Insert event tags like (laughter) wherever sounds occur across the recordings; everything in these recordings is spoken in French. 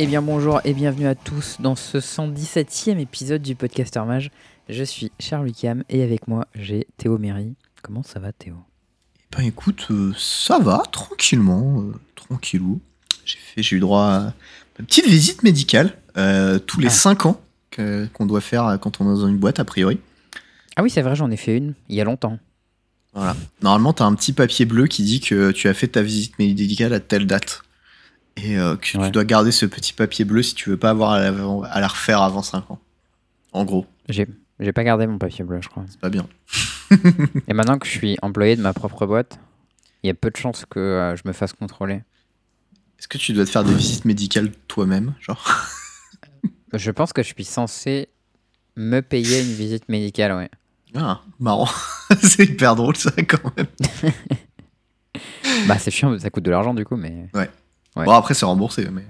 Eh bien bonjour et bienvenue à tous dans ce 117e épisode du Podcaster Mage. Je suis Charles Cam et avec moi j'ai Théo Méry. Comment ça va Théo? Ben écoute, euh, ça va, tranquillement, euh, tranquillou. J'ai fait, j'ai eu droit à une petite visite médicale euh, tous les Ah. 5 ans que- qu'on doit faire quand on est dans une boîte a priori. Ah oui c'est vrai j'en ai fait une il y a longtemps. Voilà. Normalement, tu as un petit papier bleu qui dit que tu as fait ta visite médicale à telle date. Et euh, que Ouais. tu dois garder ce petit papier bleu si tu veux pas avoir à la, à la refaire avant 5 ans. En gros, J'ai j'ai pas gardé mon papier bleu je crois. c'est pas bien. (laughs) Et maintenant que je suis employé de ma propre boîte, il y a peu de chances que euh, je me fasse contrôler. Est-ce que tu dois te faire des visites médicales toi-même genre? Je pense que je suis censé me payer une visite médicale ouais. Ah, marrant. (laughs) c'est hyper drôle ça quand même. (laughs) Bah c'est chiant ça coûte de l'argent du coup mais Ouais. Bon, après, c'est remboursé, mais.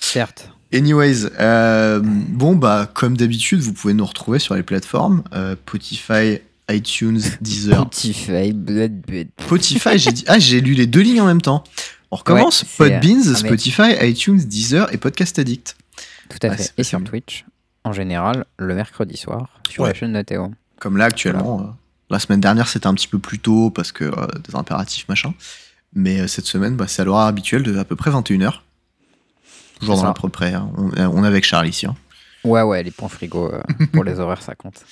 certes. Anyways, euh, bon, bah, comme d'habitude, vous pouvez nous retrouver sur les plateformes euh, Spotify, iTunes, Deezer. Spotify, bled. Spotify, j'ai dit. (laughs) Ah, j'ai lu les deux lignes en même temps. On recommence Ouais, Podbeans, Spotify, iTunes, Deezer et Podcast Addict. Tout à fait. Et sur. Twitch en général le mercredi soir sur Ouais. la chaîne de Théo. Comme là, actuellement. euh, la semaine dernière, c'était un petit peu plus tôt parce que des impératifs, machin. Mais euh, cette semaine, bah, c'est à l'horaire habituel de à peu près 21h. Toujours dans à peu près. hein. On, on est avec Charles ici. hein. Ouais, ouais, les points frigo euh, (laughs) pour les horaires, ça compte.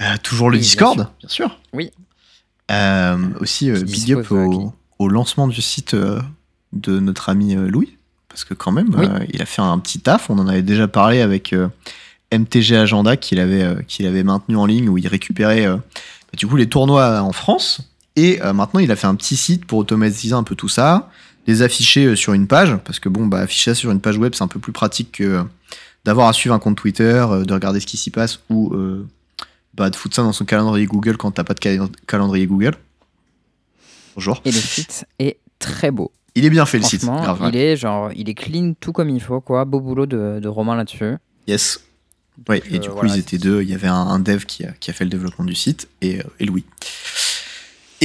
Euh, toujours le Oui, bien Discord, bien sûr. Oui. Euh, aussi, euh, big up euh, au, au lancement du site euh, de notre ami euh, Louis. Parce que quand même, Oui. euh, il a fait un petit taf. On en avait déjà parlé avec euh, MTG Agenda qu'il avait, euh, qu'il avait maintenu en ligne où il récupérait euh, bah, du coup les tournois en France. Et euh, maintenant, il a fait un petit site pour automatiser un peu tout ça, les afficher euh, sur une page. Parce que bon, bah, afficher ça sur une page web, c'est un peu plus pratique que euh, d'avoir à suivre un compte Twitter, de regarder ce qui s'y passe ou euh, bah, de foutre ça dans son calendrier Google quand t'as pas de calen- calendrier Google. Bonjour. Et le site est très beau. Il est bien fait le site. Ouais. il est genre, il est clean tout comme il faut, quoi. Beau boulot de, de Romain là-dessus. Yes. Ouais, et euh, du coup, voilà, ils étaient deux. Il y avait un, un dev qui a, qui a fait le développement du site et, et Louis.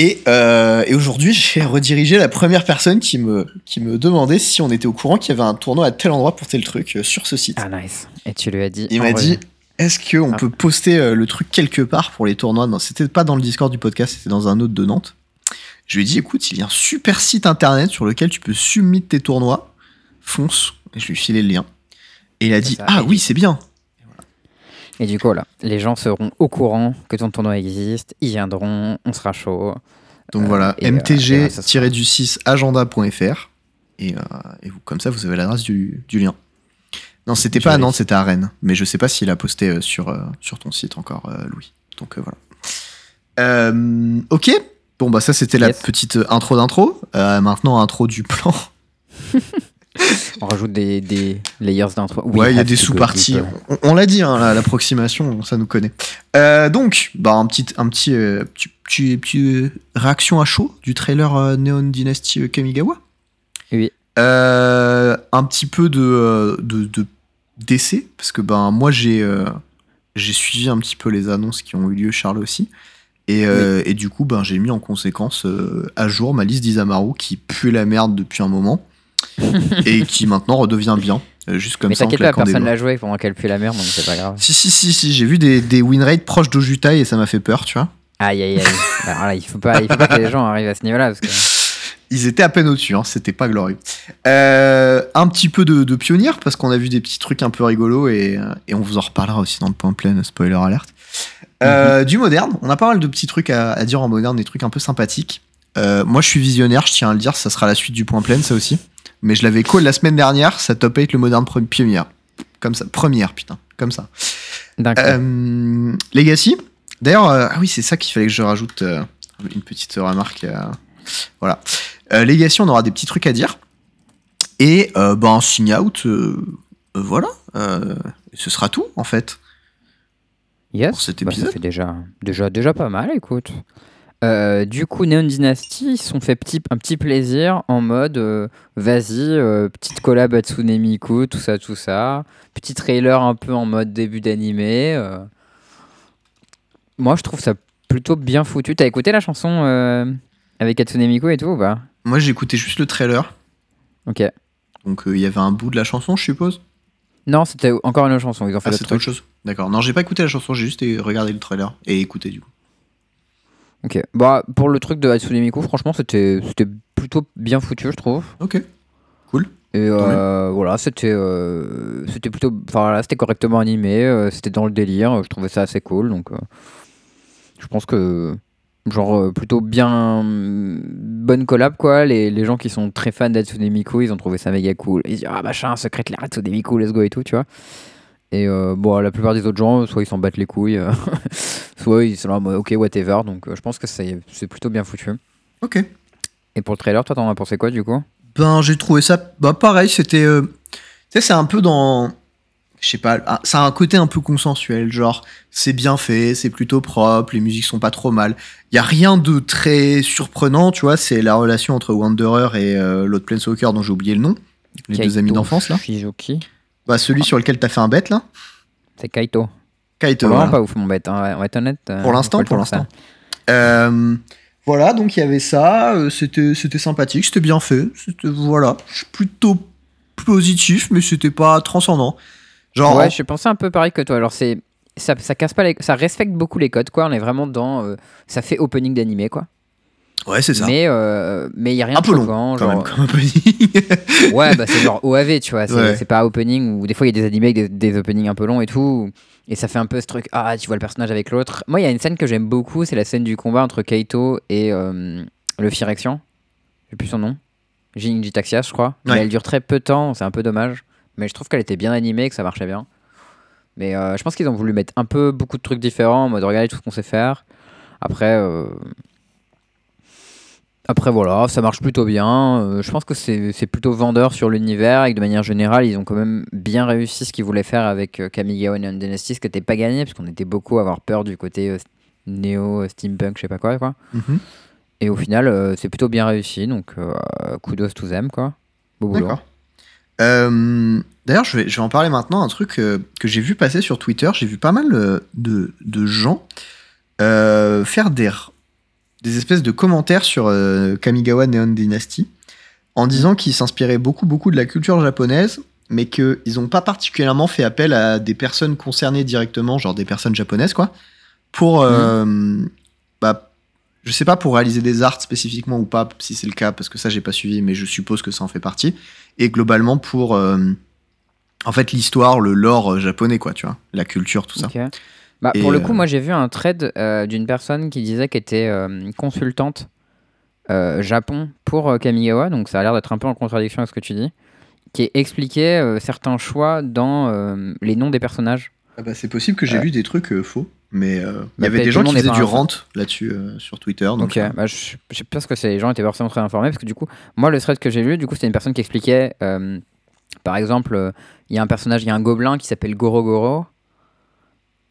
Et, euh, et aujourd'hui, j'ai redirigé la première personne qui me, qui me demandait si on était au courant qu'il y avait un tournoi à tel endroit pour tel truc euh, sur ce site. Ah nice. Et tu lui as dit. Il m'a dit est-ce qu'on Ah. peut poster euh, le truc quelque part pour les tournois? Non, c'était pas dans le Discord du podcast, c'était dans un autre de Nantes. Je lui ai dit écoute, il y a un super site internet sur lequel tu peux submit tes tournois. Fonce. Et je lui ai filé le lien. Et il a C'est dit ça. ah oui, c'est bien. Et du coup, là, les gens seront au courant que ton tournoi existe, ils viendront, on sera chaud. Donc Euh, voilà, et, euh, et ouais, ça sera- mtg-du6 agenda.fr. Et, euh, et vous, comme ça, vous avez l'adresse du, du lien. Non, c'était pas à Nantes, c'était à Rennes. Mais je sais pas s'il a posté euh, sur, euh, sur ton site encore, euh, Louis. Donc euh, voilà. Euh, ok. Bon, bah ça, c'était la petite euh, intro d'intro. Euh, maintenant, intro du plan. (laughs) On rajoute des, des layers d'intro. We ouais, il y a des sous-parties. On, on l'a dit, hein, la- l'approximation, ça nous connaît. Euh, donc, bah, un petit, un petit, euh, petit, petit, petit, euh, réaction à chaud du trailer euh, Neon Dynasty Kamigawa. Oui. Un petit peu de, de, de d'essai, parce que ben moi j'ai euh, j'ai suivi un petit peu les annonces qui ont eu lieu, Charles aussi. Et, euh, et du coup, ben, j'ai mis en conséquence euh, à jour ma liste d'Isamaru qui pue la merde depuis un moment (laughs) et qui maintenant redevient bien. euh, juste comme Mais t'inquiète pas, personne l'a joué pendant qu'elle pue la merde, donc c'est pas grave. Si, si, si, si, j'ai vu des, des win rates proches d'Ojutai et ça m'a fait peur, tu vois. Aïe aïe aïe. (laughs) Alors là, il faut pas, il faut pas que les gens arrivent à ce niveau-là parce que. Ils étaient à peine au-dessus, hein, c'était pas glorieux. Euh, un petit peu de, de pionnier, parce qu'on a vu des petits trucs un peu rigolos et, euh, et on vous en reparlera aussi dans le point plein, spoiler alert. Euh, Du moderne, on a pas mal de petits trucs à, à dire en moderne, des trucs un peu sympathiques. Euh, moi je suis visionnaire, je tiens à le dire, ça sera la suite du point plein, ça aussi. Mais je l'avais call la semaine dernière, ça top 8 le moderne pre- pionnier. Comme ça, première, putain, comme ça. Coup. Euh, Legacy. D'ailleurs, euh, ah oui, c'est ça qu'il fallait que je rajoute euh, une petite remarque. voilà. Legacy, on aura des petits trucs à dire. Et euh, bah, sign out, voilà. Ce sera tout, en fait. Yes. pour cet Bah, ça épisode. fait déjà, déjà, déjà pas mal, écoute. Euh, du coup, Neon Dynasty, ils se sont fait petit, un petit plaisir en mode euh, vas-y, euh, petite collab à Tsunemiku, tout ça, tout ça. Petit trailer un peu en mode début d'animé. Moi, je trouve ça plutôt bien foutu. T'as écouté la chanson avec Hatsune Miku et tout ou pas? Moi, j'ai écouté juste le trailer. Ok. Donc il y avait un bout de la chanson, je suppose? Non, c'était encore une autre chanson. Ils ont fait Ah, c'était autre chose. D'accord. Non, j'ai pas écouté la chanson, j'ai juste regardé le trailer et écouté du coup. Ok. Bah, pour le truc de Hatsune Miku, franchement, c'était c'était plutôt bien foutu, je trouve. Ok. Et euh, voilà, c'était euh, c'était plutôt. Enfin, voilà, c'était correctement animé. euh, c'était dans le délire. Je trouvais ça assez cool. Donc, je pense que. Genre, plutôt bien. Bonne collab, quoi. Les, les gens qui sont très fans d'Hatsune Miku, ils ont trouvé ça méga cool. Ils disent, ah machin, secret la Hatsune Miku, let's go et tout, tu vois. Et bon, la plupart des autres gens, soit ils s'en battent les couilles, (laughs) soit ils sont là, en mode, ok, whatever. Donc, euh, je pense que c'est c'est plutôt bien foutu. Ok. Et pour le trailer, toi, t'en as pensé quoi, du coup? Ben, j'ai trouvé ça. Bah, pareil, c'était. euh, Tu sais, c'est un peu dans. Je sais pas, ah, ça a un côté un peu consensuel. Genre, c'est bien fait, c'est plutôt propre, les musiques sont pas trop mal. Il y a rien de très surprenant, tu vois. C'est la relation entre Wanderer et euh, l'autre Planeswalker dont j'ai oublié le nom. Les deux Kaito amis d'enfance, là. Shizuki. Bah, celui sur lequel t'as fait un bet, là. C'est Kaito. Kaito. Vraiment voilà. pas ouf mon bête, hein, on va être honnête. euh, Pour l'instant, pour l'instant. Euh, voilà, donc il y avait ça, euh, c'était c'était sympathique, c'était bien fait, c'était voilà, je suis plutôt positif, mais c'était pas transcendant. Genre, Ouais, je pensais un peu pareil que toi. Alors c'est ça, ça casse pas les, ça respecte beaucoup les codes quoi. On est vraiment dans, euh, ça fait opening d'animé quoi. Ouais, c'est ça. Mais euh, mais il y a rien un de peu long, choquant, quand même, genre. comme opening. (laughs) ouais, bah c'est genre OAV, tu vois. C'est Ouais. pas opening ou des fois il y a des animés avec des, des openings un peu longs et tout. Et ça fait un peu ce truc. Ah, tu vois le personnage avec l'autre. Moi, il y a une scène que j'aime beaucoup, c'est la scène du combat entre Kaito et euh, le Phyrexian. J'ai plus son nom. Jinji Taxias, je crois. Mais elle dure très peu de temps, c'est un peu dommage. Mais je trouve qu'elle était bien animée, que ça marchait bien. Mais euh, je pense qu'ils ont voulu mettre un peu beaucoup de trucs différents en mode regardez tout ce qu'on sait faire. Après, après voilà, ça marche plutôt bien. Euh, je pense que c'est plutôt vendeur sur l'univers et que de manière générale, ils ont quand même bien réussi ce qu'ils voulaient faire avec euh, Kamigawa Neon Dynasty, ce qui n'était pas gagné parce qu'on était beaucoup à avoir peur du côté euh, néo, euh, steampunk, je sais pas quoi. quoi. Mhm, Et au final, c'est plutôt bien réussi, donc kudos to them quoi. Beau boulot. D'ailleurs, je vais, je vais en parler maintenant, un truc que j'ai vu passer sur Twitter. J'ai vu pas mal de, de gens faire des, des espèces de commentaires sur euh, Kamigawa Neon Dynasty en disant qu'ils s'inspiraient beaucoup, beaucoup de la culture japonaise, mais qu'ils n'ont pas particulièrement fait appel à des personnes concernées directement, genre des personnes japonaises, quoi, pour. euh, bah, je sais pas pour réaliser des arts spécifiquement ou pas, si c'est le cas, parce que ça j'ai pas suivi, mais je suppose que ça en fait partie. Et globalement pour, euh, en fait, l'histoire, le lore euh, japonais, quoi, tu vois, la culture, tout ça. Bah, pour le coup, euh, moi j'ai vu un thread euh, d'une personne qui disait qu'elle était euh, consultante euh, Japon pour Kamigawa, donc ça a l'air d'être un peu en contradiction avec ce que tu dis, qui expliquait certains choix dans les noms des personnages. Ah bah, c'est possible que j'ai lu des trucs faux, mais il y Bah, avait des gens qui faisaient du rant là-dessus sur Twitter. Donc, Ok, bah, je, ce que les gens étaient forcément très informés, parce que du coup, moi le thread que j'ai lu, du coup, c'était une personne qui expliquait, par exemple, il y a un personnage, il y a un gobelin qui s'appelle Goro Goro.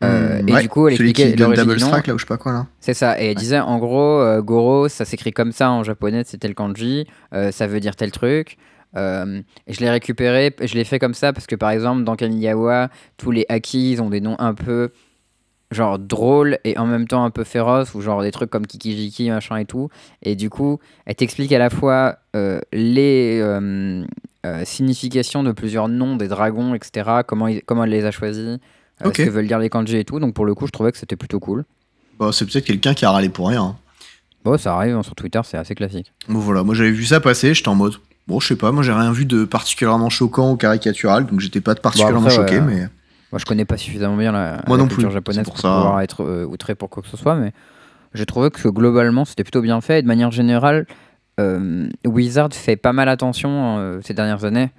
Euh, hmm, et ouais, du coup, elle celui expliquait qui donne Double. Strike là ou je sais pas quoi là. C'est ça, et elle disait en gros, euh, Goro, ça s'écrit comme ça en japonais, c'est tel kanji, euh, ça veut dire tel truc. Et je l'ai récupéré, je l'ai fait comme ça parce que par exemple dans Kamigawa, tous les Haki ils ont des noms un peu genre drôles et en même temps un peu féroces, ou genre des trucs comme Kikijiki, machin et tout. Et du coup, elle t'explique à la fois les significations de plusieurs noms des dragons, etc., comment, comment elle les a choisis, euh, Ok. ce que veulent dire les kanji et tout. Donc pour le coup, je trouvais que c'était plutôt cool. Bon, c'est peut-être quelqu'un qui a râlé pour rien. hein. Bon, ça arrive hein, sur Twitter, c'est assez classique. Bon voilà, moi j'avais vu ça passer, j'étais en mode. Bon, je sais pas, moi j'ai rien vu de particulièrement choquant ou caricatural, donc j'étais pas particulièrement après, choqué, ouais, mais. Moi, je connais pas suffisamment bien la, Moi la non culture plus, japonaise pour, pour ça. pouvoir être euh, outré pour quoi que ce soit, mais j'ai trouvé que globalement, c'était plutôt bien fait. Et de manière générale, euh, Wizard fait pas mal attention euh, ces dernières années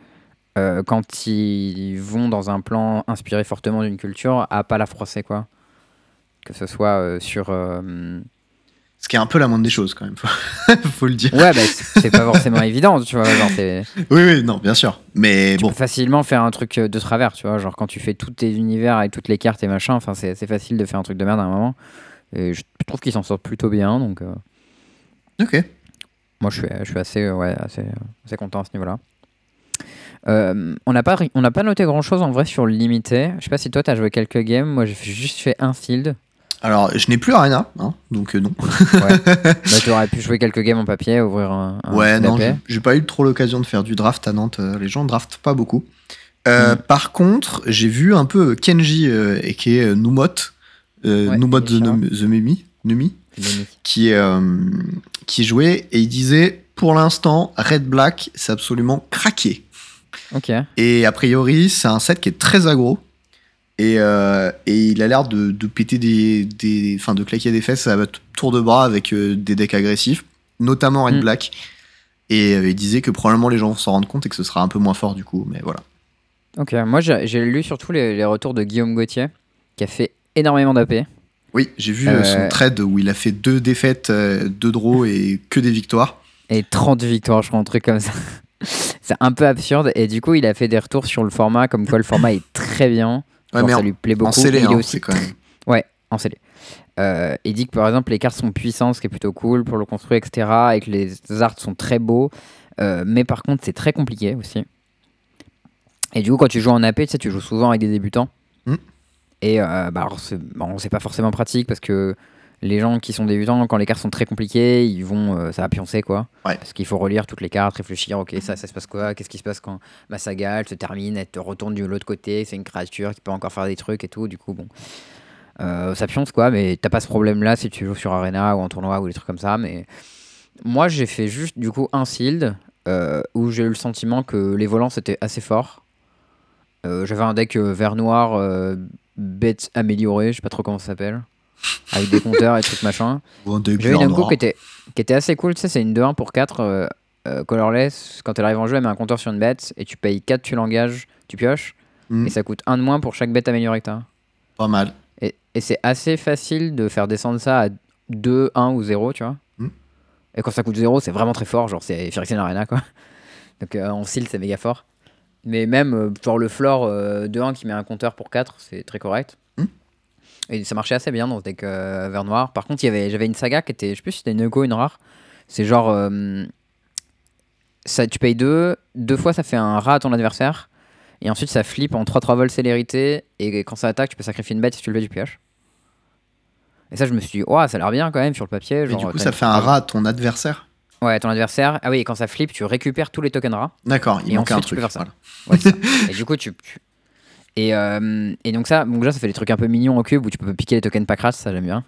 euh, quand ils vont dans un plan inspiré fortement d'une culture à pas la froisser, quoi. Que ce soit euh, sur. euh, Ce qui est un peu la moindre des choses quand même, faut, (laughs) faut le dire. Ouais, bah, c'est pas forcément évident, tu vois. Genre, (laughs) Oui, oui, non, bien sûr. Mais tu bon, peux facilement faire un truc de travers, tu vois. Genre quand tu fais tous tes univers avec toutes les cartes et machin, enfin c'est facile de faire un truc de merde à un moment. Et je trouve qu'ils s'en sortent plutôt bien, donc ok. moi je suis, je suis assez, ouais, assez, assez content à ce niveau-là. Euh, on n'a pas, on pas noté grand chose en vrai sur le limité. Je sais pas si toi t'as joué quelques games. Moi j'ai juste fait un field. Alors, je n'ai plus Arena, hein, donc euh, non. Ouais. (laughs) bah, tu aurais pu jouer quelques games en papier, ouvrir un. un ouais, non, j'ai- pas eu trop l'occasion de faire du draft à Nantes. euh, Les gens draftent pas beaucoup. Euh, Mm. Par contre, j'ai vu un peu Kenji et qui est Numot, Ouais, Numot the, the Mumi, Numi, qui, qui jouait et il disait pour l'instant, Red Black, c'est absolument craqué. Et a priori, c'est un set qui est très aggro. Et, euh, et il a l'air de, de péter des, des. Enfin, de claquer des fesses à tour de bras avec euh, des decks agressifs, notamment Red Mm. Black. Et euh, il disait que probablement les gens vont s'en rendre compte et que ce sera un peu moins fort du coup. Mais voilà. Ok. Moi, j'ai lu surtout les, les retours de Guillaume Gauthier, qui a fait énormément d'AP. Oui, j'ai vu euh, son trade où il a fait deux défaites, deux draws et que des victoires. Et 30 victoires, je crois, un truc comme ça. Un peu absurde. Et du coup, il a fait des retours sur le format, comme quoi le format est très bien. Ouais, Genre, mais ça en, lui plaît beaucoup. en scellé, il est hein, aussi quand même. Ouais, en scellé. Euh, il dit que par exemple les cartes sont puissantes, ce qui est plutôt cool pour le construire, etc. Et que les arts sont très beaux. Euh, mais par contre, c'est très compliqué aussi. Et du coup, quand tu joues en AP, tu sais, tu joues souvent avec des débutants. Mm. Et euh, bah, alors, pas forcément pratique parce que les gens qui sont débutants, quand les cartes sont très compliquées, ils vont, euh, ça va pioncer quoi. Ouais. Parce qu'il faut relire toutes les cartes, réfléchir, ok, ça, ça se passe quoi Qu'est-ce qui se passe quand ma saga elle se termine, elle te retourne de l'autre côté, c'est une créature qui peut encore faire des trucs et tout. Du coup, bon. Euh, ça pionce quoi, mais t'as pas ce problème là si tu joues sur Arena ou en tournoi ou des trucs comme ça. Mais moi j'ai fait juste du coup un sealed euh, où j'ai eu le sentiment que les volants c'était assez fort. J'avais un deck vert noir bête amélioré, je sais pas trop comment ça s'appelle, avec des compteurs et trucs machin. Ou un deck J'avais une noir. qui était, qui était assez cool, tu sais, c'est une 2-1 pour 4 euh, euh, colorless. Quand elle arrive en jeu, elle met un compteur sur une bête et tu payes 4, tu l'engages, tu pioches. Mm, Et ça coûte 1 de moins pour chaque bête améliorée que t'as. Pas mal. Et, et c'est assez facile de faire descendre ça à 2, 1 ou 0, tu vois. Mm. Et quand ça coûte 0, c'est vraiment très fort, genre c'est Phyrexian Arena quoi. (laughs) Donc euh, en seal, c'est méga fort. Mais même, genre le floor euh, 2-1 qui met un compteur pour 4, c'est très correct. Et ça marchait assez bien dans ce deck euh, vert noir. Par contre, j'avais une saga qui était, je sais plus si c'était une Echo, une rare. C'est genre, euh, ça, tu payes 2, deux fois ça fait un rat à ton adversaire. Et ensuite, ça flippe en 3-3 vols célérité. Et quand ça attaque, tu peux sacrifier une bête si tu le veux du pioche. Et ça, je me suis dit, ouah, ça a l'air bien quand même sur le papier. Et du coup, ça fait un rat à ton adversaire. Ouais, ton adversaire. Ah oui, et quand ça flippe, tu récupères tous les tokens rats. D'accord, il Et manquait un ensuite, tu truc. peux faire ça. voilà. Ouais, c'est ça. (laughs) et du coup, tu. tu- Et, euh, et donc, ça, déjà, ça fait des trucs un peu mignons en cube où tu peux piquer les tokens pas crash, ça j'aime bien.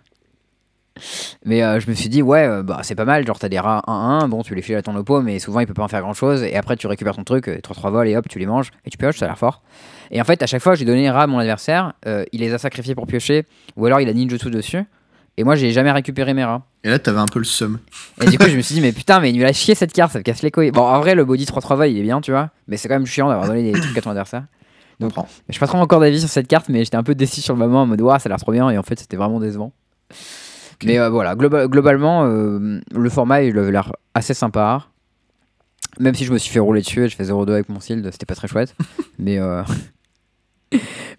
Mais euh, je me suis dit, ouais, euh, bah, c'est pas mal. Genre, t'as des rats 1-1, bon, tu les files à ton oppo, mais souvent il peut pas en faire grand chose. Et après, tu récupères ton truc, 3-3 vols, et hop, tu les manges, et tu pioches, ça a l'air fort. Et en fait, à chaque fois, j'ai donné les rats à mon adversaire, il les a sacrifiés pour piocher, ou alors il a ninjutsu dessus. Et moi, j'ai jamais récupéré mes rats. Et là, t'avais un peu le seum. Et du coup, je me suis dit, mais putain, mais il nul à chier cette carte, ça me casse les couilles. Bon, en vrai, le body 3-3 vol, il est bien, tu vois, mais c'est quand même chiant d'avoir donné des trucs à ton adversaire. Je Donc. Je suis pas trop encore d'avis sur cette carte, mais j'étais un peu déçu sur le moment en mode, waouh, ça a l'air trop bien, et en fait, c'était vraiment décevant. Mais euh, voilà, globa- globalement, euh, le format, il avait l'air assez sympa. Même si je me suis fait rouler dessus et je fais 0-2 avec mon shield, c'était pas très chouette. (laughs) mais, euh,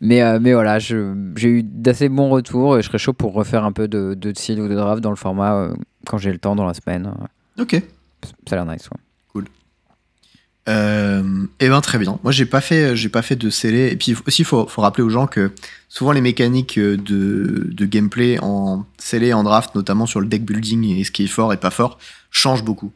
mais, mais voilà, j'ai eu d'assez bons retours et je serais chaud pour refaire un peu de, de shield ou de draft dans le format quand j'ai le temps dans la semaine. Ok. Ça a l'air nice. ouais. Euh, eh ben très bien. Moi j'ai pas fait, j'ai pas fait de scellé. Et puis aussi faut, faut rappeler aux gens que souvent les mécaniques euh, de, gameplay en scellé et en draft, notamment sur le deck building et ce qui est fort et pas fort, changent beaucoup.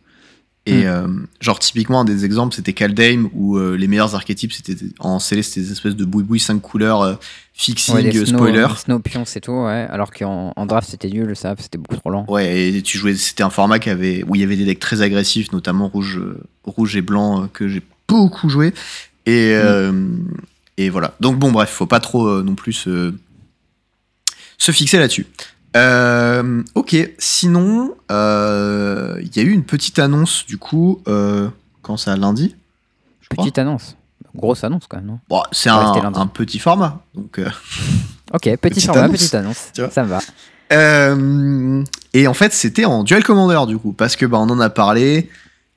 Et Mm. euh, genre typiquement un des exemples c'était Kaldheim où euh, les meilleurs archétypes c'était en scellé c'était des espèces de boui 5 couleurs euh, fixing Ouais, snow, spoiler. snow tout, ouais. Alors qu'en en draft, c'était nul, ça, c'était beaucoup trop lent. Ouais, et tu jouais, c'était un format qui avait, où il y avait des decks très agressifs, notamment rouge, rouge et blanc, que j'ai beaucoup joué. Et, euh, et voilà. Donc bon, bref, faut pas trop euh, non plus se fixer là-dessus. Euh, ok, sinon, euh, il y a eu une petite annonce du coup, euh, quand ça, lundi je crois. Petite annonce. Grosse annonce quand même, non? Bon, c'est un, petit format. Donc, (laughs) Ok, petit Petite format, annonce, petite annonce. Ça me va. Et en fait, c'était en Duel Commander du coup, parce que bah, on en a parlé.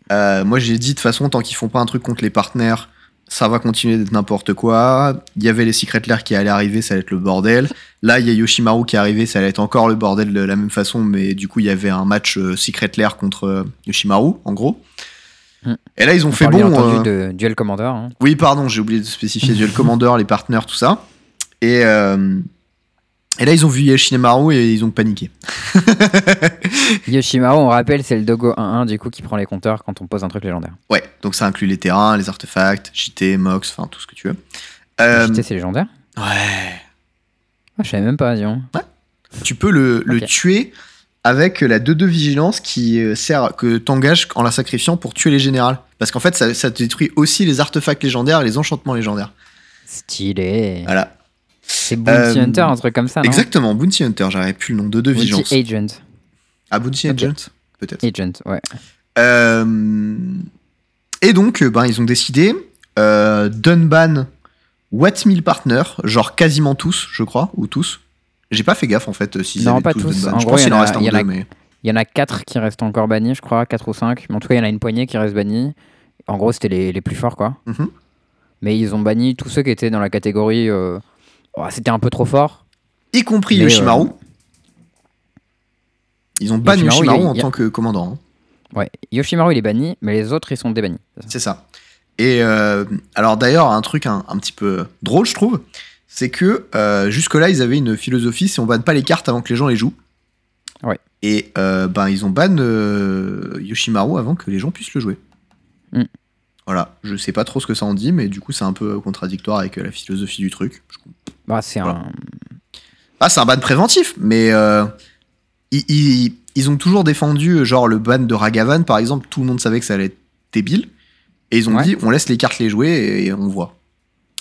Moi, j'ai dit de toute façon, tant qu'ils font pas un truc contre les partenaires, ça va continuer d'être n'importe quoi. Il y avait les Secret Lair qui allaient arriver, ça allait être le bordel. Là, il y a Yoshimaru qui est arrivé, ça allait être encore le bordel de la même façon, mais du coup, il y avait un match euh, Secret Lair contre euh, Yoshimaru, en gros. Hmm. Et là, ils ont On fait bon. entendu euh, de Duel Commander. hein. oui, pardon, j'ai oublié de spécifier Duel (laughs) Commander, les partenaires, tout ça. Et, euh, Et là, ils ont vu Yoshimaru et ils ont paniqué. (laughs) Yoshimaru, on rappelle, c'est le Dogo 1-1 du coup qui prend les compteurs quand on pose un truc légendaire. Ouais, donc ça inclut les terrains, les artefacts, JT, Mox, enfin tout ce que tu veux. Euh, JT, c'est légendaire ouais. Je savais même pas, disons. Tu peux le, le tuer avec la 2-2 vigilance qui euh, sert, que t'engages en la sacrifiant pour tuer les générales. Parce qu'en fait, ça, ça te détruit aussi les artefacts légendaires et les enchantements légendaires. Stylé. Voilà. C'est Bounty Euh, Hunter, un truc comme ça, non? Exactement, Bounty Hunter, j'arrive plus le nom, 2-2 vigilance. Bounty Agent. Ah, Bounty. Agent Peut-être. Agent, ouais. Euh, et donc, euh, ben, ils ont décidé euh, d'unban Whatmill Partner, genre quasiment tous, je crois, ou tous. J'ai pas fait gaffe en fait s'ils Non, pas tous tous. d'unban. En Je gros, pense qu'il en reste un deux, mais. Il y en a 4 qui restent encore bannis, je crois, 4 ou 5. Mais en tout cas, il y en a une poignée qui reste bannie. En gros, c'était les, les plus forts, quoi. Mhm. Mais ils ont banni tous ceux qui étaient dans la catégorie. euh, oh, c'était un peu trop fort. Y compris Mais, Yoshimaru. euh, Ils ont ban Yoshimaru, en a- tant que commandant. hein. Ouais. Yoshimaru, il est banni, mais les autres, ils sont débannis. C'est ça. Et euh, alors d'ailleurs, un truc un, un petit peu drôle, je trouve, c'est que euh, jusque-là, ils avaient une philosophie, c'est on banne pas les cartes avant que les gens les jouent. Ouais. Et euh, ben ils ont ban Yoshimaru avant que les gens puissent le jouer. Mm. Voilà, je sais pas trop ce que ça en dit, mais du coup c'est un peu contradictoire avec euh, la philosophie du truc. Bah, c'est Voilà. un. Ah, c'est un ban préventif, mais euh, ils, ils- ils ont toujours défendu, euh, genre le ban de Ragavan par exemple, tout le monde savait que ça allait être débile, et ils ont Ouais. dit on laisse les cartes les jouer et, et on voit.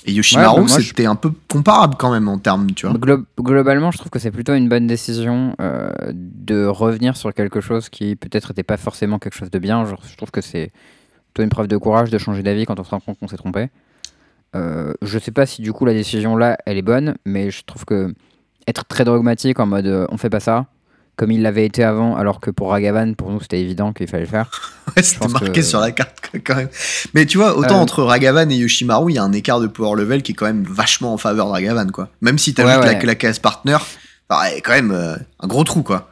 Et Ouais, Yoshimaru, bah, je- c'était un peu comparable quand même en termes, tu vois. Glo- globalement, je trouve que c'est plutôt une bonne décision euh, de revenir sur quelque chose qui peut-être n'était pas forcément quelque chose de bien. Genre, je trouve que c'est plutôt une preuve de courage de changer d'avis quand on se rend compte qu'on s'est trompé. Euh, je sais pas si du coup la décision là, elle est bonne, mais je trouve que être très dogmatique en mode euh, on fait pas ça, comme il l'avait été avant, alors que pour Ragavan, pour nous c'était évident qu'il fallait le faire. (laughs) Ouais, c'était marqué que- sur la carte quand même. Mais tu vois, autant Euh, entre Ragavan et Yoshimaru, il y a un écart de power level qui est quand même vachement en faveur de Ragavan, quoi. Même si t'as Ouais, la, ouais. la case partner, bah, quand même euh, un gros trou, quoi.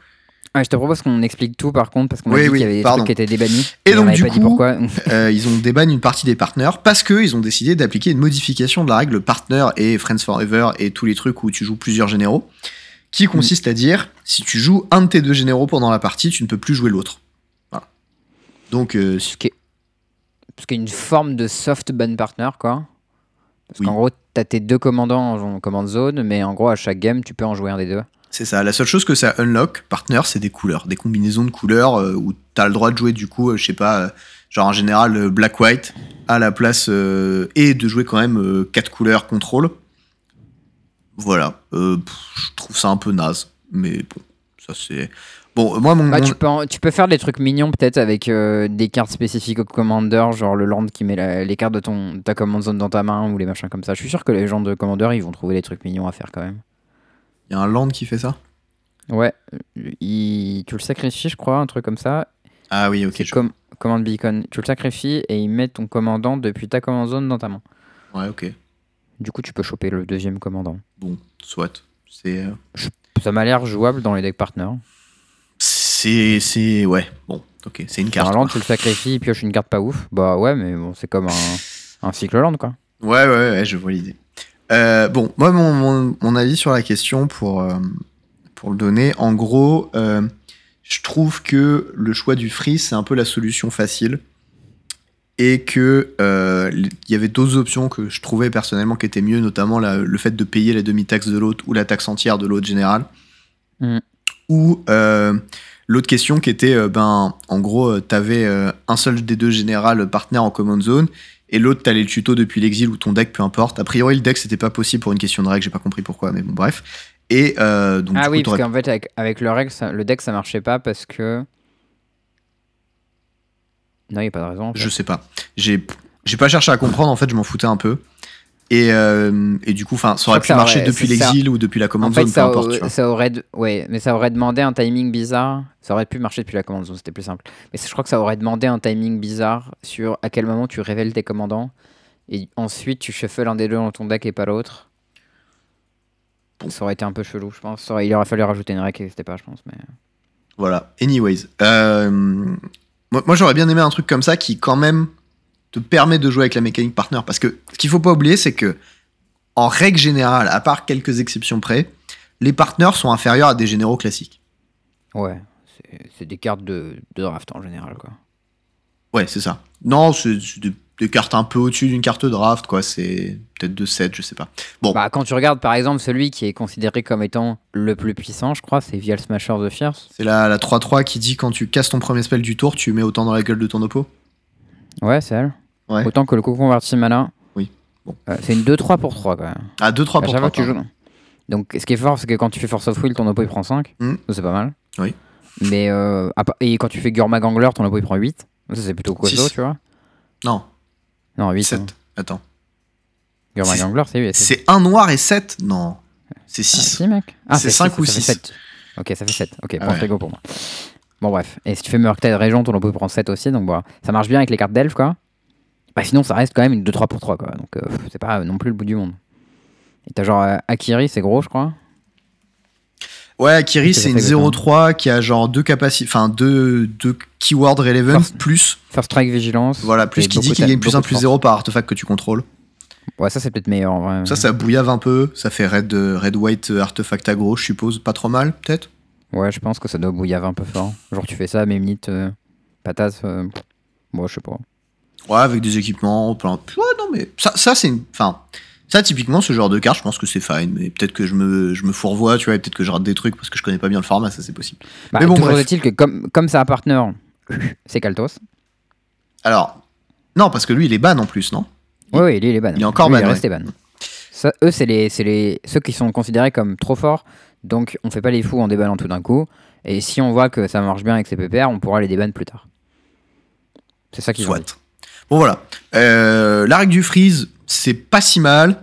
Ouais, je te propose qu'on explique tout par contre, parce qu'on a Oui, dit oui, qu'il y avait des pardon. trucs qui étaient débannis. Et on donc, du pas dit coup, pourquoi. Euh, ils ont débanni une partie des partenaires parce qu'ils ont décidé d'appliquer une modification de la règle partner et Friends Forever et tous les trucs où tu joues plusieurs généraux, qui Mm. consiste à dire si tu joues un de tes deux généraux pendant la partie, tu ne peux plus jouer l'autre. Voilà. Donc, euh, Ce qui est, ce qui est une forme de soft ban partner, quoi. Parce Oui. qu'en gros, t'as tes deux commandants en commande zone, mais en gros, à chaque game, tu peux en jouer un des deux. C'est ça. La seule chose que ça unlock, partner, c'est des couleurs, des combinaisons de couleurs euh, où tu as le droit de jouer, du coup, euh, je sais pas, euh, genre en général, black-white à la place et de jouer quand même quatre couleurs contrôle. Voilà. Pff, je trouve ça un peu naze. Mais bon, ça c'est. Bon, moi, mon. Bah, mon- tu, peux en- tu peux faire des trucs mignons, peut-être, avec des cartes spécifiques au commander, genre le land qui met la- les cartes de ton, ta command zone dans ta main, ou les machins comme ça. Je suis sûr que les gens de commander, ils vont trouver des trucs mignons à faire quand même. Il y a un land qui fait ça? Ouais, il- tu le sacrifies, je crois, un truc comme ça. Ah oui, ok. C'est je- comme command beacon. Tu le sacrifies et il met ton commandant depuis ta command zone dans ta main. Ouais, ok. Du coup, tu peux choper le deuxième commandant. Bon, soit. C'est. euh, Ça m'a l'air jouable dans les decks partners. C'est. C'est. Ouais, bon, ok. C'est une carte. Normalement, quoi. tu le sacrifies, il pioche une carte pas ouf. Bah ouais, mais bon, c'est comme un, un cycle land, quoi. Ouais, ouais, ouais, je vois l'idée. Euh, bon, moi, mon, mon- mon avis sur la question, pour, euh, pour le donner, en gros, euh, je trouve que le choix du free, c'est un peu la solution facile. Et que il y avait d'autres options que je trouvais personnellement qui étaient mieux, notamment la- le fait de payer la demi-taxe de l'autre ou la taxe entière de l'autre général. Mhm. Ou l'autre question qui était, ben, en gros, tu avais un seul des deux générales partenaires en command zone et l'autre t'allais le tuto depuis l'exil ou ton deck, peu importe. A priori, le deck c'était pas possible pour une question de règle, j'ai pas compris pourquoi, mais bon, bref. Et euh, donc, ah oui, coup, parce qu'en fait, avec, avec le, règle, ça- le deck, ça marchait pas parce que. Non, il n'y a pas de raison. en fait. je sais pas. J'ai j'ai pas cherché à comprendre, en fait, je m'en foutais un peu. Et, euh, et du coup, ça aurait pu ça marcher aurait- depuis ça. l'exil ou depuis la En command fait, zone, peu ça, importe. tu vois. ça aurait, ouais, mais ça aurait demandé un timing bizarre. Ça aurait pu marcher depuis la commande zone, c'était plus simple. Mais je crois que ça aurait demandé un timing bizarre sur à quel moment tu révèles tes commandants et ensuite tu shuffles un des deux dans ton deck et pas l'autre. Bon. Ça aurait été un peu chelou, je pense. Aurait- il aurait fallu rajouter une règle qui n'existait pas, je pense. Mais... Voilà. Anyways. Euh, moi, moi, j'aurais bien aimé un truc comme ça qui, quand même, te permet de jouer avec la mécanique partner. Parce que ce qu'il faut pas oublier, c'est que, en règle générale, à part quelques exceptions près, les partenaires sont inférieurs à des généraux classiques. Ouais, c'est- des cartes de, de draft en général, quoi. Ouais, c'est ça. Non, c'est des, des cartes un peu au-dessus d'une carte draft, quoi. C'est peut-être 2-7, je sais pas. Bon, Bah, quand tu regardes par exemple celui qui est considéré comme étant le plus puissant, je crois, c'est Vial Smasher the Fierce. c'est la, la 3-3 qui dit quand tu casses ton premier spell du tour, tu mets autant dans la gueule de ton oppo. Ouais, c'est elle. Ouais. Autant que le converti mana. Oui. Bon. Euh, c'est une 2-3 pour 3 quand même. Ah, 2-3 À pour chaque 3. fois que tu joues. Donc, ce qui est fort, c'est que quand tu fais Force of Will, ton oppo il prend 5. Hmm. Ça, c'est pas mal. Oui. Mais, euh, et quand tu fais Gurmag Angler, ton oppo il prend 8. Ça, c'est plutôt costaud, tu vois. Non, Non, 8. 7. hein. Attends. Gurmag C'est- Angler, c'est 8. C'est un noir et 7 Non. C'est Ah, 6. si, mec. Ah, C'est six, cinq ou ça fait six. sept. Ok, ça fait 7. Ok, Ah point ouais. frigo pour moi. Bon, bref. Et si tu fais Murktide Région, ton oppo prend 7 aussi. Donc, voilà. Ça marche bien avec les cartes d'elfe, quoi. Bah, sinon, ça reste quand même une 2-3 pour 3, quoi. Donc, euh, c'est pas non plus le bout du monde. Et t'as genre euh, Akiri, c'est gros, je crois. Ouais, Akiri, c'est une fait exactement 0-3 qui a genre deux capacités, enfin deux, deux keywords relevant plus, First Strike Vigilance. voilà, plus qui dit qu'il gagne plus beaucoup 1 de plus force. 0 par artefact que tu contrôles. Ouais, ça, c'est peut-être meilleur en vrai. Ça, ça bouillave un peu, ça fait red, euh, red white euh, artefact aggro, je suppose, pas trop mal, peut-être? Ouais, je pense que ça doit bouillave un peu fort. Genre, tu fais ça, même minute, euh, patate. euh, Moi, je sais pas. Ouais, avec des équipements, plein. Ouais, non, mais ça, ça c'est une. Enfin, ça, typiquement, ce genre de carte, je pense que c'est fine, mais peut-être que je me, je me fourvoie, tu vois, et peut-être que je rate des trucs parce que je connais pas bien le format, ça, c'est possible. Bah, Mais bon, toujours est-il que comme, comme ça a partner, (laughs) c'est Kaltos. Alors, non, parce que lui, il est ban en plus, non? Oui, oui, lui, il est ban. Il est encore Lui, ban, Il est resté ban. Ça, eux, c'est les, c'est les, ceux qui sont considérés comme trop forts. Donc, on fait pas les fous en déballant tout d'un coup. Et si on voit que ça marche bien avec ces PPR, on pourra les déban plus tard. C'est ça dit. Soit. Bon, voilà. Euh, la règle du freeze, c'est pas si mal.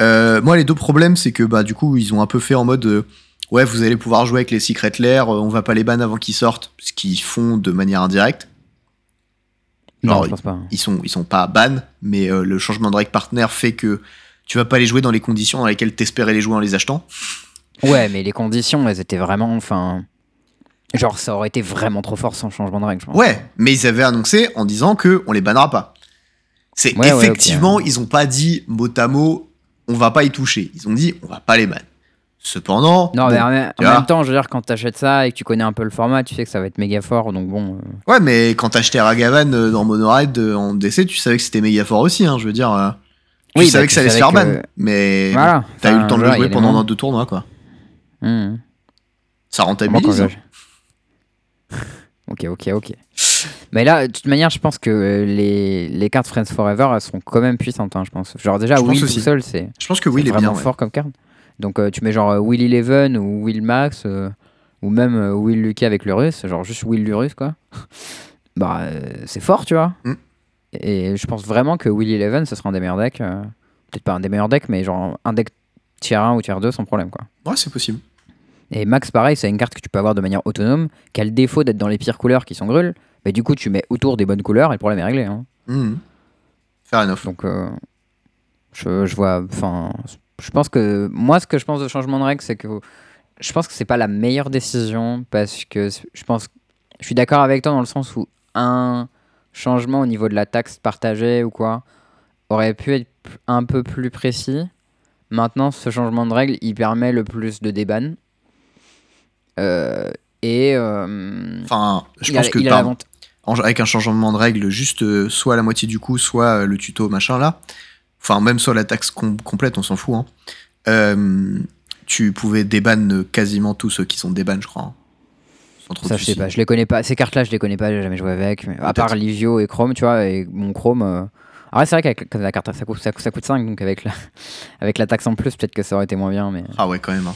Euh, moi, les deux problèmes, c'est que bah, du coup, ils ont un peu fait en mode euh, ouais, vous allez pouvoir jouer avec les secret lair, on va pas les ban avant qu'ils sortent, ce qu'ils font de manière indirecte. Non, je pense pas. Ils sont, ils sont pas ban, mais le changement de règle partner fait que tu vas pas les jouer dans les conditions dans lesquelles t'espérais les jouer en les achetant. Ouais, mais les conditions, elles étaient vraiment. Enfin. Genre, ça aurait été vraiment trop fort sans changement de règle, je pense. Ouais, mais ils avaient annoncé en disant que on les bannera pas. C'est Ouais, ouais, effectivement, ils ont pas dit mot à mot, on va pas y toucher. Ils ont dit, on va pas les ban. Cependant, Non, bon, mais en, même- en temps, je veux dire, quand t'achètes ça et que tu connais un peu le format, tu sais que ça va être méga fort. Donc bon. euh, ouais, mais quand t'achetais Ragavan euh, dans Monoride euh, en DC, tu savais que c'était méga fort aussi. Hein, je veux dire, tu Oui, savais bah, que tu ça allait se savais faire que- ban, mais Voilà. t'as eu le temps de le jouer pendant deux tournois, quoi. Mmh. Ça Moi, rentabilise. hein. je- (laughs) Ok, ok, ok. Mais là, de toute manière, je pense que euh, les, les cartes Friends Forever, elles sont quand même puissantes, hein, je pense. Genre, déjà, Je Will tout seul, c'est Je pense que il est vraiment bien. ouais. fort comme carte. Donc, euh, tu mets genre euh, Will Eleven ou Will Max, euh, ou même euh, Will Lucas avec le russe, genre juste Will du russe, quoi. (laughs) bah, c'est fort, tu vois. Mm. Et je pense vraiment que Will Eleven, ce sera un des meilleurs decks. Peut-être pas un des meilleurs decks, mais genre un deck tier 1 ou tier 2 sans problème, quoi. Ouais, c'est possible. Et Max, pareil, c'est une carte que tu peux avoir de manière autonome, qui a le défaut d'être dans les pires couleurs qui sont grulles. Mais du coup, tu mets autour des bonnes couleurs et le problème est réglé. hein. Mhm. Fair enough. Donc, euh, je, je vois. Enfin, je pense que. Moi, ce que je pense de changement de règle, c'est que. Je pense que c'est pas la meilleure décision parce que je pense. Je suis d'accord avec toi dans le sens où un changement au niveau de la taxe partagée ou quoi aurait pu être un peu plus précis. Maintenant, ce changement de règle, il permet le plus de déban. Euh, et. euh, Enfin, je a- pense que par- avec un changement de règle, juste euh, soit la moitié du coût, soit le tuto machin là, enfin même soit la taxe com- complète, on s'en fout. Hein. Euh, tu pouvais déban quasiment tous ceux qui sont déban, je crois. hein. Ça, je sais pas, je les connais pas. Ces cartes-là, je les connais pas, j'ai jamais joué avec. mais à part. Livio et Chrome, tu vois, et mon Chrome. Ah ouais, c'est vrai qu'avec la carte, ça coûte, ça, coûte- ça coûte 5, donc avec la, (laughs) avec la taxe en plus, peut-être que ça aurait été moins bien, mais. Ah ouais, quand même. hein.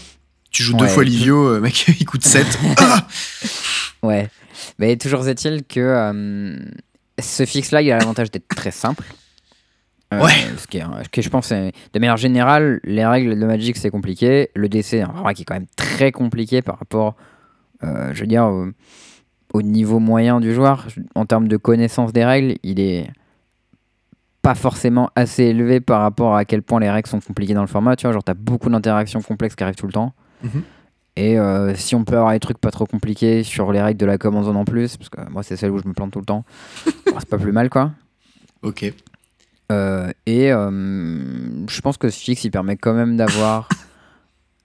Tu joues Ouais, deux fois Livio, euh, mec, (laughs) il coûte 7. Ah (laughs) Ouais. Mais toujours est-il que euh, ce fixe-là, il a l'avantage d'être très simple. Euh, Ouais. Ce qui, est- ce qui, je pense, est- de manière générale, les règles de Magic, c'est compliqué. Le DC, un qui est quand même très compliqué par rapport, je veux dire, au, au niveau moyen du joueur. En termes de connaissance des règles, il est pas forcément assez élevé par rapport à quel point les règles sont compliquées dans le format. Tu vois, genre, t'as beaucoup d'interactions complexes qui arrivent tout le temps. Mhm. Et euh, si on peut avoir des trucs pas trop compliqués sur les règles de la com en zone en plus, parce que moi c'est celle où je me plante tout le temps, (laughs) bon, c'est pas plus mal quoi. ok. Euh, et euh, je pense que ce fixe il permet quand même d'avoir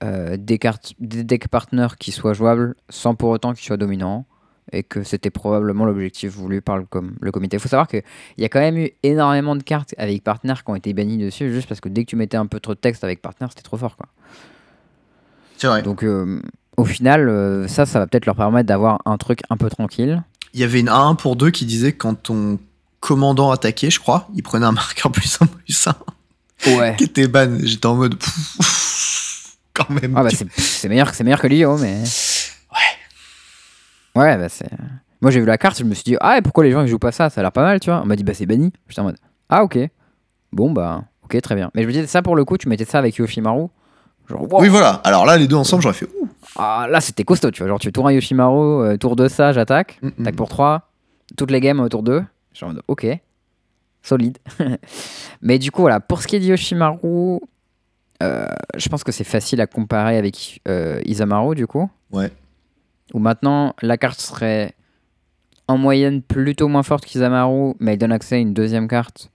(laughs) des, des deck partners qui soient jouables sans pour autant qu'ils soient dominants. Et que c'était probablement l'objectif voulu par le, com- le comité. Il faut savoir qu'il y a quand même eu énormément de cartes avec partner qui ont été bannies dessus, juste parce que dès que tu mettais un peu trop de texte avec partner, c'était trop fort. Quoi. C'est vrai. Donc euh, au final, euh, ça, ça va peut-être leur permettre d'avoir un truc un peu tranquille. Il y avait une 1 pour 2 qui disait que quand ton commandant attaquait, je crois, il prenait un marqueur plus 1 plus 1 Ouais. (laughs) qui était ban. J'étais en mode. Quand même. Ah bah c'est meilleur, meilleur que l'IO, mais. Ouais. Bah c'est. Moi j'ai vu la carte, je me suis dit, ah, et pourquoi les gens ils jouent pas ça? Ça a l'air pas mal, tu vois. On m'a dit, bah c'est banni. J'étais en mode, ah, ok. Bon, bah, ok, très bien. Mais je me disais, ça pour le coup, tu mettais ça avec Yoshimaru? Genre, wow. Oui, voilà. Alors là, les deux ensemble, j'aurais fait. Ouh. Ah, là c'était costaud, tu vois. Genre, tu tours un Yoshimaru, euh, tour de ça, j'attaque. Mm, mm. Tac pour 3. Toutes les games autour d'eux. Je suis en mode, ok. Solide. (laughs) Mais du coup, voilà. Pour ce qui est de Yoshimaru, euh, je pense que c'est facile à comparer avec euh, Isamaru, du coup. Ouais. Où maintenant, la carte serait en moyenne plutôt moins forte qu'Isamaru, mais elle donne accès à une deuxième carte.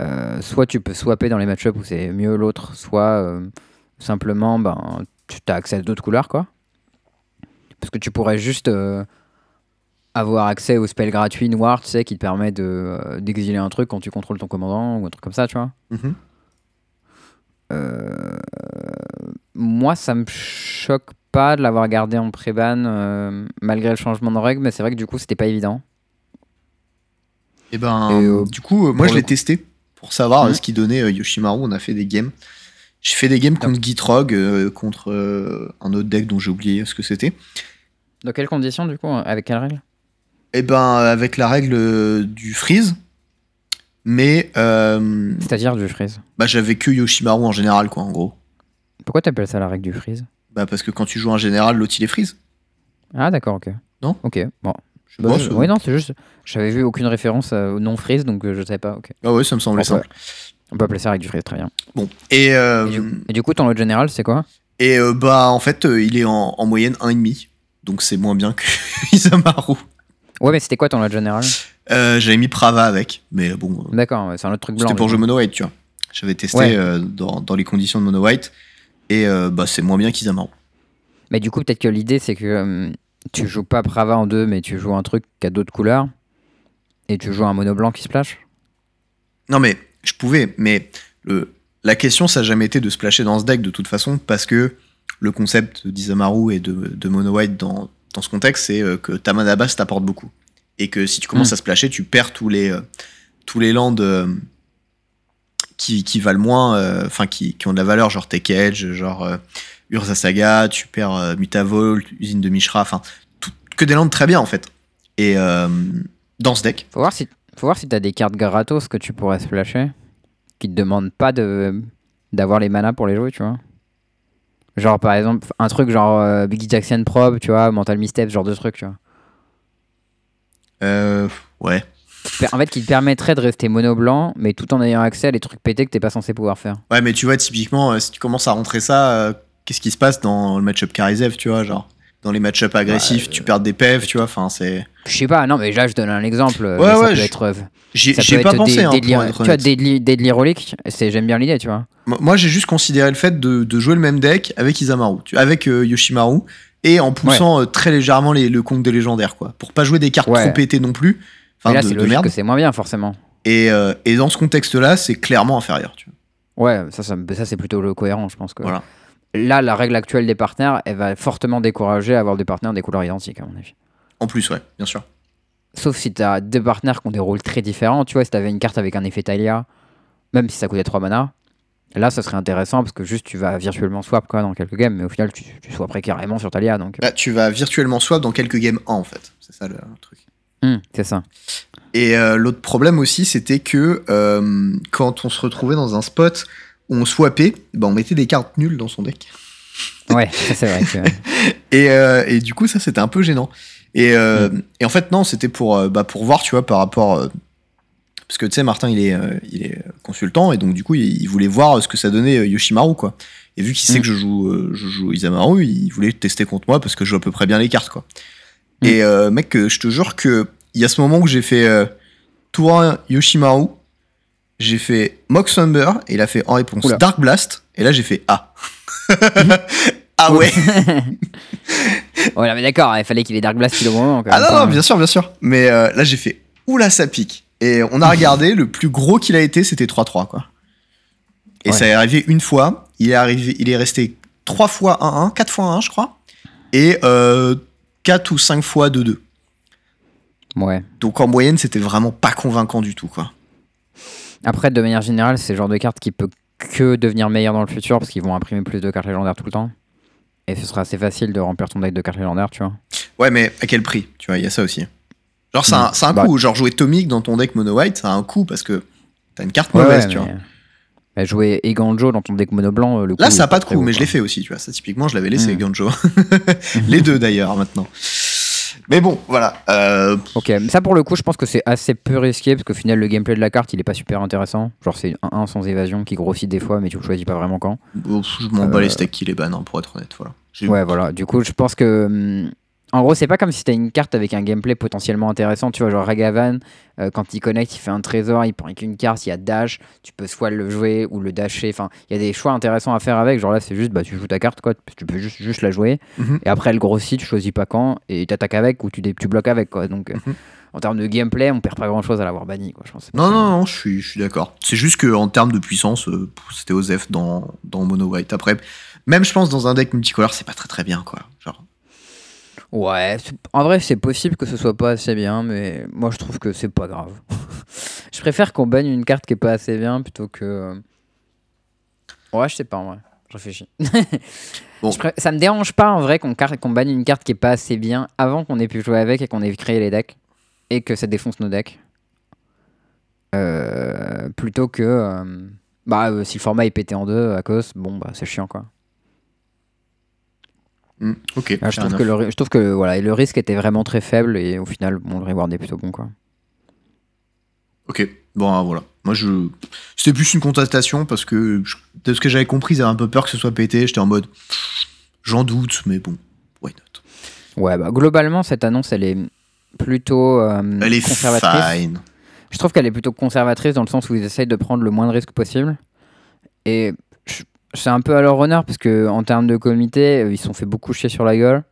Euh, soit tu peux swapper dans les match-ups où c'est mieux l'autre, soit euh, simplement ben, tu as accès à d'autres couleurs. quoi. Parce que tu pourrais juste euh, avoir accès au spell gratuit noir, tu sais, qui te permet de, d'exiler un truc quand tu contrôles ton commandant ou un truc comme ça, tu vois. Mhm. Euh, moi, ça me choque pas de l'avoir gardé en pré-ban euh, malgré le changement de règle, mais c'est vrai que du coup, c'était pas évident. Et ben, Et, euh, du coup, euh, moi, je l'ai testé pour savoir Mhm. ce qu'il donnait euh, Yoshimaru. On a fait des games. J'ai fait des games contre Gitrog, euh, contre euh, un autre deck dont j'ai oublié ce que c'était. Dans quelles conditions, du coup Avec quelle règle Et ben, avec la règle du freeze. Mais euh, C'est-à-dire du freeze. bah, j'avais que Yoshimaru en général, quoi, en gros. Pourquoi t'appelles ça la règle du freeze? Bah, parce que quand tu joues en général, l'autre il est freeze. Ah, d'accord, ok. Non Ok, bon. Je Bah, pas, je- Oui, non, c'est juste. J'avais vu aucune référence euh, au non-freeze, donc euh, je savais pas. Ok. Ah ouais, ça me semblait simple. On peut appeler ça avec du freeze, très bien. Bon. Et, euh, Et du, et du coup, ton lot général, c'est quoi? Et euh, bah, en fait, euh, il est en, en moyenne 1,5. Donc c'est moins bien que (laughs) Isamaru. Ouais, mais c'était quoi ton lot général? J'avais mis Prava avec, mais bon, D'accord, ouais, c'est un autre truc blanc. c'était pour jouer. Mono White, tu vois. J'avais testé Ouais. dans, dans les conditions de Mono White, et euh, bah, c'est moins bien qu'Isamaru. Mais du coup, peut-être que l'idée, c'est que hum, tu joues pas Prava en deux, mais tu joues un truc qui a d'autres couleurs. Et tu joues un mono blanc qui splash? Non, mais je pouvais, mais le, la question, ça n'a jamais été de splasher dans ce deck de toute façon, parce que le concept d'Isamaru et de, de Mono White dans, dans ce contexte, c'est euh, que ta mana t'apporte beaucoup. Et que si tu commences Mm. à splasher, tu perds tous les, euh, tous les lands euh, qui, qui valent moins, euh, enfin qui, qui ont de la valeur, genre Tech Edge, genre euh, Urza Saga, tu perds euh, Mutavolt, Usine de Mishra, enfin, que des lands très bien en fait. Et dans ce deck, Faut voir si, faut voir si t'as des cartes gratos que tu pourrais splasher. Qui te demandent pas de d'avoir les manas pour les jouer, tu vois. Genre, par exemple, un truc genre euh, Biggie Jackson Probe, tu vois, Mental Misstep, ce genre de truc, tu vois. euh, ouais. En fait, qui te permettrait de rester mono blanc, mais tout en ayant accès à des trucs pétés que t'es pas censé pouvoir faire. Ouais, mais tu vois, typiquement, euh, si tu commences à rentrer ça, euh, qu'est-ce qui se passe dans le match-up Karizev, tu vois, genre dans les match-up agressifs, Bah, tu perds des PEV, tu vois, enfin, c'est. Je sais pas, non, mais là, je donne un exemple. euh, Ouais, ça ouais, peut je- être. euh, J'y ça j'y peut ai pas être pensé, des- hein, être Tu vois. Deadly, Deadly Relic, j'aime bien l'idée, tu vois. Moi, j'ai juste considéré le fait de, de jouer le même deck avec Isamaru, tu- avec euh, Yoshimaru, et en poussant euh, très légèrement les- le compte des légendaires, quoi, pour pas jouer des cartes trop pétées non plus, enfin, là, c'est logique merde. que c'est moins bien, forcément. Et, euh, et dans ce contexte-là, c'est clairement inférieur, tu vois. Ouais, ça, ça, ça, c'est plutôt le cohérent, je pense que. Voilà. Là, la règle actuelle des partenaires, elle va fortement décourager à avoir des partenaires des couleurs identiques, à mon avis. En plus, ouais, bien sûr. Sauf si t'as deux partenaires qui ont des rôles très différents, tu vois, si t'avais une carte avec un effet Talia, même si ça coûtait 3 mana, là, ça serait intéressant parce que juste tu vas virtuellement swap quoi dans quelques games, mais au final, tu, tu swapperais carrément sur Talia, donc. Là, tu vas virtuellement swap dans quelques games 1, en fait. C'est ça le truc. Hum, c'est ça. Et euh, l'autre problème aussi, c'était que euh, quand on se retrouvait dans un spot où on swappait, ben on mettait des cartes nulles dans son deck. Ouais, c'est vrai que. (laughs) Et, euh, et du coup, ça, c'était un peu gênant. Et, euh, et en fait, non, c'était pour, bah, pour voir, tu vois, par rapport. parce que tu sais, Martin, il est, il est consultant, et donc du coup, il, il voulait voir ce que ça donnait Yoshimaru, quoi. Et vu qu'il sait Mm. que je joue, je joue Isamaru, il voulait tester contre moi parce que je joue à peu près bien les cartes, quoi. Et euh, mec, je te jure que il y a ce moment où j'ai fait euh, tour 1 Yoshimaru, j'ai fait Mox Thunder, et il a fait en réponse Oula. Dark Blast, et là j'ai fait Ah. (laughs) ah ouais (laughs) Ouais, mais d'accord, il fallait qu'il ait Dark Blast au moment. quand Ah non, non, bien sûr, bien sûr. Mais euh, là, j'ai fait oula, ça pique. Et on a (laughs) regardé, le plus gros qu'il a été, c'était 3-3, quoi. Et Ouais. ça est arrivé une fois. Il est, arrivé, il est resté 3 fois 1-1, 4 fois 1, je crois. Et euh, 4 ou 5 fois 2-2. Ouais. Donc en moyenne, c'était vraiment pas convaincant du tout, quoi. Après, de manière générale, c'est le genre de carte qui peut que devenir meilleur dans le futur parce qu'ils vont imprimer plus de cartes légendaires tout le temps. Et ce sera assez facile de remplir ton deck de cartes légendaires, tu vois. Ouais, mais à quel prix? Tu vois, il y a ça aussi. Genre, c'est un, c'est un Bah. coup. Genre, jouer Tomic dans ton deck mono white, ça a un coût parce que t'as une carte Ouais, mauvaise, ouais, tu vois. Bah, jouer Eganjo dans ton deck mono blanc, euh, le Là, coup, ça a pas de coup, mais je l'ai fait aussi, tu vois. Ça, typiquement, je l'avais laissé, Mm. Ganjo. (laughs) Les deux, d'ailleurs, maintenant. Mais bon, voilà. Euh, Ok, mais ça pour le coup, je pense que c'est assez peu risqué parce qu'au final, le gameplay de la carte, il est pas super intéressant. Genre, c'est un 1 sans évasion qui grossit des fois, mais tu le choisis pas vraiment quand. bon, je m'en bats Euh, les steaks qui les ban, pour être honnête. Voilà. Ouais, voilà. Du coup, je pense que. En gros, c'est pas comme si c'était une carte avec un gameplay potentiellement intéressant. Tu vois, genre Ragavan, euh, quand il connecte, il fait un trésor, il prend qu'une carte, il y a dash, tu peux soit le jouer ou le dasher. Enfin, il y a des choix intéressants à faire avec. Genre là, c'est juste, bah, tu joues ta carte, quoi. Tu peux juste, juste la jouer. Mhm. Et après, elle grossit, tu choisis pas quand, et t'attaques avec ou tu, bloques avec, quoi. Donc, euh, Mhm. en termes de gameplay, on perd pas grand chose à l'avoir banni, quoi. Je pense. Non, non, non, je suis, je suis d'accord. C'est juste qu'en termes de puissance, euh, c'était Osef dans, dans Mono White. Après, même je pense dans un deck multicolore, c'est pas très très bien, quoi. Genre, Ouais, en vrai, c'est possible que ce soit pas assez bien, mais moi je trouve que c'est pas grave. (laughs) je préfère qu'on banne une carte qui est pas assez bien plutôt que. euh, Ouais, je sais pas en vrai. Je réfléchis. (laughs) Bon. Je pré- Ça me dérange pas en vrai qu'on car- banne une carte qui est pas assez bien avant qu'on ait pu jouer avec et qu'on ait créé les decks et que ça défonce nos decks. Euh, plutôt que. euh, Bah, euh, si le format est pété en deux à cause, bon, bah c'est chiant quoi. Hmm, ok. Ah, je, trouve que le, je trouve que voilà, et le risque était vraiment très faible et au final, bon, le reward est plutôt bon quoi. Ok, bon, ah, voilà. Moi, je. C'était plus une contestation parce que, je- de ce que j'avais compris, ils avaient un peu peur que ce soit pété. J'étais en mode. J'en doute, mais bon, why not? Ouais, bah globalement, cette annonce, elle est plutôt euh, Elle est conservatrice. fine. Je trouve qu'elle est plutôt conservatrice dans le sens où ils essayent de prendre le moins de risques possible. Et c'est un peu à leur honneur parce que en termes de comité, ils se sont fait beaucoup chier sur la gueule.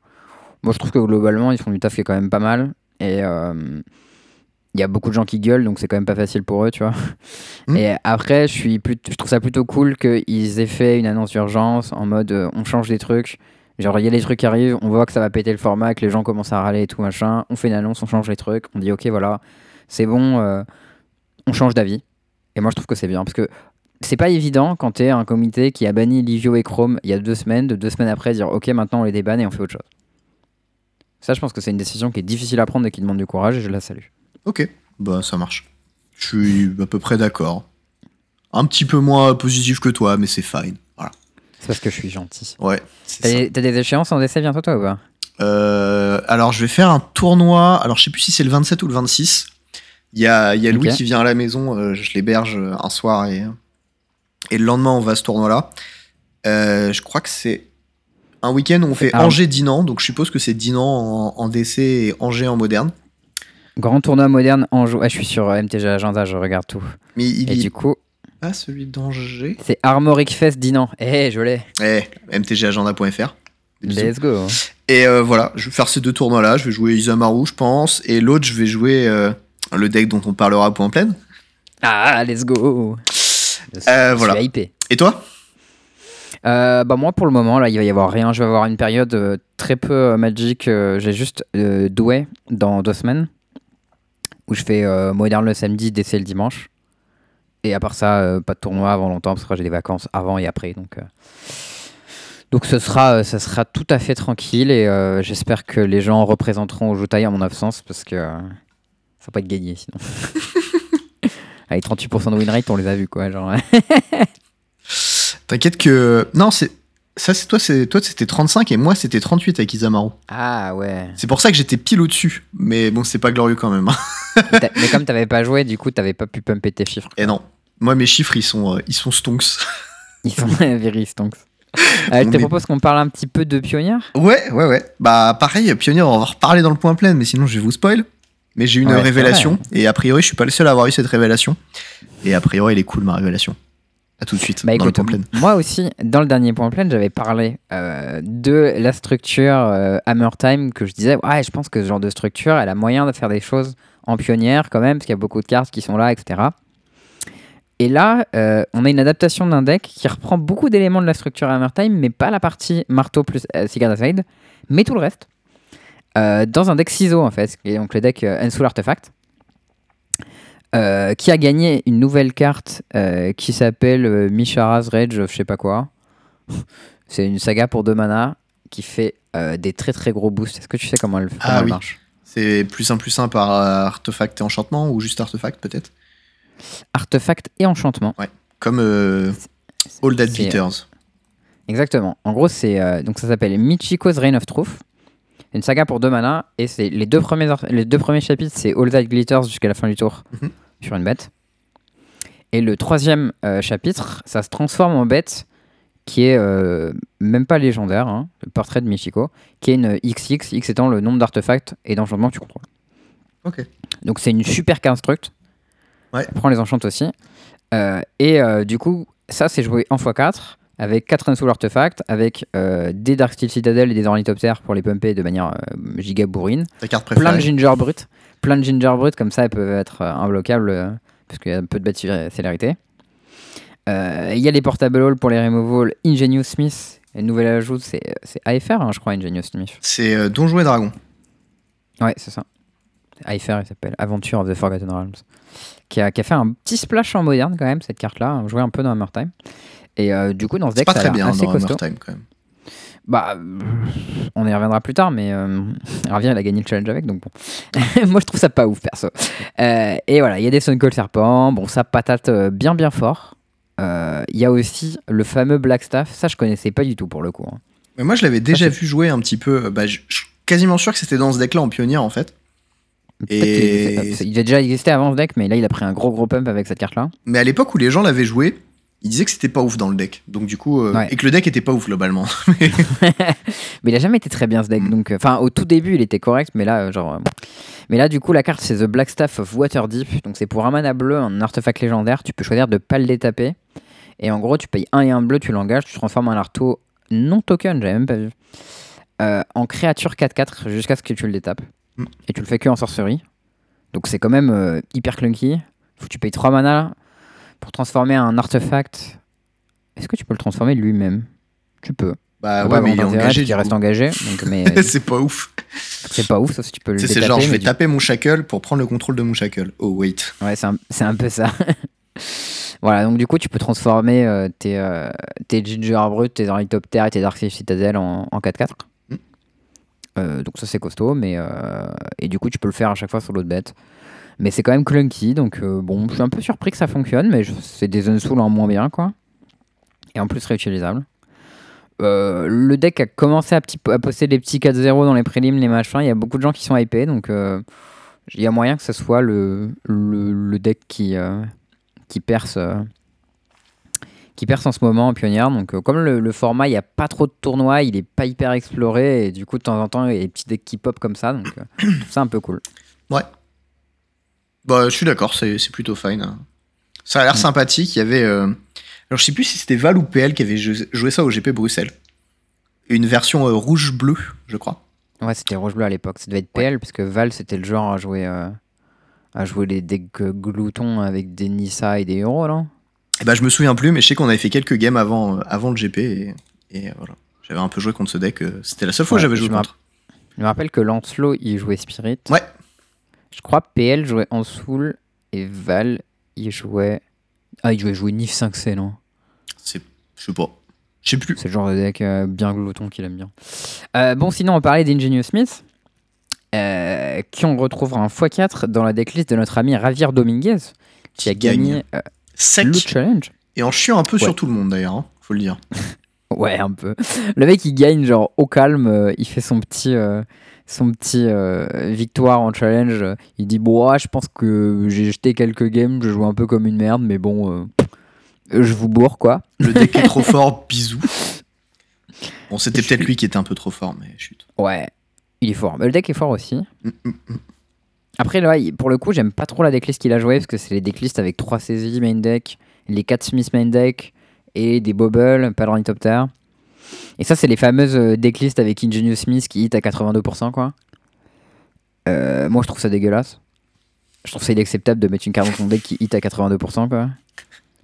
Moi, je trouve que globalement, ils font du taf qui est quand même pas mal. Et euh, il y a beaucoup de gens qui gueulent, donc c'est quand même pas facile pour eux, tu vois. Mm. Et après, je, suis je trouve ça plutôt cool qu'ils aient fait une annonce d'urgence en mode euh, on change des trucs. Genre, il y a des trucs qui arrivent, on voit que ça va péter le format, que les gens commencent à râler et tout machin. On fait une annonce, on change les trucs, on dit ok, voilà, c'est bon, euh, on change d'avis. Et moi, je trouve que c'est bien parce que c'est pas évident quand t'es un comité qui a banni Livio et Chrome il y a deux semaines, de deux semaines après dire ok, maintenant on les débanne et on fait autre chose. Ça, je pense que c'est une décision qui est difficile à prendre et qui demande du courage et je la salue. Ok, bah ça marche. Je suis à peu près d'accord. Un petit peu moins positif que toi, mais c'est fine. Voilà. C'est parce que je suis gentil. Ouais, T'as des, échéances en décès bientôt, toi ou pas? Euh, alors, je vais faire un tournoi. Alors, je sais plus si c'est le 27 ou le 26. Il y a, y a Louis qui vient à la maison. euh, je l'héberge euh, un soir et, et le lendemain, on va à ce tournoi-là. Euh, je crois que c'est un week-end où on fait Ah. Angers-Dinan. Donc, je suppose que c'est Dinan en, en DC et Angers en moderne. Grand tournoi moderne jeu. Ah, je suis sur euh, MTG Agenda, je regarde tout. Mais il Et y du coup, pas celui d'Angers. c'est Armoric Fest Dinan. Eh, je l'ai. Eh, mtgagenda.fr. Des bisous. Let's go. Et euh, voilà, je vais faire ces deux tournois-là. Je vais jouer Isamaru, je pense. Et l'autre, je vais jouer euh, le deck dont on parlera à point plein. Ah, let's go. Je Euh, je voilà. suis hypé. Et toi? Euh, bah moi pour le moment là il va y avoir rien. Je vais avoir une période euh, très peu euh, Magic. euh, J'ai juste doué dans deux semaines où je fais moderne le samedi, DC le dimanche. Et à part ça, pas de tournoi avant longtemps parce que j'ai des vacances avant et après. Donc, donc ce sera, ça sera tout à fait tranquille et euh, j'espère que les gens représenteront au Joutaï en mon absence parce que euh, ça va pas être gagné sinon. (laughs) Avec 38% de win rate, on les a vus quoi. Genre, (laughs) T'inquiète que. Non, c'est. Ça, c'est toi, c'est toi, c'était 35 et moi, c'était 38 avec Isamaru. ah ouais. C'est pour ça que j'étais pile au-dessus. Mais bon, c'est pas glorieux quand même. hein. Mais comme t'avais pas joué, du coup t'avais pas pu pumper tes chiffres. Et non. Moi, mes chiffres, ils sont, euh, ils sont stonks. (laughs) Ils sont (laughs) very stonks. Euh, je te propose qu'on parle un petit peu de Pionnière. Ouais, ouais, ouais. Bah, pareil, Pionnier, on va reparler dans le point plein, mais sinon, je vais vous spoil. Mais j'ai eu une Ouais, révélation. Et a priori, je suis pas le seul à avoir eu cette révélation. Et a priori, elle est cool, ma révélation. À tout de suite. Bah dans le point plein. moi aussi, dans le dernier point plein, j'avais parlé euh, de la structure euh, Hammer Time que je disais, ouais, je pense que ce genre de structure, elle a moyen de faire des choses en pionnière quand même, parce qu'il y a beaucoup de cartes qui sont là, etc. Et là, euh, on a une adaptation d'un deck qui reprend beaucoup d'éléments de la structure Hammer Time, mais pas la partie marteau plus euh, Aside, mais tout le reste. Euh, dans un deck ciseau en fait, qui est donc le deck euh, Ensoul Artefact, euh, qui a gagné une nouvelle carte euh, qui s'appelle euh, Mishara's Rage, je sais pas quoi. (laughs) C'est une saga pour deux mana qui fait euh, des très très gros boosts. Est-ce que tu sais comment elle, comment Ah elle oui. marche? C'est plus un plus un par euh, artefact et enchantement ou juste artefact peut-être? Artefact et enchantement. Comme euh, All That Glitters. Exactement. En gros, c'est euh, donc ça s'appelle Michiko's Reign of Truth. Une saga pour deux mana et c'est les deux premiers les deux premiers chapitres, c'est All That Glitters jusqu'à la fin du tour Mhm. sur une bête. Et le troisième euh, chapitre, ça se transforme en bête qui est euh, même pas légendaire, hein, le portrait de Michiko, qui est une XX, X étant le nombre d'artefacts et d'enchantements que tu contrôles. Ok. Donc c'est une super construct. Ouais. Prend les enchants aussi. Euh, et du coup, ça c'est joué en x4 avec 4 Soul Artefacts, avec euh, des Dark Steel Citadel et des Ornithoptères pour les pumper de manière euh, giga bourrine. Plein de Ginger Brut. Plein de Ginger Brut, comme ça elles peuvent être euh, imbloquables euh, parce qu'il y a un peu de bête célérité. Il y a les Portable Hall pour les removals. Ingenious Smith, une nouvelle ajout, c'est AFR, hein, je crois, Ingenious Smith. C'est Donjons et Dragons. Ouais, c'est ça. AFR, il s'appelle Adventure of the Forgotten Realms. Qui a, qui a fait un petit splash en moderne quand même, cette carte-là. Joué un peu dans Hammer Time. Et euh, du coup, dans ce deck, pas ça a très bien assez dans costaud. Time quand même. Bah, euh, on y reviendra plus tard, mais euh, (laughs) Ravia, elle a gagné le challenge avec, donc bon. (laughs) Moi, je trouve ça pas ouf, perso. Euh, et voilà, il y a des Suncold Serpents. Bon, ça patate bien, bien fort. Euh, Il y a aussi le fameux Blackstaff. Ça, je connaissais pas du tout pour le coup. hein. Mais moi je l'avais déjà vu jouer un petit peu. Bah, je suis quasiment sûr que c'était dans ce deck là en pionnière en fait. Et- Il a déjà existé avant ce deck, mais là, il a pris un gros, gros pump avec cette carte-là. Mais à l'époque où les gens l'avaient joué, ils disaient que c'était pas ouf dans le deck. Donc du coup, euh, Ouais. et que le deck était pas ouf globalement. (laughs) Mais il a jamais été très bien ce deck. Mm. Donc, euh, enfin, au tout début, il était correct, mais là, euh, genre. Mais là, du coup, la carte, c'est The Blackstaff of Waterdeep. Donc, c'est pour un mana bleu, un artefact légendaire. Tu peux choisir de pas le détaper. Et en gros, tu payes un et un bleu, tu l'engages, tu transformes un arto non token, j'avais même pas vu, en créature 4-4 jusqu'à ce que tu le détapes. Mm. Et tu le fais que en sorcerie. Donc, c'est quand même hyper clunky. Faut que tu payes 3 mana pour transformer un artefact. Est-ce que tu peux le transformer lui-même? Tu peux. bah ouais, mais il est engagé. qu'il du reste engagé. (laughs) Donc, mais c'est pas ouf. c'est pas ouf, sauf si tu peux le c'est genre, je vais taper mon shackle pour prendre le contrôle de mon shackle. Oh wait. Ouais, c'est un, un peu ça. (laughs) voilà, donc du coup, tu peux transformer euh, tes, euh, tes Ginger Brut, tes Ornithoptères et tes Dark Citadel en, en 4-4. Mm. Euh, donc ça, c'est costaud, mais... et du coup, tu peux le faire à chaque fois sur l'autre bête. Mais c'est quand même clunky, donc euh, bon, je suis un peu surpris que ça fonctionne, mais c'est des Unsoul en moins bien, quoi. Et en plus réutilisable. Euh, le deck a commencé à, petit, à poster des petits 4-0 dans les prélims, les machins. Il y a beaucoup de gens qui sont hypés, donc euh, il y a moyen que ce soit le, le, deck qui, qui, perce, qui perce en ce moment en pionnière. Donc, comme le, le format, il n'y a pas trop de tournois, il est pas hyper exploré, et du coup, de temps en temps, il y a des petits decks qui pop comme ça. Donc, (coughs) je trouve ça un peu cool. Bah, je suis d'accord, c'est plutôt fine. hein. Ça a l'air sympathique. Il y avait. euh, Alors, je sais plus si c'était Val ou PL qui avait jou- joué ça au GP Bruxelles. Une version euh, rouge-bleu, je crois. Ouais, c'était rouge-bleu à l'époque. Ça devait être Ouais. PL, parce que Val, c'était le genre à jouer, euh, à jouer les decks gloutons avec des Nissa et des héros, là. Et bah, je me souviens plus, mais je sais qu'on avait fait quelques games avant, avant le GP. Et, et, voilà. J'avais un peu joué contre ce deck. C'était la seule fois Ouais, que j'avais joué contre. Je me rappelle que Lancelot, il jouait Spirit. Ouais. Je crois PL jouait en Soul et Val, il jouait. Ah, il jouait jouer Nif 5C, non? C'est. Je sais pas. Je sais plus. C'est le genre de deck euh, bien glouton qu'il aime bien. Euh, bon, sinon, on parlait d'Ingenious Smith, euh, qui on retrouvera en x4 dans la decklist de notre ami Javier Dominguez, qui a Qui gagné Sec. le challenge. Et en chiant un peu Ouais. sur tout le monde d'ailleurs, hein, faut le dire. (laughs) Ouais, un peu. Le mec, il gagne genre au calme, il fait son petit, son petit euh, victoire en challenge. euh, Il dit Bon, ah, je pense que j'ai jeté quelques games, je joue un peu comme une merde, mais bon, euh, je vous bourre quoi. Le deck est trop (laughs) fort, bisous. Bon, c'était peut-être lui qui était un peu trop fort, mais chut. Ouais, il est fort. Mais le deck est fort aussi. Mm, mm, mm. Après, là, pour le coup, j'aime pas trop la decklist qu'il a joué parce que c'est les decklists avec 3 saisies main deck les 4 Smith main deck et des Bobble, pas d'ornithoptère. Et ça, c'est les fameuses euh, decklists avec Ingenious Smith qui hit à 82%, quoi. Euh, moi, je trouve ça dégueulasse. Je trouve ça inacceptable de mettre une carte dans ton deck qui hit à 82%, quoi.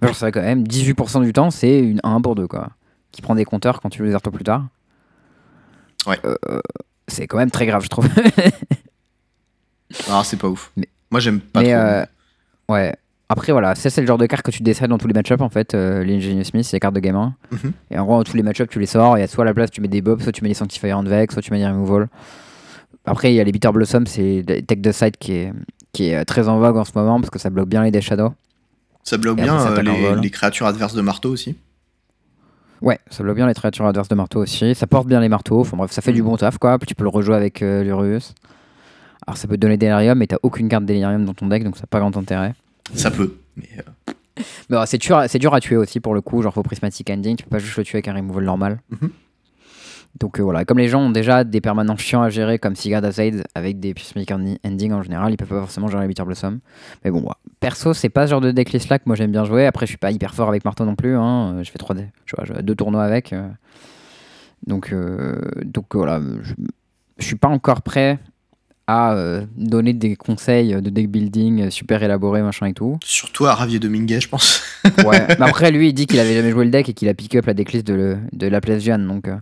Genre, ça, quand même, 18% du temps, c'est une 1 pour 2, quoi. Qui prend des compteurs quand tu les retrouves plus tard. Ouais. Euh, c'est quand même très grave, je trouve. Ah, c'est pas ouf. Mais- Moi, j'aime pas Mais trop. euh, ouais. Après, voilà, ça, c'est le genre de carte que tu décides dans tous les match-ups, en fait. Euh, les Ingenious Smith, c'est les cartes de game 1. Mhm. Et en gros, dans tous les match-ups, tu les sors. Et à soit à la place, tu mets des bobs, soit tu mets des Sanctifier en Vex, soit tu mets des Removal. Après, il y a les Bitter Blossom, c'est tech de side qui est, qui est euh, très en vogue en ce moment parce que ça bloque bien les Death Shadow. Ça bloque bien après, ça euh, les, créatures adverses de marteau aussi. Ouais, ça bloque bien les créatures adverses de marteau aussi. Ça porte bien les marteaux. Enfin bref, ça fait du bon taf quoi. Puis tu peux le rejouer avec euh, l'Urus. Alors ça peut te donner Delirium, mais t'as aucune carte Delirium dans ton deck, donc ça n'a pas grand intérêt. Ça peut. Mais euh, Mais c'est dur, à- c'est dur à tuer aussi pour le coup. Genre, faut Prismatic Ending, tu peux pas juste le tuer avec un removal normal. Mhm. Donc euh, voilà, comme les gens ont déjà des permanents chiants à gérer comme Sigurd Azade avec des Prismatic Ending en général, ils peuvent pas forcément gérer les Bitter Blossom. Mais bon, ouais. perso, c'est pas ce genre de decklist là que moi j'aime bien jouer. Après, je suis pas hyper fort avec Marteau non plus. Hein. Euh, Je fais 3D, je vois, je- deux tournois avec. Donc, euh, donc voilà, je, je suis pas encore prêt à euh, donner des conseils de deck building euh, super élaborés, machin et tout. surtout à Ravier Dominguez, je pense. (laughs) Ouais. Mais (laughs) après, lui, il dit qu'il avait jamais joué le deck et qu'il a pick up la decklist de, le- de la place Jeanne. Donc, euh,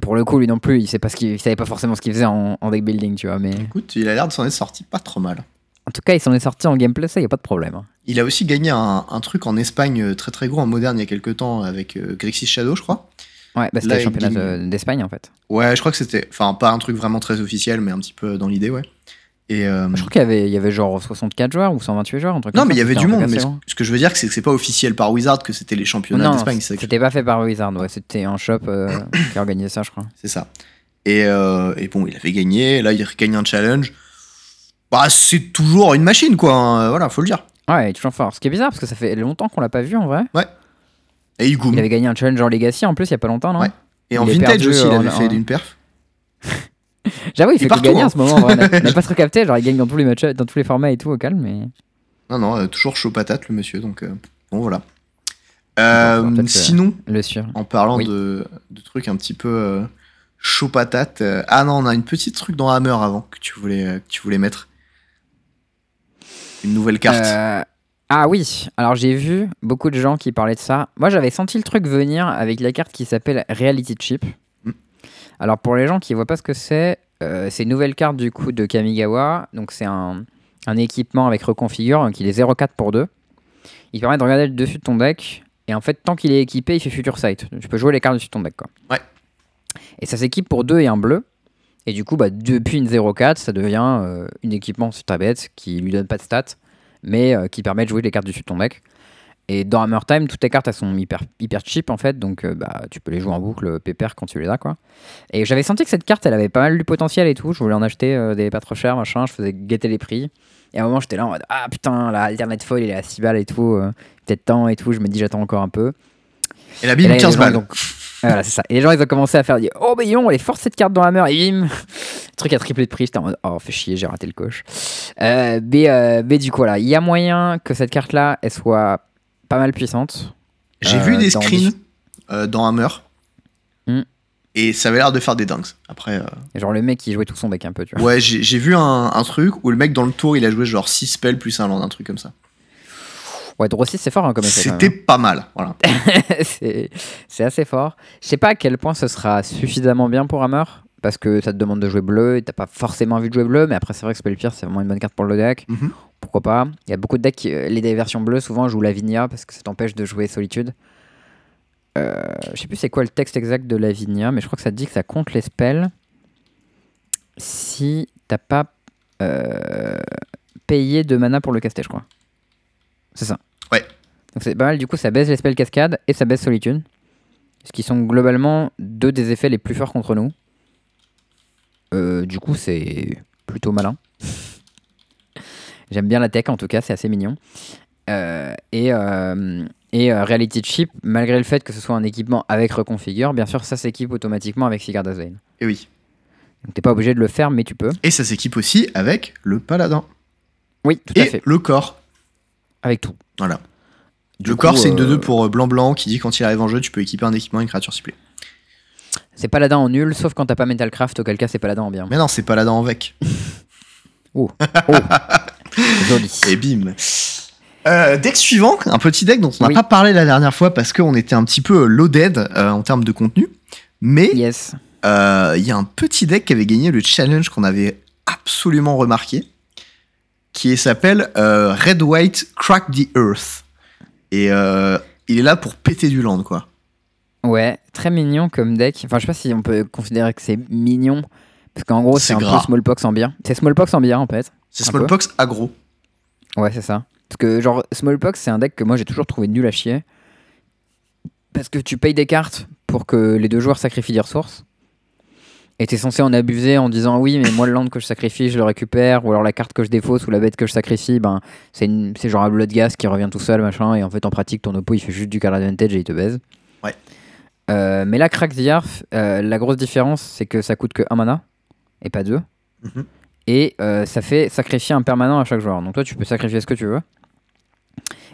pour le coup, lui non plus, il, sait pas ce qu'il- il savait pas forcément ce qu'il faisait en, en deck building, tu vois. Mais Écoute, il a l'air de s'en être sorti pas trop mal. en tout cas, il s'en est sorti en gameplay, ça, y a pas de problème. hein. Il a aussi gagné un, un truc en Espagne très très gros en moderne il y a quelques temps avec euh, Grixis Shadow, je crois. Ouais, bah, c'était le championnat d'Espagne en fait. Ouais, je crois que c'était. Enfin, pas un truc vraiment très officiel, mais un petit peu dans l'idée, ouais. Et. euh, Je crois qu'il y avait, il y avait genre 64 joueurs ou 128 joueurs, un truc non, mais il y avait du monde. Mais ce, que je veux dire, c'est que c'est pas officiel par Wizard que c'était les championnats d'Espagne. c'était pas fait par Wizard, ouais, c'était un shop euh, qui a organisé ça, je crois. C'est ça. Et, euh, et bon, il avait gagné. Là, il gagne un challenge. Bah, c'est toujours une machine, quoi. hein, Voilà, faut le dire. Ouais, il est toujours fort. Ce qui est bizarre parce que ça fait longtemps qu'on l'a pas vu en vrai. Et il avait gagné un challenge en Legacy en plus il y a pas longtemps, non Ouais. Et en il vintage aussi, il avait en- fait d'une perf. (laughs) J'avoue, il fait que gagner en ce moment. (laughs) On a- on a pas trop capté, genre il gagne dans tous les matchs, dans tous les formats et tout au calme, mais. Non, non, euh, toujours chaud patate, le monsieur. Donc, euh, bon, voilà. Euh, Bon, sinon, Le sûr. en parlant Oui. de, de trucs un petit peu chaud patate. ah non, on a une petite truc dans Hammer avant que tu voulais, que tu voulais mettre. Une nouvelle carte. Ah oui, alors j'ai vu beaucoup de gens qui parlaient de ça. Moi j'avais senti le truc venir avec la carte qui s'appelle Reality Chip. Mm. Alors pour les gens qui voient pas ce que c'est, euh, c'est une nouvelle carte du coup de Kamigawa. Donc c'est un, un équipement avec reconfigure, il est 0,4 pour 2. Il permet de regarder le dessus de ton deck. Et en fait, tant qu'il est équipé, il fait Future Sight. Tu peux jouer les cartes dessus de ton deck. Quoi. Ouais. Et ça s'équipe pour 2 et un bleu. Et du coup, bah, depuis une 0,4, ça devient euh, une équipement sur ta bête qui lui donne pas de stats, mais euh, qui permet de jouer les cartes dessus de ton deck. Et dans Hammer Time, toutes tes cartes elles sont hyper, hyper cheap en fait, donc euh, bah, tu peux les jouer en boucle euh, pépère quand tu les as quoi. Et j'avais senti que cette carte elle avait pas mal du potentiel et tout, je voulais en acheter euh, des pas trop chers machin, je faisais guetter les prix. Et à un moment j'étais là en mode ah putain la alternate foil il est à 6 balles et tout, peut-être temps et tout, je me dis j'attends encore un peu. Et la bim, là, il y a 15 des gens, balles. ont- Voilà, c'est ça. Et les gens, ils ont commencé à faire dire Oh, mais on, elle est forte cette carte dans Hammer, et bim truc a triplé de prix. J'étais en mode Oh, fait chier, j'ai raté le coche. Euh, mais, euh, mais du coup, voilà, il y a moyen que cette carte-là, elle soit pas mal puissante. J'ai Euh, vu des dans screens euh, dans Hammer. Hmm. Et ça avait l'air de faire des dingues. Après, euh, genre, le mec, il jouait tout son deck un peu, tu vois. ouais, j'ai j'ai vu un, un truc où le mec dans le tour, il a joué genre 6 spells plus un land, un truc comme ça. Ouais, 6, c'est fort hein, comme effet, C'était pas mal. Voilà. (laughs) c'est assez fort. Je sais pas à quel point ce sera suffisamment bien pour Hammer. Parce que ça te demande de jouer bleu et t'as pas forcément envie de jouer bleu, mais après c'est vrai que Spellpierce c'est vraiment une bonne carte pour le deck. Mhm. Pourquoi pas? Il y a beaucoup de decks, qui- euh, les versions bleues souvent jouent Lavinia parce que ça t'empêche de jouer Solitude. Euh, je sais plus c'est quoi le texte exact de Lavinia, mais je crois que ça te dit que ça compte les spells si t'as pas euh, payé de mana pour le caster, je crois. C'est ça. Donc c'est pas mal, du coup ça baisse les spells cascade et ça baisse Solitude. Ce qui sont globalement deux des effets les plus forts contre nous. Euh, du coup c'est plutôt malin. J'aime bien la tech en tout cas, c'est assez mignon. Euh, et euh, et Reality Chip, malgré le fait que ce soit un équipement avec reconfigure, bien sûr ça s'équipe automatiquement avec Sigurd Azane. Et oui. Donc t'es pas obligé de le faire, mais tu peux. Et ça s'équipe aussi avec le paladin. Oui, tout à Et fait. le corps. Avec tout. Voilà. Le coup, corps, c'est une euh, 2-2 pour euh, blanc-blanc qui dit quand il arrive en jeu, tu peux équiper un équipement et une créature ciblée. C'est paladin en nul, sauf quand t'as pas Mentalcraft, auquel cas c'est paladin en bien. Mais non, c'est pas là-dedans avec. (laughs) (laughs) Oh, joli. Et bim. Euh, deck suivant, un petit deck dont on n'a Oui. pas parlé la dernière fois parce qu'on était un petit peu loaded euh, en termes de contenu. Mais Yes. euh, il y a un petit deck qui avait gagné le challenge qu'on avait absolument remarqué, qui s'appelle euh, Red White Crack the Earth. Et euh, il est là pour péter du land, quoi. Ouais, très mignon comme deck. Enfin, je sais pas si on peut considérer que c'est mignon. Parce qu'en gros, C'est un gras. peu Smallpox en bien. C'est Smallpox en bien en fait. C'est peu. Smallpox aggro. Ouais, c'est ça. Parce que, genre, Smallpox, c'est un deck que moi j'ai toujours trouvé nul à chier. Parce que tu payes des cartes pour que les deux joueurs sacrifient des ressources. Et t'es censé en abuser en disant oui, mais moi le land que je sacrifie, je le récupère. Ou alors la carte que je défausse ou la bête que je sacrifie, ben c'est une- genre un Bloodghast qui revient tout seul, machin. Et en fait, en pratique, ton oppo il fait juste du card advantage et il te baise. Ouais. Euh, mais là, Crack the Earth, euh, la grosse différence, c'est que ça coûte que 1 mana et pas 2. Mhm. Et euh, ça fait sacrifier un permanent à chaque joueur. Donc toi, tu peux sacrifier ce que tu veux.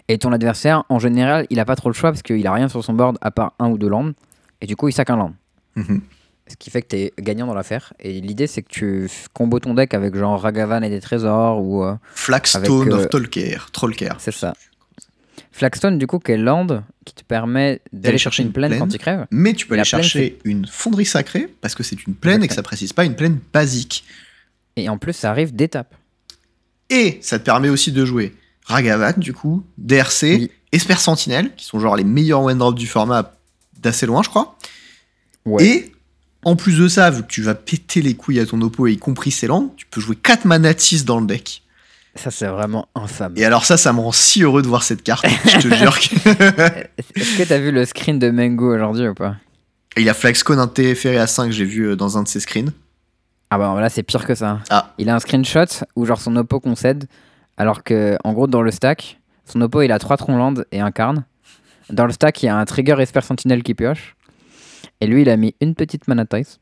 Et ton adversaire, en général, il a pas trop le choix parce qu'il a rien sur son board à part un ou deux landes. Et du coup, il sac un land. Mhm. Ce qui fait que tu es gagnant dans l'affaire. Et l'idée, c'est que tu combos ton deck avec genre Ragavan et des trésors ou. euh, Flagstone Avec, euh, of Tolkien. Trollker. c'est ça. Flagstone, du coup, qui est land qui te permet d'aller chercher une plaine quand il crève. Mais tu peux aller plaine, chercher une fonderie sacrée parce que c'est une plaine et que ça précise pas une plaine basique. Et en plus, ça arrive d'étape. Et ça te permet aussi de jouer Ragavan, du coup, DRC, Oui. Esper Sentinel, qui sont genre les meilleurs one drop du format d'assez loin, je crois. Ouais. Et en plus de ça, vu que tu vas péter les couilles à ton oppo, y compris ses landes, tu peux jouer 4 manatis dans le deck. Ça, c'est vraiment infâme. Et alors ça, ça me rend si heureux de voir cette carte. je te (laughs) jure que... Est-ce que t'as vu le screen de Mango aujourd'hui ou pas? Il a Flaxcone un TFR à 5, j'ai vu euh, dans un de ses screens. Ah bah là, c'est pire que ça. Ah. Il a un screenshot où genre son oppo concède, alors que en gros dans le stack, son oppo il a 3 troncs land et un carne. Dans le stack, il y a un trigger Esper Sentinel qui pioche. Et lui, il a mis une petite mana dice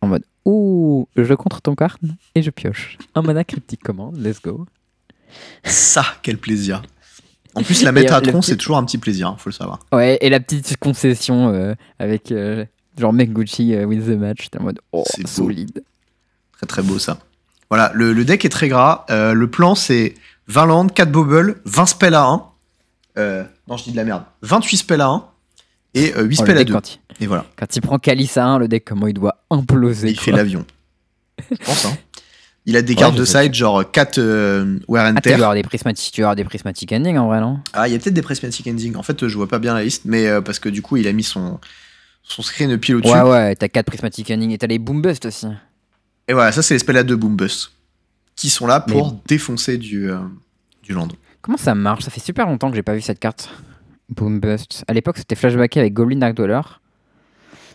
en mode Ouh, je contre ton carne et je pioche. Un mana cryptique commande, let's go. Ça, quel plaisir. En plus, (laughs) la mettre Et, euh, petit- c'est toujours un petit plaisir, hein, faut le savoir. Ouais, et la petite concession euh, avec euh, genre Menguchi euh, with the match, t'es en mode Oh, C'est solide. Très très beau ça. Voilà, le, le deck est très gras. Euh, le plan, c'est 20 landes, 4 bobbles, 20 spells à 1. Euh, non, je dis de la merde. 28 spells à 1 et euh, 8 Oh, le spells à deck, 2. quand, il, Et voilà. quand il prend Calice à 1, le deck, comment il doit imploser. il quoi. fait l'avion. (laughs) Je pense, hein. Il a des Ouais, cartes de side, genre 4 euh, wear and Ah, tu tear. avoir des prismatiques, tu avoir des prismatic ending en vrai, non? Ah, il y a peut-être des prismatic ending. En fait, euh, je vois pas bien la liste, mais euh, parce que du coup, il a mis son, son screen pile au-dessus. Ouais, ouais, t'as 4 prismatic ending et t'as les boom bust aussi. Et voilà, ça, c'est les spells à 2 boom bust. Qui sont là pour défoncer du, euh, du land. Comment ça marche? Ça fait super longtemps que j'ai pas vu cette carte. Boom bust. À l'époque, c'était flashbacké avec Goblin Dark Dweller.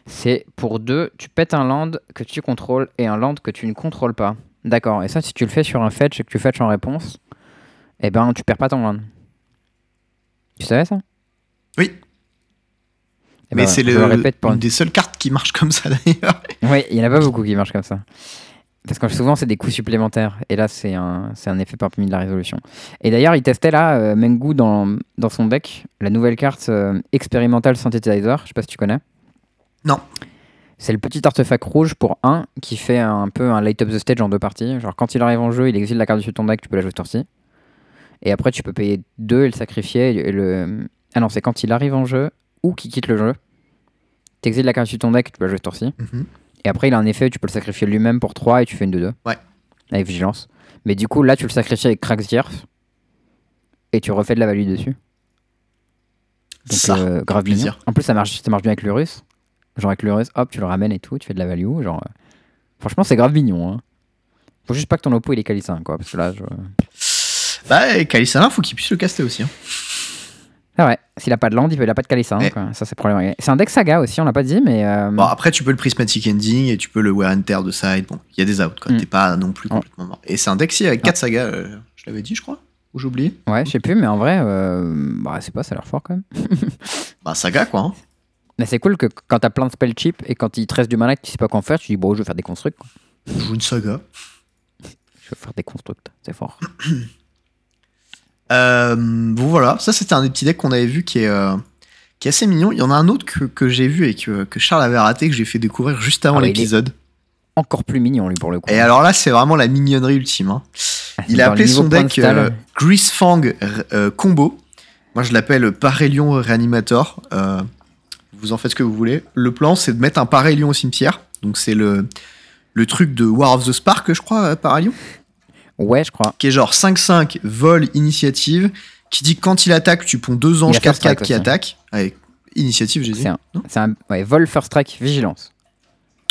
C'est pour deux, tu pètes un land que tu contrôles et un land que tu ne contrôles pas. D'accord, et ça, si tu le fais sur un fetch et que tu fetch en réponse, eh ben, tu perds pas ton land. Tu savais ça? Oui. Eh mais ben, c'est je le, une des seules cartes qui marche comme ça d'ailleurs. Oui, il n'y en a pas beaucoup qui marchent comme ça. Parce que souvent, c'est des coups supplémentaires. Et là, c'est un, c'est un effet parmi de la résolution. Et d'ailleurs, il testait là, euh, Mengu, dans, dans son deck, la nouvelle carte euh, Experimental Synthesizer. Je sais pas si tu connais. Non. C'est le petit artefact rouge pour 1 qui fait un peu un light up the stage en deux parties. Genre, quand il arrive en jeu, il exile la carte dessus de ton deck, tu peux la jouer ci Et après, tu peux payer 2 et le sacrifier. Et le... Ah non, c'est quand il arrive en jeu ou qu'il quitte le jeu. Tu exiles la carte dessus de ton deck, tu peux la jouer cette ci Mhm. Et après, il a un effet, tu peux le sacrifier lui-même pour 3 et tu fais une 2-2. Ouais. Avec vigilance. Mais du coup, là, tu le sacrifies avec Crax Earth et tu refais de la value dessus. Donc, ça. euh, grave plaisir. En plus, ça marche, ça marche bien avec l'Urus. Genre, avec l'Urus, hop, tu le ramènes et tout, tu fais de la value. Genre, euh, Franchement, c'est grave mignon. Hein. Faut juste pas que ton oppo il est calicin, quoi. Parce que là, je... Bah, faut qu'il puisse le caster aussi. hein. Ah ouais, s'il a pas de land, il a pas de. Ouais. quoi. Ça, c'est problématique. C'est un deck saga aussi, on l'a pas dit, mais. euh, Bon, après, tu peux le Prismatic Ending et tu peux le Wear and Tear de side. Bon, il y a des outs, quoi. Mm. T'es pas non plus Oh. complètement mort. Et c'est un deck si avec 4 sagas, euh, je l'avais dit, je crois. Ou j'ai oublié Ouais, je sais plus, mais en vrai, euh, bah, c'est pas, ça a l'air fort quand même. (laughs) Bah, saga, quoi. hein. Mais c'est cool que quand t'as plein de spell cheap et quand il te reste du mana que tu sais pas quoi en faire, tu dis bon, je vais faire des constructs. quoi. Je joue une saga. (laughs) Je vais faire des constructs, c'est fort. (clears throat) Euh, bon voilà, ça c'était un des petits decks qu'on avait vu qui est, euh, qui est assez mignon. Il y en a un autre que, que j'ai vu et que, que Charles avait raté, que j'ai fait découvrir juste avant Ah l'épisode. Encore plus mignon, lui, pour le coup. Et alors là, c'est vraiment la mignonnerie ultime. hein. Il a appelé son de deck stall. euh, Grease Fang euh, Combo. Moi, je l'appelle Parélion Reanimator. Vous en faites ce que vous voulez. Le plan, c'est de mettre un Parélion au cimetière. Donc, c'est le, le truc de War of the Spark, je crois, euh, Parélion. Ouais, je crois. Qui est genre 5-5, vol, initiative. Qui dit que quand il attaque, tu ponds deux anges a First 4-4 Strike qui attaquent. Avec initiative, j'ai dit. C'est un, ouais, vol, first strike, vigilance.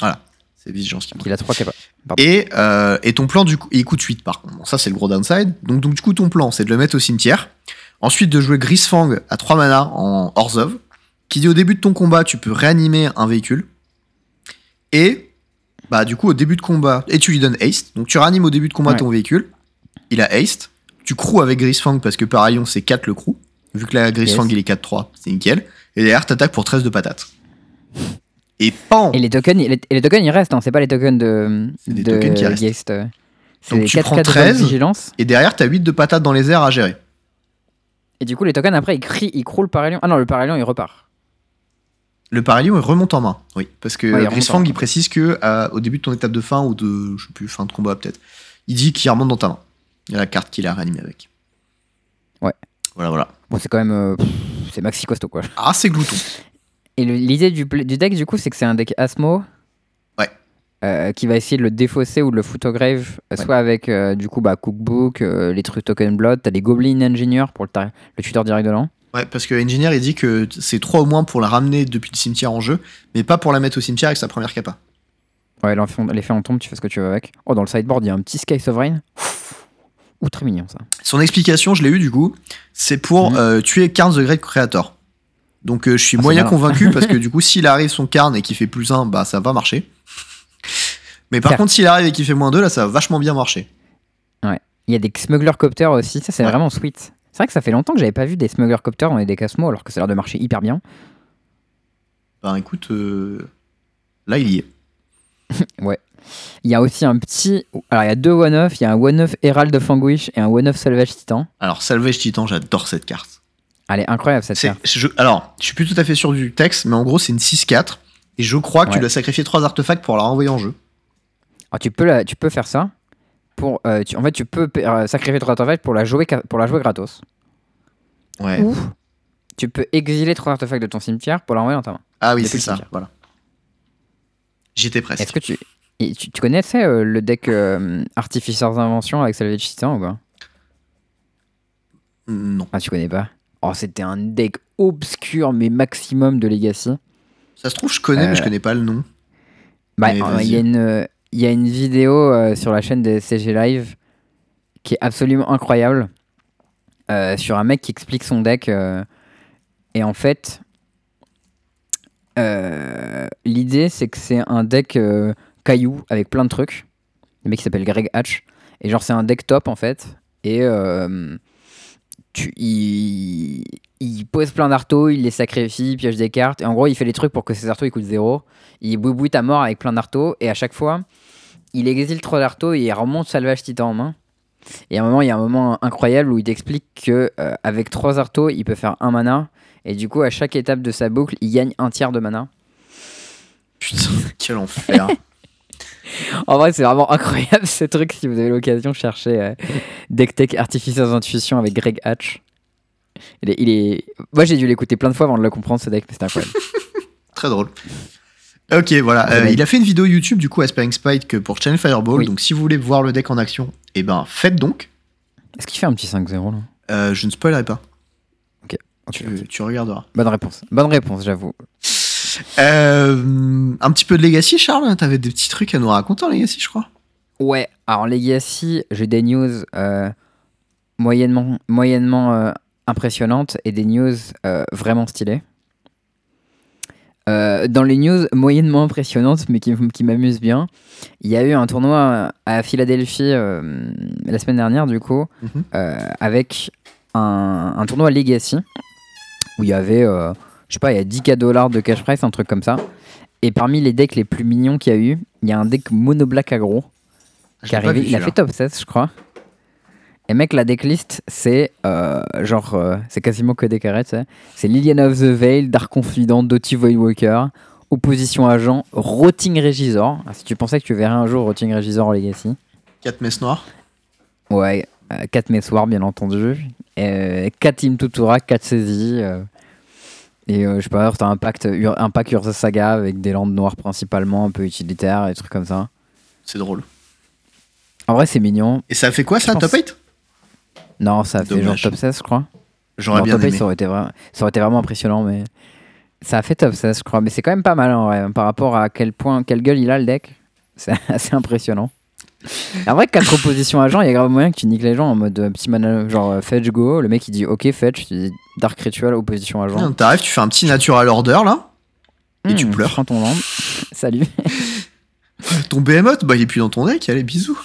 Voilà. C'est vigilance qui il a trois capables. Et, euh, et ton plan, du coup, il coûte 8 par contre. Bon, ça, c'est le gros downside. Donc, donc, du coup, ton plan, c'est de le mettre au cimetière. Ensuite, de jouer Grisfang à 3 mana en Orzhov. Qui dit au début de ton combat, tu peux réanimer un véhicule. Et, bah, du coup, au début de combat, et tu lui donnes haste. Donc, tu réanimes au début de combat Ouais. ton véhicule. Il a haste. Tu crew avec Grisfang parce que par rayon, c'est 4 le crew. Vu que la Grisfang, Yes. il est 4-3, c'est nickel. Et derrière, t'attaques pour 13 de patates. Et pan Et les tokens, et les, et les tokens, ils restent, hein, c'est pas les tokens de. C'est des de tokens qui restent. Geist, euh. Donc les tu 4 prends 4 de 13. vigilance. Et derrière, t'as 8 de patates dans les airs à gérer. Et du coup, les tokens, après, ils crient, ils croulent le parélion. Ah non, le parélion, il repart. Le Parélion, il remonte en main. Oui, parce que Ouais, Grisfang, il précise que euh, au début de ton étape de fin ou de, je sais plus, fin de combat peut-être, il dit qu'il remonte dans ta main. Il y a la carte qu'il a réanimée avec. Ouais. Voilà, voilà. Bon, c'est quand même. euh, c'est maxi costaud, quoi. Ah, c'est glouton. Et l'idée du, deck, du coup, c'est que c'est un deck Asmo. Ouais. euh, qui va essayer de le défausser ou de le foutre au grave, euh, Ouais. soit avec du coup bah, Cookbook, les trucs Token Blood, t'as les Goblin Engineer pour le, le tuteur direct de l'an. Ouais, parce que Engineer, il dit que c'est 3 au moins pour la ramener depuis le cimetière en jeu, mais pas pour la mettre au cimetière avec sa première capa. Ouais, l'effet en tombe, tu fais ce que tu veux avec. Oh, dans le sideboard, il y a un petit Sky Sovereign. Ouh, très mignon ça. Son explication, je l'ai eu du coup, c'est pour Mhm. euh, tuer Carn the Great Creator. Donc euh, je suis Ah, moyen convaincu parce que (laughs) du coup, s'il arrive son Carn et qu'il fait plus 1, bah ça va marcher. Mais par contre, s'il arrive et qu'il fait moins 2, là, ça va vachement bien marcher. Il y a des Smuggler Copter aussi, ça c'est Ouais. vraiment sweet. C'est vrai que ça fait longtemps que j'avais pas vu des Smuggler Copter dans les decks Asmo alors que ça a l'air de marcher hyper bien. Ben écoute, euh, là il y est. (laughs) Il y a aussi un petit. Alors il y a deux one-off, il y a un one-off Herald of Anguish et un one-off Salvage Titan. Alors, Salvage Titan, j'adore cette carte. Elle est incroyable cette carte. je- alors, je suis plus tout à fait sûr du texte, mais en gros, c'est une 6-4. Et je crois que tu Ouais. dois sacrifier 3 artefacts pour la renvoyer en jeu. Alors, tu, peux la- tu peux faire ça. Pour, euh, tu- en fait, tu peux euh, sacrifier trois artefacts pour la jouer, pour la jouer gratos. Ouais. Ou tu peux exiler trois artefacts de ton cimetière pour l'envoyer dans ta main. Ah oui, c'est ça. Voilà. J'étais presque. Est-ce que tu, tu, tu connaissais euh, le deck euh, Artificers Invention avec Salvage Titan ou pas? Non. Ah, tu connais pas? Oh, c'était un deck obscur mais maximum de Legacy. Ça se trouve, je connais, mais je connais pas le nom. Bah, il y a une, euh, il y a une vidéo euh, sur la chaîne de CG Live qui est absolument incroyable euh, sur un mec qui explique son deck. euh, et en fait, l'idée c'est que c'est un deck caillou avec plein de trucs. Le mec qui s'appelle Greg Hatch. Et genre, c'est un deck top en fait. Et tu, il, pose plein d'artos, il les sacrifie, il pioche des cartes. Et en gros, il fait les trucs pour que ces artos ils coûtent zéro. Il boubouille ta mort avec plein d'artos. Et à chaque fois, il exile trois d'artos et il remonte Salvage Titan en main. Et à un moment, il y a un moment incroyable où il t'explique que euh, avec trois artos, il peut faire un mana. Et du coup, à chaque étape de sa boucle, il gagne un tiers de mana. Putain, (laughs) quel enfer. (laughs) En vrai, c'est vraiment incroyable ce truc. Si vous avez l'occasion, cherchez euh, Deck Tech Artificers Intuition avec Greg Hatch. Il est, il est... Moi, j'ai dû l'écouter plein de fois avant de le comprendre, ce deck, mais c'est incroyable. (laughs) Très drôle. Ok, voilà. Ouais, Euh, il a fait une vidéo YouTube, du coup, Aspiring Spite, que pour Channel Fireball. Oui. Donc, si vous voulez voir le deck en action, eh ben, faites donc. Est-ce qu'il fait un petit 5-0 là? Euh, je ne spoilerai pas. Ok, Tu, tu regarderas. Bonne réponse. Bonne réponse, j'avoue. Euh, un petit peu de Legacy, Charles? T'avais des petits trucs à nous raconter en Legacy, je crois? Ouais, alors Legacy, j'ai des news moyennement, moyennement impressionnantes et des news vraiment stylées. Euh, dans les news moyennement impressionnantes, mais qui, m'amusent bien, il y a eu un tournoi à Philadelphie euh, la semaine dernière, du coup, Mhm. euh, avec un, un tournoi Legacy, où il y avait, je sais pas, il y a 10K dollars de cash price, un truc comme ça. Et parmi les decks les plus mignons qu'il y a eu, il y a un deck mono black aggro Je qui est arrivé. Il a fait top 16, je crois. Et mec, la decklist, c'est euh, genre, euh, c'est quasiment que des carrés, tu sais. C'est Liliana of the Veil, Dark Confidant, Doty Voidwalker, Opposition Agent, Rotting Regisor. Ah, si tu pensais que tu verrais un jour Rotting Regisor en Legacy. 4 messes noires. Ouais, 4 Messoirs, bien entendu. 4 Team Tutura, 4 saisies. euh. et euh, je sais pas, t'as un, pacte, un pack Urza Saga avec des landes noires principalement, un peu utilitaires, et des trucs comme ça. C'est drôle. En vrai, c'est mignon. Et ça fait quoi ça, top pense- 8 Non, ça a fait genre top 16, je crois. J'aurais bien top 8, aimé. ça aurait, été vra- ça aurait été vraiment impressionnant, mais ça a fait top 16, je crois. Mais c'est quand même pas mal en vrai, hein, par rapport à quel point, quelle gueule il a le deck. (laughs) C'est assez impressionnant. En vrai, 4 oppositions agents, il y a grave moyen que tu niques les gens en mode euh, petit mana, genre euh, fetch go. Le mec il dit ok fetch, tu dis Dark Ritual, opposition agent. Tiens, T'arrives, tu fais un petit natural order là. et tu Hmm, pleures. prends ton land. (laughs) salut. (laughs) (laughs) Ton behemoth, bah il est plus dans ton deck, allez, bisous.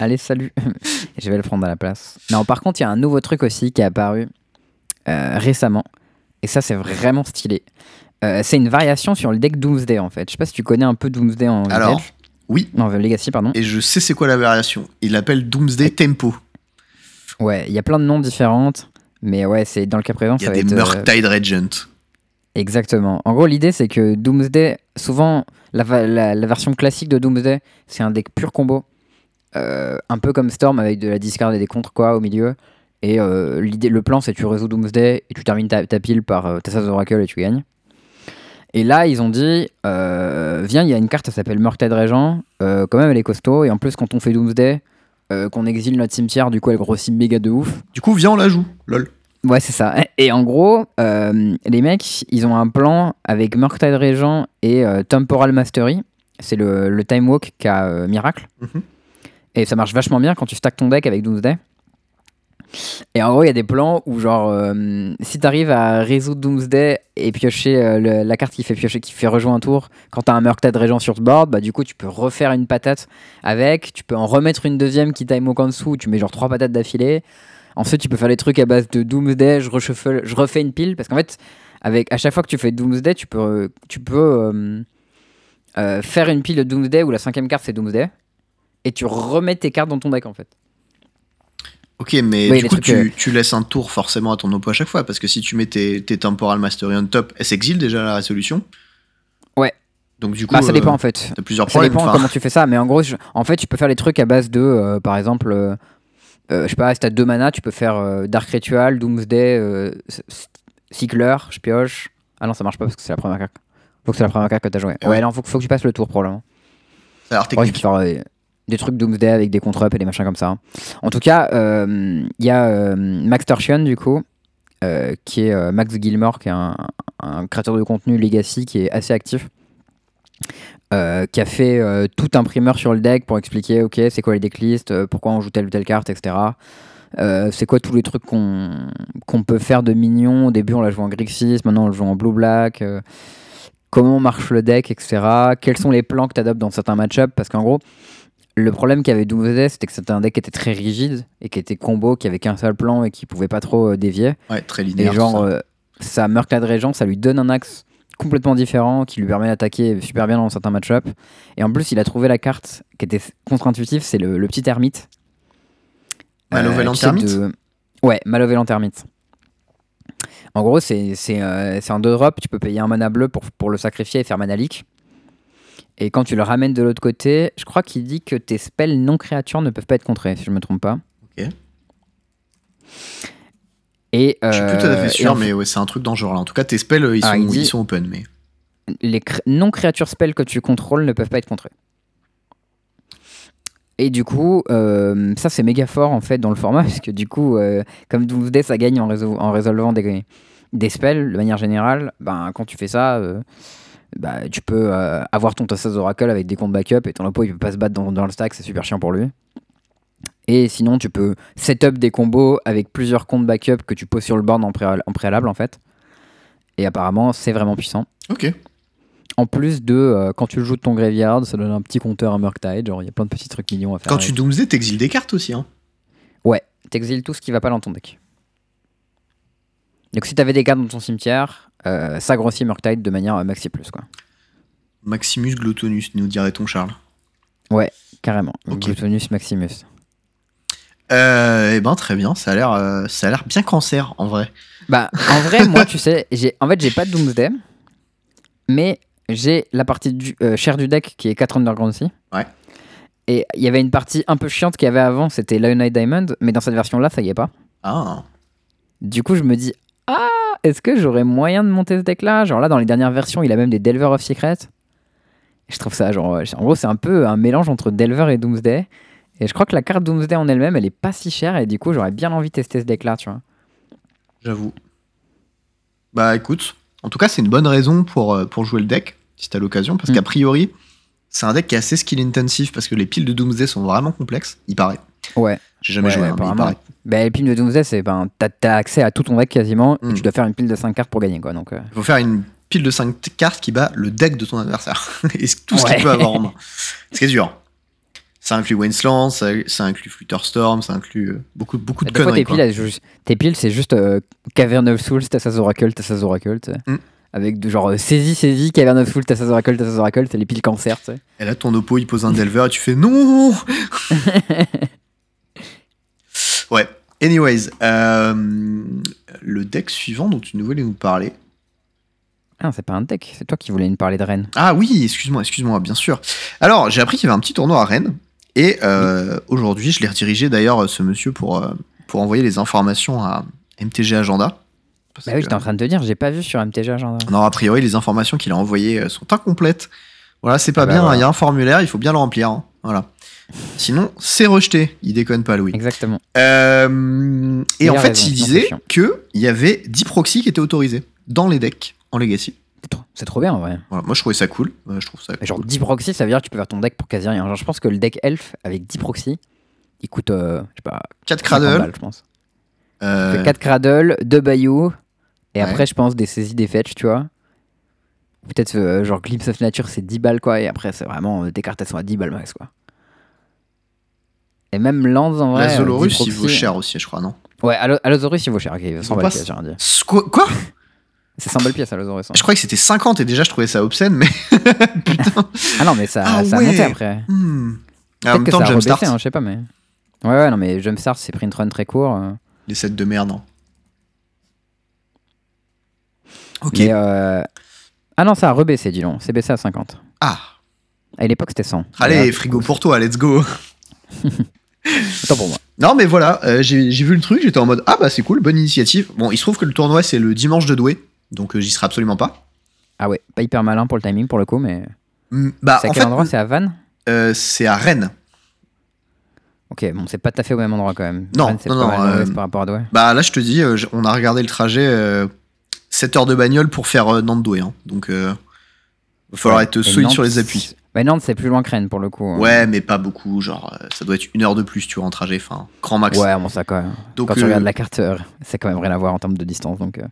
Allez, salut. (laughs) Je vais le prendre à la place. Non, par contre, il y a un nouveau truc aussi qui est apparu euh, récemment. Et ça, c'est vraiment stylé. Euh, c'est une variation sur le deck Doomsday en fait. Je sais pas si tu connais un peu Doomsday en Alors, oui, Non, en Legacy, pardon. et je sais c'est quoi la variation. Il l'appelle Doomsday Tempo. Ouais, il y a plein de noms différentes. Mais ouais, c'est dans le cas présent, Il y ça a va des être. euh, Murktide Regent. Exactement. En gros, l'idée, c'est que Doomsday, souvent, la, la- version classique de Doomsday, c'est un deck pur combo. Euh, un peu comme Storm avec de la discard et des contres, quoi, au milieu. Et euh, le plan, c'est tu résous Doomsday et tu termines ta, pile par euh, Tessas Oracle et tu gagnes. Et là, ils ont dit euh, Viens, il y a une carte, ça s'appelle Murktide Regent. Quand même, elle est costaud. Et en plus, quand on fait Doomsday, qu'on exile notre cimetière, du coup, elle grossit méga de ouf. Du coup, viens, on la joue. Lol. Ouais, c'est ça. Et en gros, euh, les mecs, ils ont un plan avec Murktide Regent et euh, Temporal Mastery. C'est le, le Time Walk qu'a euh, Miracle. Mhm. Et ça marche vachement bien quand tu stacks ton deck avec Doomsday. Et en gros, il y a des plans où, genre, si t'arrives à résoudre Doomsday et piocher le- la carte qui fait piocher, qui fait rejoindre un tour, quand t'as un Murktide Regent sur ce board, bah du coup, tu peux refaire une patate avec. Tu peux en remettre une deuxième qui time walk en dessous. Tu mets genre trois patates d'affilée. Ensuite, tu peux faire les trucs à base de Doomsday, je, reshuffle- je refais une pile. Parce qu'en fait, avec, à chaque fois que tu fais Doomsday, tu peux, euh, tu peux euh, euh, faire une pile de Doomsday où la cinquième carte c'est Doomsday. Et tu remets tes cartes dans ton deck en fait. Ok, mais Oui, du coup, tu, euh, tu laisses un tour forcément à ton oppo à chaque fois. Parce que si tu mets tes, tes Temporal Mastery on top, elle s'exile déjà la résolution. Ouais. Donc du coup, Bah, ça dépend euh, en fait. t'as plusieurs Ça problèmes. dépend Enfin, comment tu fais ça. Mais en gros, je- en fait, tu peux faire les trucs à base de, euh, par exemple, euh, je sais pas, si t'as deux mana, tu peux faire euh, Dark Ritual, Doomsday, euh, Cycler, je pioche. Ah non, ça marche pas parce que c'est la première carte. Faut que c'est la première carte que t'as joué. Ouais. Ouais, non, faut, que- faut que tu passes le tour probablement. ça a l'air technique. peux faire euh, des trucs Doomsday avec des contre-up et des machins comme ça. En tout cas, euh, il y a euh, Max Torsion, du coup, euh, qui est euh, Max Gilmore, qui est un, un créateur de contenu Legacy qui est assez actif. Euh, qui a fait euh, tout un primeur sur le deck pour expliquer ok c'est quoi les decklists, euh, pourquoi on joue telle ou telle carte, etc. Euh, c'est quoi tous les trucs qu'on qu'on peut faire de mignon Au début, on l'a joué en Grixis, maintenant on le joue en Blue-Black. euh, comment marche le deck, etc. Quels sont les plans que tu adoptes dans certains match-ups? Parce qu'en gros, le problème qu'avait Doomsday, c'était que c'était un deck qui était très rigide et qui était combo, qui avait qu'un seul plan et qui pouvait pas trop dévier. Ouais, très Et linéaire. genre, tout ça. euh, sa Murktide Regent, ça lui donne un axe complètement différent qui lui permet d'attaquer super bien dans certains match-ups. Et en plus, il a trouvé la carte qui était contre-intuitive, c'est le, le petit ermite. Malovellant tu sais, Ermite de- Ouais, Malovellant Ermite. En gros, c'est c'est, euh, c'est un 2-drop, tu peux payer un mana bleu pour, pour le sacrifier et faire mana leak. Et quand tu le ramènes de l'autre côté, je crois qu'il dit que tes spells non créatures ne peuvent pas être contrés, si je me trompe pas. Ok. Et, Je suis tout à euh, fait et sûr, en mais ouais, c'est un truc dans ce genre-là. En tout cas, tes spells, euh, ils, Ah, sont, dit- ils sont open. Mais... les cré- non-créatures spells que tu contrôles ne peuvent pas être contrées. Et du coup, euh, ça c'est méga fort en fait dans le format, (laughs) parce que du coup, euh, comme Doomsday ça gagne en, résol- en résolvant des, des spells de manière générale, ben, quand tu fais ça, euh, bah, tu peux euh, avoir ton Tassas Oracle avec des comptes backup et ton oppo il peut pas se battre dans, dans le stack, c'est super chiant pour lui. Et sinon, tu peux setup des combos avec plusieurs comptes backup que tu poses sur le board en, préal- en préalable en fait. Et apparemment, c'est vraiment puissant. Ok. En plus de, euh, quand tu le joues de ton graveyard, ça donne un petit compteur à Murktide. Genre, il y a plein de petits trucs mignons à faire. Quand tu Doomsday, t'exiles des cartes aussi. Hein. T'exiles tout ce qui va pas dans ton deck. Donc, si t'avais des cartes dans ton cimetière, euh, ça grossit Murktide de manière euh, maxi plus, quoi. Maximus Glottonus, nous dirait ton Charles. Carrément. Ok. Glutonus Maximus. Euh, eh ben très bien, ça a l'air, euh, ça a l'air bien cancer en vrai. Bah, en vrai, (laughs) moi, tu sais, j'ai, en fait, j'ai pas de Doomsday, mais j'ai la partie du euh, du deck qui est 4 Underground Sea. Ouais. Et il y avait une partie un peu chiante qu'il y avait avant, c'était Lionite Diamond, mais dans cette version-là, ça y est pas. Ah, Du coup, je me dis, ah, est-ce que j'aurais moyen de monter ce deck-là? Genre là, dans les dernières versions, il a même des Delver of Secret. Je trouve ça, genre, en gros, c'est un peu un mélange entre Delver et Doomsday. Et je crois que la carte Doomsday en elle-même, elle est pas si chère, et du coup, j'aurais bien envie de tester ce deck-là, tu vois. j'avoue. Bah écoute, en tout cas c'est une bonne raison pour, euh, pour jouer le deck, si t'as l'occasion, parce Mm. qu'a priori, c'est un deck qui est assez skill intensif, parce que les piles de Doomsday sont vraiment complexes, il paraît. Ouais. J'ai jamais Ouais, joué, hein, mais il paraît. Bah, les piles de Doomsday, c'est ben, t'as, accès à tout ton deck quasiment, Mm. et tu dois faire une pile de 5 cartes pour gagner, quoi. Donc, euh, Il faut faire une pile de 5 cartes qui bat le deck de ton adversaire. (laughs) Et tout ce Ouais. qu'il peut avoir en main. Ce qui est dur. Ça inclut Windsland, ça, ça inclut Flutterstorm, ça inclut euh, beaucoup, beaucoup de des fois, conneries. tes piles, tes c'est juste euh, Cavern of Souls, Tassas Oracle, Tassas Oracle. Mm. Avec de, genre euh, saisie, saisie, Cavern of Souls, Tassas Oracle, Tassas Oracle, c'est les piles cancer. Et là, ton oppo, il pose un Delver et tu fais non (laughs) Ouais. Anyways, euh, le deck suivant dont tu nous voulais nous parler. Ah, c'est pas un deck, c'est toi qui voulais nous parler de Rennes. Ah oui, excuse-moi, excuse-moi, bien sûr. Alors, j'ai appris qu'il y avait un petit tournoi à Rennes. Et euh, aujourd'hui, je l'ai redirigé d'ailleurs, ce monsieur, pour, euh, pour envoyer les informations à MTG Agenda. Bah oui, que- j'étais en train de te dire, j'ai pas vu sur MTG Agenda. Non, a priori, les informations qu'il a envoyées euh, sont incomplètes. Voilà, c'est pas Bah bien, il voilà. y a un formulaire, il faut bien le remplir. hein. Voilà. Sinon, c'est rejeté. Il déconne pas, Louis. Exactement. Euh, et Il en fait, raison, il disait qu'il y avait 10 proxys qui étaient autorisés dans les decks en Legacy. C'est trop, bien, en vrai. Voilà, moi, je trouvais ça cool. Euh, je trouve ça Mais Genre cool. 10 proxys, ça veut dire que tu peux faire ton deck pour quasi rien. Genre, je pense que le deck Elf avec 10 proxys, il coûte, euh, je sais pas, 4 50 cradles. balles, je pense. euh, 4 Cradle, 2 Bayou, et Ouais. après, je pense des saisies, des fetch, tu vois. Peut-être euh, genre Glimpse of Nature, c'est 10 balles, quoi, et après, c'est vraiment euh, des cartes, elles sont à 10 balles max, quoi. Et même Lands, en vrai. euh, Zolorus, 10 il vaut cher aussi, je crois, non? Ouais, Allo- Allosaurus, il vaut cher, ok, il vaut 100 vaut balles quoi? C'est 100 balles pièce, Allosaurus. hein. Je croyais que c'était 50 et déjà, je trouvais ça obscène, mais. (laughs) Putain. Ah non, mais ça, Ah ça a monté après. Hmm. Ah, en même que temps, ça a Jumpstart, hein, je sais pas, mais. Ouais, ouais, non, mais Jumpstart, c'est print run très court. euh. les sets de merde. hein. Ok. Mais, euh, Ah non, ça a rebaissé, dis donc. C'est baissé à 50. Ah, À l'époque, c'était 100. allez, Là, frigo pour toi, let's go. (laughs) Attends pour moi. Non, mais voilà, euh, j'ai j'ai vu le truc, j'étais en mode ah bah c'est cool, bonne initiative. Bon, il se trouve que le tournoi c'est le dimanche de Douai, donc euh, j'y serai absolument pas. Ah ouais, pas hyper malin pour le timing pour le coup, mais. Hmm, Bah c'est à en quel fait, endroit? C'est à Vannes? euh, c'est à Rennes. Ok, bon, c'est pas tout à fait au même endroit quand même. Non, c'est non, pas non, euh, par rapport à Douai. Bah là je te dis, euh, on a regardé le trajet, euh, 7 heures de bagnole pour faire euh, Nantes-Douai, hein. donc euh, va falloir Ouais. être solide Nantes, sur les appuis. Bah Nantes, c'est plus loin que Rennes pour le coup. hein. Ouais, mais pas beaucoup, genre euh, ça doit être une heure de plus, tu vois, en trajet, enfin, grand max. Ouais, bon, ça quand même. donc Quand tu euh, regardes la carte, euh, c'est quand même rien à voir en termes de distance. Donc, euh,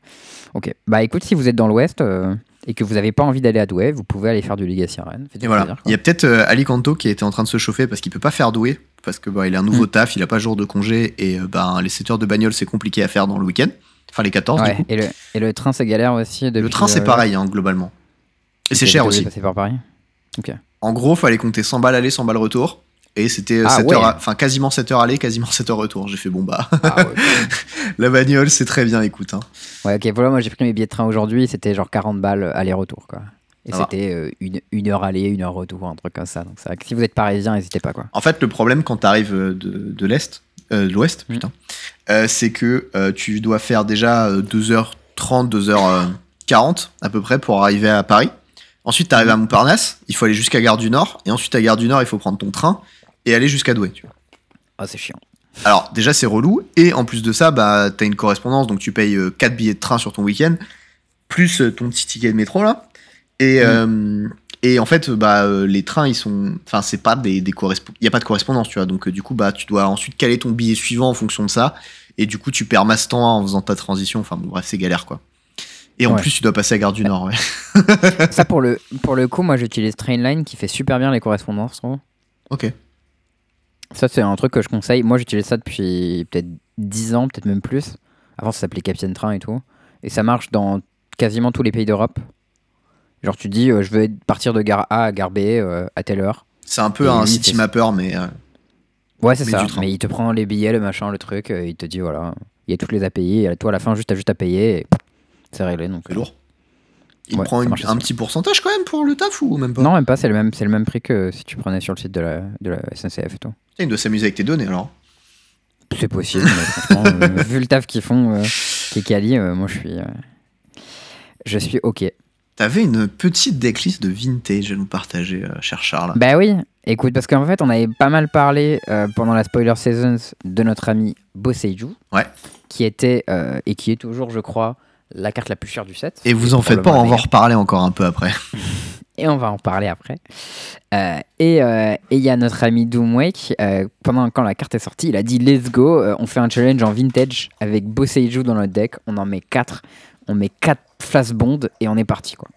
ok. Bah écoute, si vous êtes dans l'ouest euh, et que vous avez pas envie d'aller à Douai, vous pouvez aller faire du Legacy à Rennes. Et voilà. plaisir. Il y a peut-être Ali Kanto qui était en train de se chauffer parce qu'il peut pas faire doué parce que bah, il a un nouveau Mm. taf, il a pas jour de congé et ben les 7 heures de bagnole c'est compliqué à faire dans le week-end. Enfin les 14 du Ouais, coup. et le, et le train, c'est galère aussi. Le train c'est pareil hein, globalement. Et c'est ok, cher aussi. passer par Paris. En gros, fallait compter 100 balles aller, 100 balles retour. Et c'était euh, Ah 7 ouais. enfin quasiment 7 heures aller, quasiment 7 heures retour. J'ai fait bon bah, Ah ouais, (laughs) la bagnole c'est très bien, écoute. Hein. Ouais, ok, voilà, moi j'ai pris mes billets de train aujourd'hui, c'était genre 40 balles aller-retour, quoi. Et c'était euh, une, une heure aller, une heure retour, un truc comme ça. Donc si vous êtes parisien, n'hésitez pas, quoi. En fait, le problème quand t'arrives euh, de, de l'Est, euh, de l'Ouest, Mm. putain, euh, c'est que euh, tu dois faire déjà euh, 2h30, 2h40 à peu près pour arriver à Paris. Ensuite, t'arrives à Montparnasse, il faut aller jusqu'à Gare du Nord, et ensuite à Gare du Nord, il faut prendre ton train et aller jusqu'à Douai. Tu vois. Ah, c'est chiant. Alors, déjà, c'est relou, et en plus de ça, bah, t'as une correspondance, donc tu payes 4 billets de train sur ton week-end, plus euh, ton petit ticket de métro, là. Et, euh, et en fait, bah, euh, les trains, ils sont. Enfin, c'est pas des, des correspondances. Il n'y a pas de correspondance, tu vois. Donc, euh, du coup, bah, tu dois ensuite caler ton billet suivant en fonction de ça. Et du coup, tu perds masse temps en faisant ta transition. Enfin, bon, bref, c'est galère, quoi. Et en Ouais. plus, tu dois passer à Gare du Nord, ouais. (laughs) ça, pour le, pour le coup, moi j'utilise Trainline qui fait super bien les correspondances, je trouve. Ok. Ça, c'est un truc que je conseille. Moi, j'utilise ça depuis peut-être 10 ans, peut-être même plus. Avant, ça s'appelait Captain Train et tout. Et ça marche dans quasiment tous les pays d'Europe. Genre, tu dis, euh, je veux partir de gare A à gare B euh, à telle heure. C'est un peu Et un city mapper, mais. euh, Ouais, c'est ça. Mais il te prend les billets, le machin, le truc, il te dit voilà, il y a toutes les API, et toi à la fin, juste, t'as juste à payer, et c'est réglé. Donc, C'est euh, lourd. Il Ouais, prend une- un petit pourcentage quand même pour le taf ou même pas? Non, même pas, c'est le même, c'est le même prix que si tu prenais sur le site de la, de la SNCF et tout. Il doit s'amuser avec tes données alors. C'est possible, mais franchement, euh, (laughs) vu le taf qu'ils font, euh, qui est quali, euh, moi je suis, euh, je suis ok. T'avais une petite decklist de vintage à nous partager, cher Charles. Bah oui, écoute, parce qu'en fait, on avait pas mal parlé pendant la spoiler seasons de notre ami Boseiju, Ouais. qui était et qui est toujours, je crois, la carte la plus chère du set. Et vous en faites pas, on va en reparler encore un peu après. (laughs) Et on va en parler après. Euh, et euh, et il y a notre ami Doomwake, euh, pendant quand la carte est sortie, il a dit Let's go, on fait un challenge en vintage avec Boseiju dans notre deck, on en met 4, on met 4 flash bond et on est parti quoi.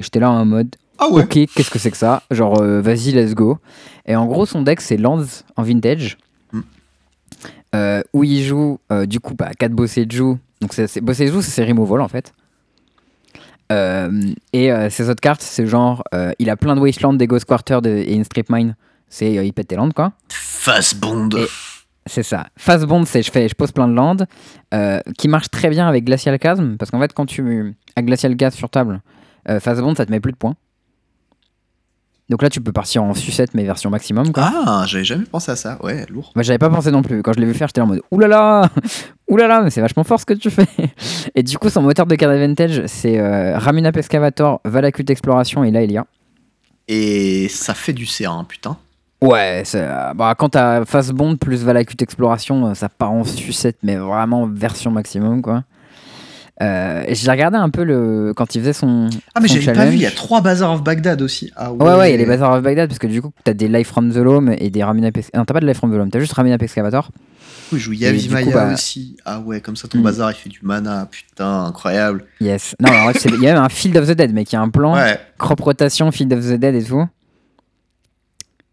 J'étais là en mode Ah ouais Ok, qu'est-ce que c'est que ça? Genre, vas-y, let's go. Et en gros, son deck, c'est Lands en vintage. Mm. Euh, où il joue, du coup, bah, 4 Bosseju. Donc, c'est, c'est, Bosseju, c'est ses removal, en fait. Euh, et euh, ses autres cartes, c'est genre, euh, il a plein de Wasteland, des Ghost Quarter de- et une Strip Mine. C'est, euh, il pète tes landes, quoi. Fast Bond. C'est ça. Fast Bond, c'est je, fais, je pose plein de landes, qui marche très bien avec Glacial Chasm, parce qu'en fait, quand tu as Glacial Gas sur table, Fast Bond, ça te met plus de points. Donc là, tu peux partir en sucette, mais version maximum. Quoi. Ah, j'avais jamais pensé à ça. Ouais, lourd. Moi, j'avais pas pensé non plus. Quand je l'ai vu faire, j'étais en mode oulala, (laughs) oulala, mais c'est vachement fort ce que tu fais. (laughs) Et du coup, son moteur de card advantage, c'est euh, Ramunap Excavator, Valakut Exploration et Laelia. Et ça fait du C1, putain. Ouais, c'est- bah, quand t'as Fast Bond plus Valakut Exploration, ça part en sucette, mais vraiment version maximum, quoi. Euh, j'ai regardé un peu le quand il faisait son. Ah, mais j'avais pas vu, il y a trois bazars of Baghdad aussi. Ah Ouais, ouais, il y a les Bazaars of Baghdad parce que du coup, t'as des Life from the Loam et des Ramunap Excavator. Non, t'as pas de Life from the Loam, t'as juste Ramunap Excavator. Il joue Yavi coup, Maya bah- aussi. Ah ouais, comme ça ton Hmm. bazar il fait du mana, putain, incroyable. Yes. Non, alors, c'est- il y a même un Field of the Dead, mec, il y a un plan. Ouais, crop rotation, Field of the Dead et tout.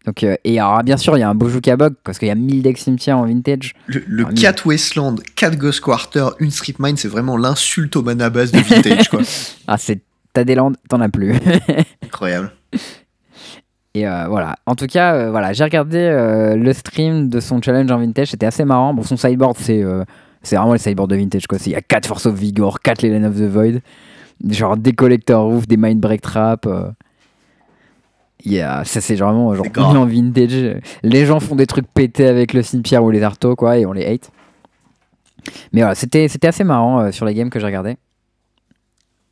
Donc, euh, et alors, bien sûr, il y a un Bojuka Bog parce qu'il y a 1000 decks cimetières en vintage. le, le Ah, mille. 4 Wasteland, 4 Ghost Quarter, une Strip Mine, c'est vraiment l'insulte au mana base de Vintage, quoi. (laughs) Ah, c'est. T'as des landes, t'en as plus. (laughs) Incroyable. Et euh, voilà. En tout cas, euh, voilà, j'ai regardé euh, le stream de son challenge en vintage. C'était assez marrant. Bon, son sideboard, c'est c'est vraiment le sideboard de vintage. quoi. Il y a 4 Force of Vigor, 4 Leyline of the Void, genre des Collector Roof, des Mind Break Trap. Il y a- ça, c'est vraiment genre en vintage. Les gens font des trucs pétés avec le cimetière ou les artos, quoi, et on les hate. Mais voilà, c'était c'était assez marrant euh, sur les games que j'ai regardé.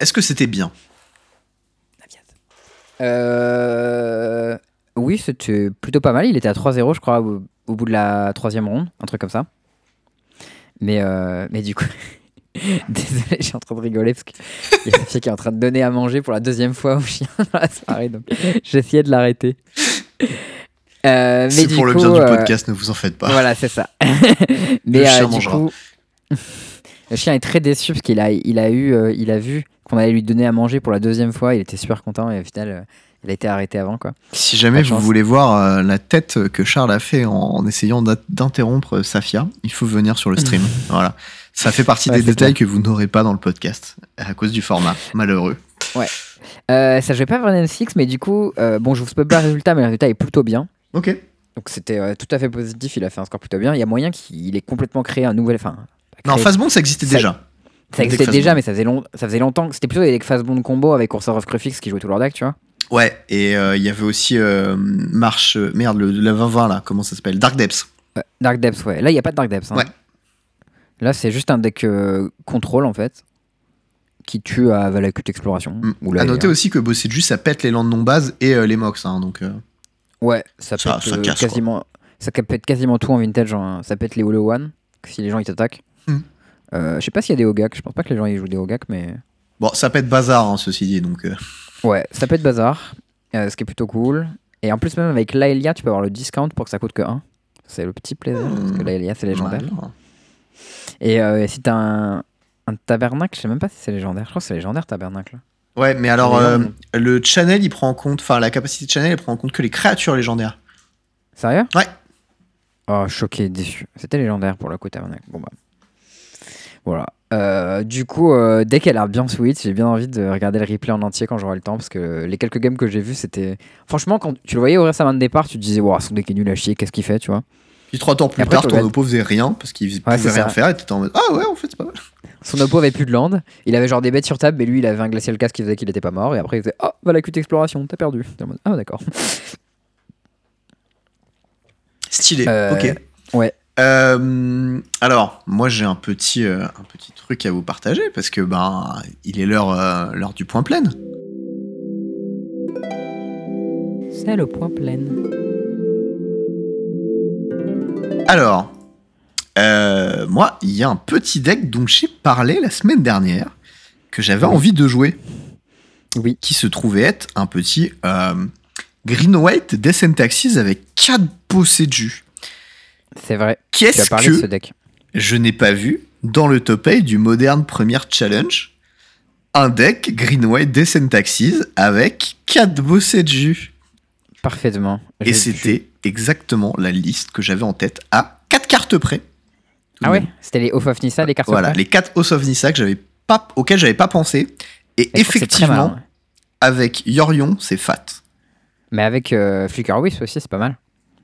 Est-ce que c'était bien? Euh... Oui, c'était plutôt pas mal. Il était à 3-0, je crois, au, au bout de la troisième ronde, un truc comme ça. Mais, euh, mais du coup, (laughs) désolé, je suis en train de rigoler parce qu'il y a une fille qui est en train de donner à manger pour la deuxième fois au chien dans la soirée, donc essayé de l'arrêter. Euh, mais C'est pour le bien du euh, podcast, ne vous en faites pas. voilà, c'est ça. (laughs) Mais Le chien euh, du coup, le chien est très déçu parce qu'il a, il a eu, euh, il a vu qu'on allait lui donner à manger pour la deuxième fois. Il était super content et au final, euh, il a été arrêté avant quoi. Si jamais vous voulez voir euh, la tête que Charles a fait en, en essayant d'in- d'interrompre Safia, il faut venir sur le stream. (laughs) voilà. Ça fait partie Ouais, des détails que vous n'aurez pas dans le podcast à cause du format. Malheureux. Euh, ça jouait pas Vernon 6, mais du coup, euh, bon, je vous spoil pas le résultat, mais le résultat est plutôt bien. Ok. Donc c'était euh, tout à fait positif. Il a fait un score plutôt bien. Il y a moyen qu'il ait complètement créé un nouvel. Enfin, Non, Fastbond, ça existait Ça- déjà. ça existait déjà, mais ça faisait, long, ça faisait longtemps. C'était plutôt des decks Fastbond combo avec Cursor of Crufix qui jouait tout leur deck, tu vois. Ouais, et euh, il y avait aussi euh, Marche. euh, merde, le, le 2020 là, comment ça s'appelle? Dark Depths. Euh, Dark Depths, ouais. Là, il n'y a pas de Dark Depths. hein. Ouais. Là, c'est juste un deck contrôle, en fait, qui tue à Valakut Exploration. Mm. Ou à la- noter aussi que Bosseju, ça pète les landes non base et euh, les mox. hein, donc, euh, Ouais, ça, Ça- pète ça casse, quoi. quasiment, ça pète quasiment tout en vintage. hein. Ça pète les Holo One, si les gens ils t'attaquent. Mm. Euh, je sais pas s'il y a des Ogak. Je pense pas que les gens ils jouent des Ogak, mais Bon, ça pète bazar, hein, ceci dit. Donc, ouais, ça pète bazar, euh, ce qui est plutôt cool. Et en plus, même avec Laelia, tu peux avoir le discount pour que ça coûte que 1. C'est le petit plaisir, parce que Mm. Laelia c'est légendaire. voilà. Et euh, si t'as un, un tabernacle, je sais même pas si c'est légendaire. Je crois que c'est légendaire tabernacle. Ouais, mais alors, euh, le channel, il prend en compte. Enfin, la capacité de channel, il prend en compte que les créatures légendaires. Sérieux? Ouais. Oh, choqué, déçu. C'était légendaire pour le coup tabernacle. Bon bah. Voilà. Euh, du coup, euh, dès qu'elle a bien sweet, j'ai bien envie de regarder le replay en entier quand j'aurai le temps parce que les quelques games que j'ai vus, c'était. Franchement, quand tu le voyais ouvrir sa main de départ, tu te disais, wow, son deck est nul à chier, qu'est-ce qu'il fait, tu vois? Puis trois tours plus après, tard, ton oppo faisait rien parce qu'il pouvait rien ça. faire et t'étais en mode Ah ouais, en fait, c'est pas mal. Son oppo avait plus de land, il avait genre des bêtes sur table, mais lui il avait un glacial cast qui faisait qu'il était pas mort, et après il faisait Oh, va la cut exploration, t'as perdu. En mode, Ah, d'accord. Stylé, Euh, ok. ouais. Euh, alors, moi j'ai un petit, euh, un petit truc à vous partager parce que ben il est l'heure euh, l'heure du point plein. C'est le point plein. Alors, moi, il y a un petit deck dont j'ai parlé la semaine dernière que j'avais Oui. envie de jouer, Oui. qui se trouvait être un petit Green White Descent Taxis avec 4 bossés de jus. C'est vrai. Qu'est-ce parlé de ce que deck. je n'ai pas vu dans le top 8 du Modern Premier Challenge un deck Green White Descent Taxis avec 4 bossés de jus. Parfaitement. Et c'était exactement la liste que j'avais en tête à 4 cartes près. Ah ouais. C'était les Off of Nissa, les cartes Voilà, les 4 House of Nissa que j'avais pas, j'avais pas pensé. Et que très effectivement, avec Yorion, c'est fat. Mais avec euh, Flicker Wisp aussi, c'est pas mal.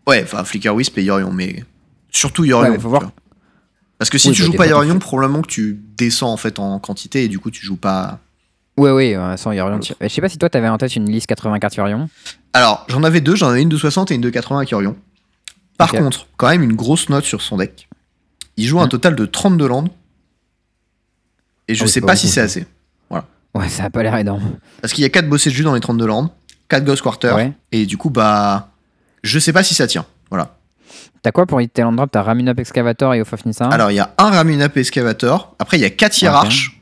Ouais, enfin Flicker Wisp et Yorion, mais surtout Yorion. Ouais, faut voir. Parce que si Oui, tu joues pas Yorion, probablement que tu descends en fait en quantité et du coup tu joues pas. Ouais, ouais, euh, sans Yorion. tu- Je sais pas si toi t'avais en tête une liste 84 Yorion. Alors, j'en avais deux, j'en avais une de 60 et une de 80 avec Yorion. Par contre, quand même une grosse note sur son deck. Il joue un Hmm. total de 32 landes. Et je oui, sais pas pas si c'est assez. Ouais, ça a pas l'air aidant. Parce qu'il y a 4 bossés de jus dans les 32 landes, 4 Ghost Quarter, Ouais. et du coup, bah. Je sais pas si ça tient. Voilà. T'as quoi pour Hit Tail and Drop T'as Ramunap Excavator et Off of Nissa Alors, il y a un Ramunap Excavator. Après, il y a 4 Hiérarches,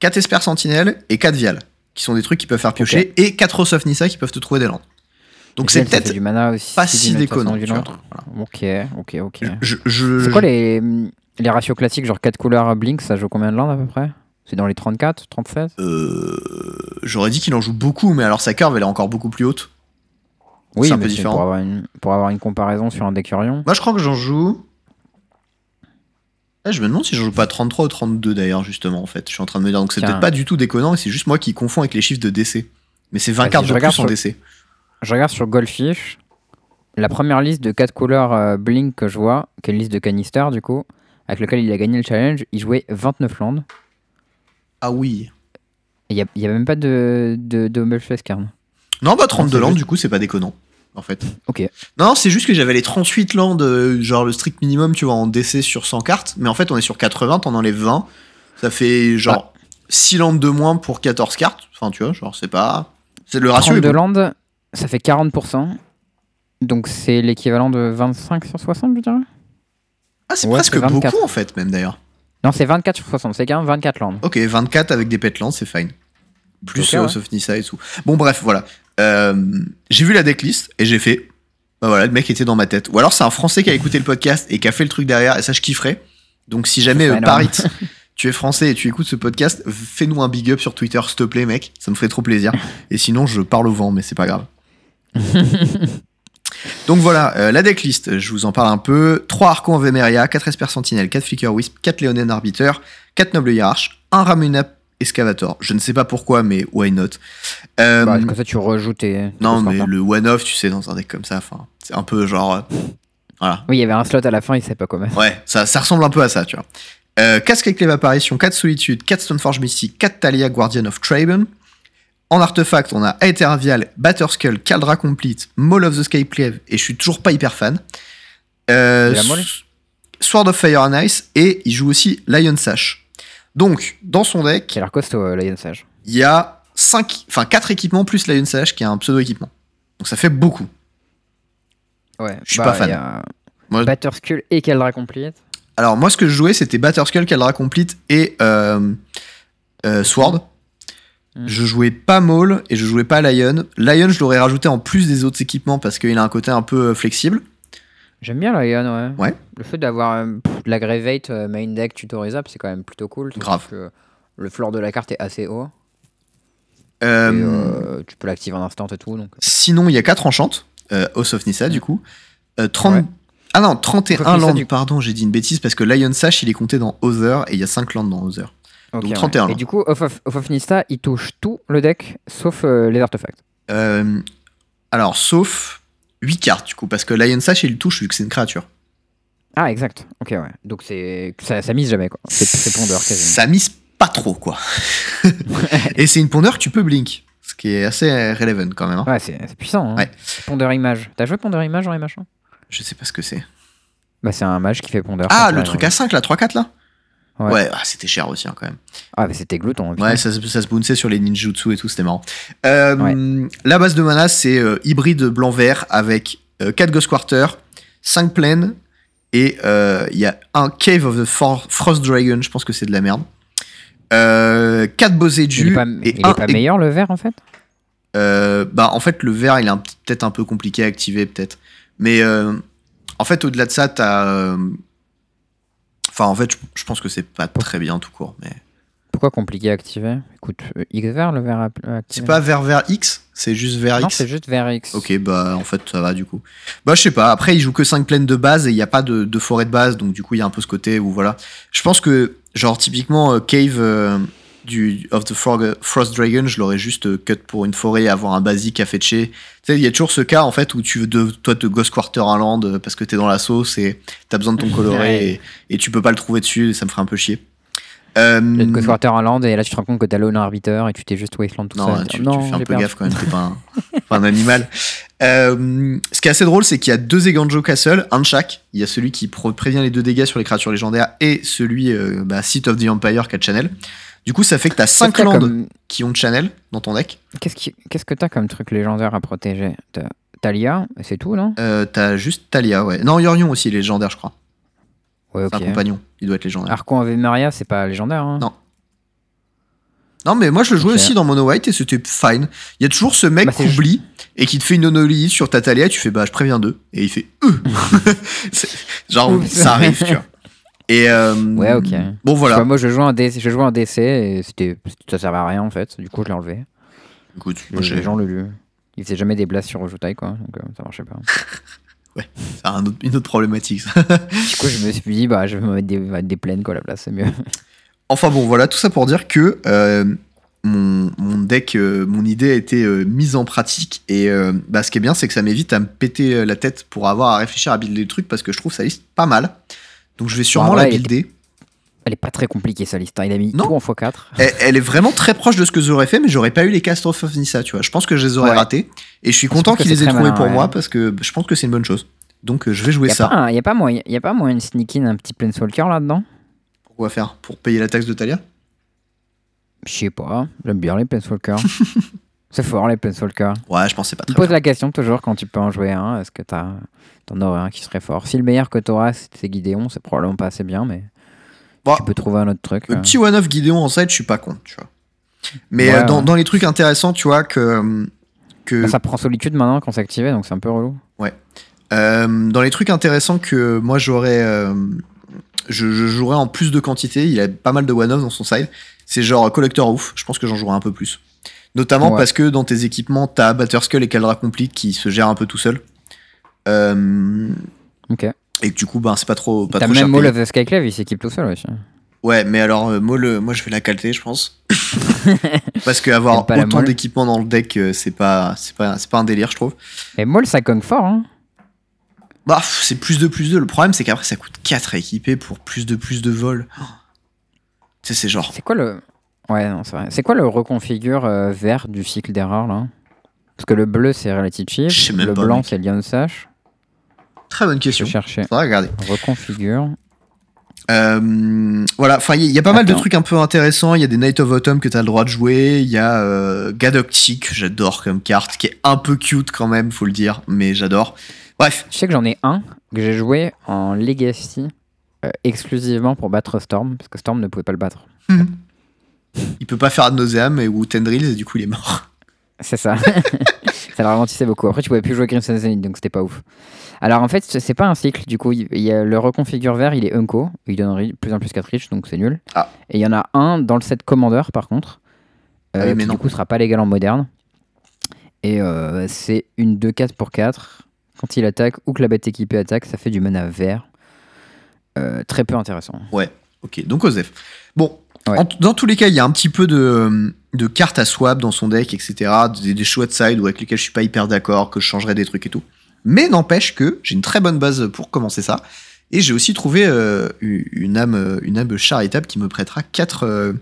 4 Esper Sentinelle et 4 Vial, qui sont des trucs qui peuvent faire piocher, et 4 Ross of Nissa qui peuvent te trouver des landes. Donc, c'est peut-être du mana aussi. pas si déconnant. Voilà. Ok, ok, ok. Je, je- C'est quoi les, les ratios classiques, genre 4 couleurs Blink, ça joue combien de landes à peu près? C'est dans les 34, 36 Euh, J'aurais dit qu'il en joue beaucoup, mais alors sa curve, elle est encore beaucoup plus haute. Oui, c'est un peu différent. Pour avoir, une, pour avoir une comparaison sur un deck. Moi, je crois que j'en joue. Ah, je me demande si j'en joue pas 33 ou 32 d'ailleurs, justement, en fait. Je suis en train de me dire. Donc, c'est peut-être pas du tout déconnant, et c'est juste moi qui confonds avec les chiffres de DC. Mais c'est 20 Vas-y, cartes de plus en sur- DC. Je regarde sur Goldfish, la première liste de 4 couleurs euh, Blink que je vois, qui est une liste de canister du coup, avec lequel il a gagné le challenge, il jouait 29 landes. Ah oui. Il n'y a, il y a même pas de, de, de Card. Non, bah 32 c'est landes, juste- du coup, c'est pas déconnant, en fait. Ok. Non, c'est juste que j'avais les 38 landes, genre le strict minimum, tu vois, en DC sur 100 cartes. Mais en fait, on est sur 80, t'en enlèves 20. Ça fait genre 6 landes de moins pour 14 cartes. Enfin, tu vois, genre, c'est pas. C'est le ratio. est 32 bon. landes, ça fait 40%. Donc c'est l'équivalent de 25 sur 60, je dirais Ah, c'est Ouais, presque c'est 24. beaucoup, en fait, même d'ailleurs. Non, c'est 24 sur 60, c'est quand même 24 landes. Ok, 24 avec des petlands, c'est fine. Plus Ok, euh, ouais. et tout. Bon, bref, voilà. Euh, j'ai vu la decklist et j'ai fait. Bah voilà, le mec était dans ma tête. Ou alors c'est un Français qui a écouté le podcast et qui a fait le truc derrière, et ça je kifferais. Donc si jamais euh. Parit, (laughs) tu es français et tu écoutes ce podcast, fais-nous un big up sur Twitter, s'il te plaît, mec. Ça me ferait trop plaisir. Et sinon, je parle au vent, mais c'est pas grave. (laughs) Donc voilà, euh, la decklist, je vous en parle un peu. 3 Archons en Vemeria, 4 Esper Sentinel, 4 Flicker Wisp, 4 Léonen Arbiter, 4 Noble Hiérarches, 1 Ramunap Excavator. Je ne sais pas pourquoi, mais why not? Euh, Bah, comme ça, tu rejoues tes. Non, mais le one-off, tu sais, dans un deck comme ça, c'est un peu genre. euh, voilà. Oui, il y avait un slot à la fin, il sait pas comment. Ouais, ça, ça ressemble un peu à ça, tu vois. Euh, casque avec l'évaporation, 4 Solitude, 4 Stoneforge Mystique, 4 Talia, Guardian of Traben. En artefact, on a Aethervial, Batterskull, Caldra Complete, Maul of the Skyclave, et je suis toujours pas hyper fan. Euh, la Sword of Fire and Ice, et il joue aussi Lion Sash. Donc, dans son deck, Qui a l'air costaud, euh, Lion Sage. il y a 5, enfin 4 équipements plus Lion Sash qui est un pseudo-équipement. Donc ça fait beaucoup. Ouais, Je suis pas fan. y a Moi- Batterskull et Caldra Complete. Alors moi ce que je jouais c'était Batterskull, Caldra Complete et euh, euh, Sword. Mm. Je jouais pas Maul et je jouais pas Lion. Lion je l'aurais rajouté en plus des autres équipements parce qu'il a un côté un peu flexible. J'aime bien Lion, ouais. Ouais. Le fait d'avoir euh, de la Gravate euh, main deck tutorisable, c'est quand même plutôt cool. Grave. que le floor de la carte est assez haut. Euh, Et, tu peux l'activer en instant et tout. Donc... Sinon il y a 4 enchantes. House of Nissa du coup. Euh, 30, Ouais. Ah non, 31 Faut que ça landes, du- pardon, j'ai dit une bêtise parce que Lion Sash, il est compté dans Other et il y a 5 landes dans Other. Ok, Donc ouais. 31 Et du coup, Off of, Off of Nista, il touche tout le deck sauf les artefacts. Alors, sauf 8 cartes du coup, parce que Lion Sash, il touche vu que c'est une créature. Ah, exact. Ok, ouais. Donc c'est ça, ça mise jamais quoi. C'est pondeur quasiment. Ça mise pas trop, quoi. (laughs) et c'est une pondeur que tu peux blink, ce qui est assez relevant quand même. hein. Ouais, c'est puissant. Hein. Ouais. Pondeur image. T'as joué pondeur image les machins? Je sais pas ce que c'est. Bah, c'est un mage qui fait pondeur. Ah, le truc à 5 là, 3-4 là? Ouais. Ouais, ah, c'était cher aussi hein, quand même. Ah, mais c'était glouton. Ouais, ça, se- ça se bounçait sur les ninjutsu et tout, c'était marrant. Euh, La base de mana, c'est euh, hybride blanc-vert avec 4 Ghost Quarter, 5 plaines, et euh, il y a un Cave of the For- Frost Dragon, je pense que c'est de la merde. Euh, 4 il est Boseju pas, et il un est pas meilleur le vert en fait? Euh, bah, en fait, le vert, il est peut-être un peu compliqué à activer, peut-être. Mais euh, en fait, au-delà de ça, t'as. Enfin, en fait, je, je pense que c'est pas très bien tout court. Mais Pourquoi compliqué à activer Écoute, euh, X vert le vert activer c'est pas vert vert X, c'est juste Non, X. c'est juste vert X. Ok, bah en fait ça va du coup. Bah je sais pas, après il joue que 5 plaines de base et il n'y a pas de, de forêt de base, donc du coup il y a un peu ce côté où voilà. Je pense que genre typiquement euh, Cave euh, du of the Frog, Frost Dragon, je l'aurais juste euh, cut pour une forêt et avoir un basique à fetcher. Tu sais, il y a toujours ce cas en fait où tu veux de, toi te Ghost Quarter un land euh, parce que t'es dans la sauce et t'as besoin de ton coloré Ouais. et, et tu peux pas le trouver dessus et ça me ferait un peu chier. Euh, Il y a de Ghost Quarter en land et là tu te rends compte que t'as l'honneur arbiter et tu t'es juste wasteland tout non, seul. tu, non, tu fais un peu gaffe quand même, t'es pas un, (laughs) pas un animal. Euh, ce qui est assez drôle, c'est qu'il y a deux Eganjo Castle, un de chaque. Il y a celui qui prévient les deux dégâts sur les créatures légendaires et celui euh, bah, Seat of the Empire qui a Channel. Du coup, ça fait que t'as 5 Qu'est-ce que t'as landes comme- qui ont Channel dans ton deck. Qu'est-ce qui- qu'est-ce que t'as comme truc légendaire à protéger? T'as Talia, c'est tout, non? Euh, t'as juste Talia, ouais. Non, Yorion aussi, légendaire, je crois. Ouais, C'est un compagnon, il doit être légendaire. Archon Ave Maria, c'est pas légendaire. Hein Non. Non, mais moi je le jouais aussi dans Mono White et c'était fine. Il y a toujours ce mec Bah, qui oublie et qui te fait une onolie sur ta Talia, tu fais bah je préviens d'eux. Et il fait euh. (laughs) Genre ça arrive, tu vois. Et euh, Ouais, ok. Bon voilà. moi, je jouais en DC, je jouais en DC et c'était, ça servait à rien en fait. Du coup, je l'ai enlevé. Écoute, moi, les gens le lu. Il faisait jamais des blasts sur Ojutai, quoi. Donc euh, ça marchait pas. (laughs) c'est un autre- une autre problématique. ça. du coup, je me suis dit, bah, je vais me mettre des, des plaines, quoi, à la place, c'est mieux. enfin bon, voilà, tout ça pour dire que euh, mon, mon deck, euh, mon idée a été euh, mise en pratique. Et bah, ce qui est bien, c'est que ça m'évite à me péter la tête pour avoir à réfléchir à builder le truc parce que je trouve ça liste pas mal. Donc je vais sûrement en vrai, la builder. Elle est pas très compliquée, sa liste. hein. Il a mis Non. tout en x4. Elle, elle est vraiment très proche de ce que j'aurais fait, mais j'aurais pas eu les Castrophes of Nissa, tu vois. Je pense que je les aurais Ouais. ratés. Et je suis content qu'il les ait trouvés pour ouais. moi parce que je pense que c'est une bonne chose. Donc euh, je vais jouer Il y a, ça. pas un- y a pas moyen, y a pas moyen de sneak in un petit Planeswalker là-dedans? Pourquoi faire? Pour payer la taxe de Talia Je sais pas. J'aime bien les Planeswalkers. (laughs) c'est fort, les Planeswalkers. Ouais, je pense c'est pas Tu très poses bien. la question toujours quand tu peux en jouer un. Est-ce que t'en aurais un qui serait fort? Si le meilleur que t'auras, c'est Gideon, c'est probablement pas assez bien, mais Bon, tu peux trouver un autre truc. le euh. petit one-off Gideon en side, je suis pas con, tu vois. Mais Ouais, euh, dans, ouais. dans les trucs intéressants, tu vois, que. que Bah, ça prend solitude maintenant quand c'est activé, donc c'est un peu relou. euh, dans les trucs intéressants que moi j'aurais. euh, je, je jouerais en plus de quantité, il a pas mal de one-off dans son side. C'est genre Collector Ouf, je pense que j'en jouerai un peu plus. Notamment Ouais. parce que dans tes équipements, t'as Batterskull et Caldra Complete qui se gèrent un peu tout seul. Euh, Ok. Et que du coup, ben, c'est pas trop, pas T'as trop même Maul of the Skyclave, il s'équipe tout seul aussi. Ouais, mais alors, euh, Maul, euh, moi je vais la calter, je pense. (laughs) Parce que avoir T'aimes pas la autant d'équipements dans le deck, euh, c'est pas, c'est pas, c'est pas un délire, je trouve. Et Maul, ça cogne fort, hein. Bah, pff, c'est plus de plus de. Le problème, c'est qu'après, ça coûte 4 à équiper pour plus de plus de vol. Oh. Tu sais, c'est genre. C'est quoi le. Ouais, non, c'est vrai. C'est quoi le reconfigure euh, vert du cycle d'erreur là? Parce que le bleu c'est Reality Chip, le pas, blanc mec. c'est Lion Sash. Très bonne Je question. Faudra regarder. Reconfigure. Euh, voilà, enfin, il y, y a pas mal de trucs un peu intéressants. Il y a des Night of Autumn que t'as le droit de jouer. Il y a euh, Gadoctic, j'adore comme carte, qui est un peu cute quand même, faut le dire, mais j'adore. Bref, Je sais que j'en ai un que j'ai joué en Legacy euh, exclusivement pour battre Storm, parce que Storm ne pouvait pas le battre. il peut pas faire nauseam et ou Tendrils et du coup il est mort. C'est ça. (laughs) ça le ralentissait beaucoup. Après, tu pouvais plus jouer Crimson Zenith, donc c'était pas ouf. Alors en fait, c'est pas un cycle. Du coup, il y a le reconfigure vert, il est Unco. Il donne plus en plus 4 reach, donc c'est nul. Ah. Et il y en a un dans le set Commander, par contre, euh, Ah oui, mais qui non. du coup sera pas légal en moderne. Et euh, c'est une 2-4 pour 4 quand il attaque ou que la bête équipée attaque, ça fait du mana vert. Euh, très peu intéressant. Ok, donc Osef. Bon, Ouais. en- dans tous les cas, il y a un petit peu de, de cartes à swap dans son deck, etc. Des, des choix de side avec lesquels je suis pas hyper d'accord, que je changerais des trucs et tout. Mais n'empêche que j'ai une très bonne base pour commencer ça. Et j'ai aussi trouvé euh, une, âme, euh, une âme charitable qui me prêtera 4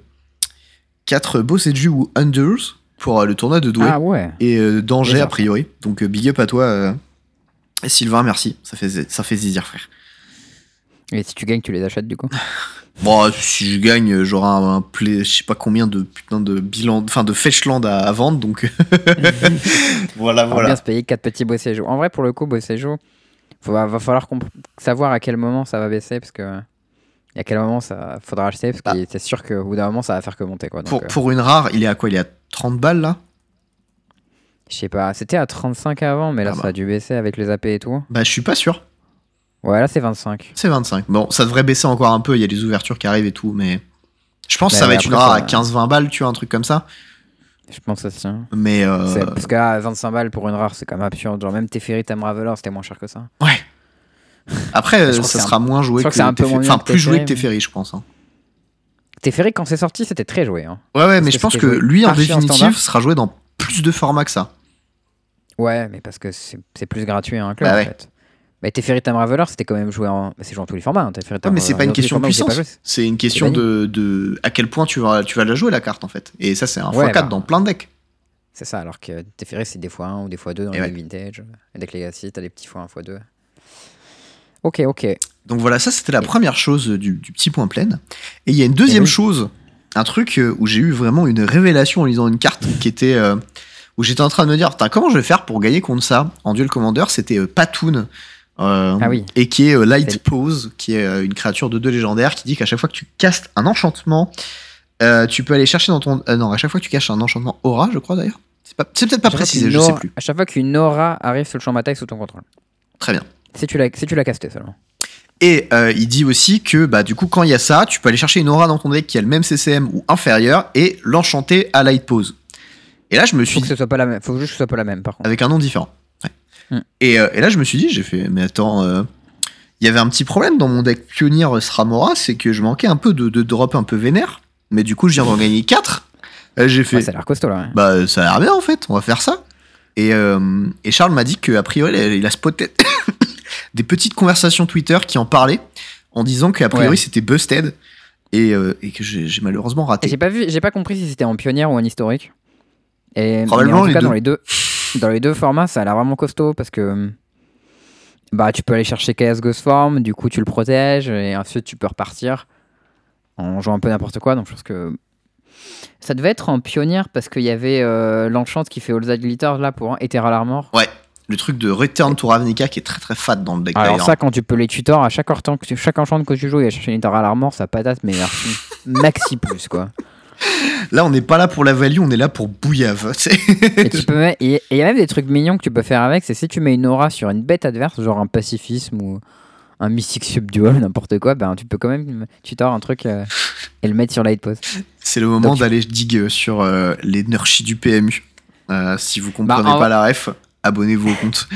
quatre Boseju ou Unders pour euh, le tournoi de Douai Ah ouais. et euh, Danger Bizarre. a priori. Donc euh, big up à toi, euh, Sylvain, merci. Ça fait, ça fait zizir, frère. Et si tu gagnes, tu les achètes du coup (laughs) Bon, si je gagne, j'aurai un, un play, je sais pas combien de putain de bilan, enfin de fetchland à, à vendre, donc (laughs) voilà, On va voilà. bien se payer 4 petits Bossejo. En vrai, pour le coup, Bossejo, il va, va falloir savoir à quel moment ça va baisser parce que. Et à quel moment ça faudra acheter parce que c'est sûr qu'au bout d'un moment ça va faire que monter quoi. Donc, Pour, euh, pour une rare, il est à quoi? Il est à 30 balles là? Je sais pas, c'était à 35 avant, mais là Ah ça bah. a dû baisser avec les AP et tout. Bah, je suis pas sûr. Ouais, là c'est 25. C'est 25. Bon, ça devrait baisser encore un peu, il y a des ouvertures qui arrivent et tout, mais je pense que ça va ouais, être une rare à 15-20 balles, tu vois, un truc comme ça. Je pense aussi. hein. Mais euh, Parce que là, 25 balles pour une rare, c'est quand même absurde. Genre, même Teferi Tamraveler, c'était moins cher que ça. après, (laughs) euh, que ça un- sera moins joué je que, que un Teferi. Enfin, que plus joué que Teferi, je pense. hein. Teferi, quand c'est sorti, c'était très joué. Hein. Ouais, ouais, mais que je pense que lui, en définitive, sera joué dans plus de formats que ça. Ouais, mais parce que c'est plus gratuit un club Bah en ouais. fait. Mais Teferi Tamraveler, c'était quand même joué en. bah, C'est joué en tous les formats. Hein, Ouais, mais c'est pas une question de puissance. C'est une question de, de à quel point tu vas, tu vas la jouer la carte en fait. Et ça, c'est un Ouais, x4 bah. dans plein de decks. C'est ça, alors que Teferi, c'est des fois 1 ou des fois 2 dans les ouais. vintage. Et avec Legacy, t'as des petits fois 1 fois 2. Ok, ok. Donc voilà, ça c'était la première chose du, du petit point plein. Et il y a une deuxième oui. chose, un truc euh, où j'ai eu vraiment une révélation en lisant une carte (laughs) qui était. euh, où j'étais en train de me dire, comment je vais faire pour gagner contre ça? En Duel Commander C'était euh, Patoon. Euh, Ah oui. Et qui est euh, Light Pose, qui est euh, une créature de deux légendaires qui dit qu'à chaque fois que tu castes un enchantement, tu peux aller chercher dans ton. non, à chaque fois que tu caches un enchantement aura, je crois d'ailleurs. C'est peut-être pas précisé, je sais aura- plus. À chaque fois qu'une aura arrive sur le champ de bataille sous ton contrôle. Très bien. Si tu l'as si tu l'as casté seulement. Et il dit aussi que bah, du coup, quand il y a ça, tu peux aller chercher une aura dans ton deck qui a le même CCM ou inférieur et l'enchanter à Light Pose. Et là, je me suis Faut que ce soit pas la même. Faut juste que ce soit pas la même par contre. avec un nom différent. Et, euh, et là, je me suis dit, j'ai fait, mais attends, euh, il y avait un petit problème dans mon deck pionnier Sramora, c'est que je manquais un peu de, de drop un peu vénère. Mais du coup, je viens d'en gagner 4. j'ai fait, Ouais, ça a l'air costaud là. ouais. bah ça a l'air bien en fait, on va faire ça. Et, euh, et Charles m'a dit qu'a priori il a- spoté (coughs) des petites conversations Twitter qui en parlaient en disant qu'a priori Ouais. c'était busted et, euh, et que j'ai malheureusement raté. J'ai pas vu, j'ai pas compris si c'était en pionnière ou en historique. Et mais Probablement en tout les cas, deux. dans les deux, dans les deux formats, ça a l'air vraiment costaud parce que bah tu peux aller chercher Chaos Ghost Form, du coup tu le protèges et ensuite tu peux repartir en jouant un peu n'importe quoi. Donc je pense que ça devait être en pionnière parce qu'il y avait euh, l'enchant qui fait All That Glitter là pour un Ethereal Armor. Le truc de Return to Ravnica qui est très très fat dans le deck Alors ça, quand tu peux les tutors, à chaque, enchant que tu, chaque enchant que tu joues, il va chercher une Ethereal Armor, ça patate, mais (laughs) maxi plus quoi. Là on n'est pas là pour la value, on est là pour bouillave. (laughs) Et tu il y a même des trucs mignons que tu peux faire avec, c'est si tu mets une aura sur une bête adverse, genre un pacifisme ou un mystic subdual, n'importe quoi, ben tu peux quand même tutor un truc euh, et le mettre sur light pose. C'est le moment d'aller dig sur euh, les nurchis du PMU. Euh, si vous comprenez Bah, en- pas la ref, abonnez-vous au compte.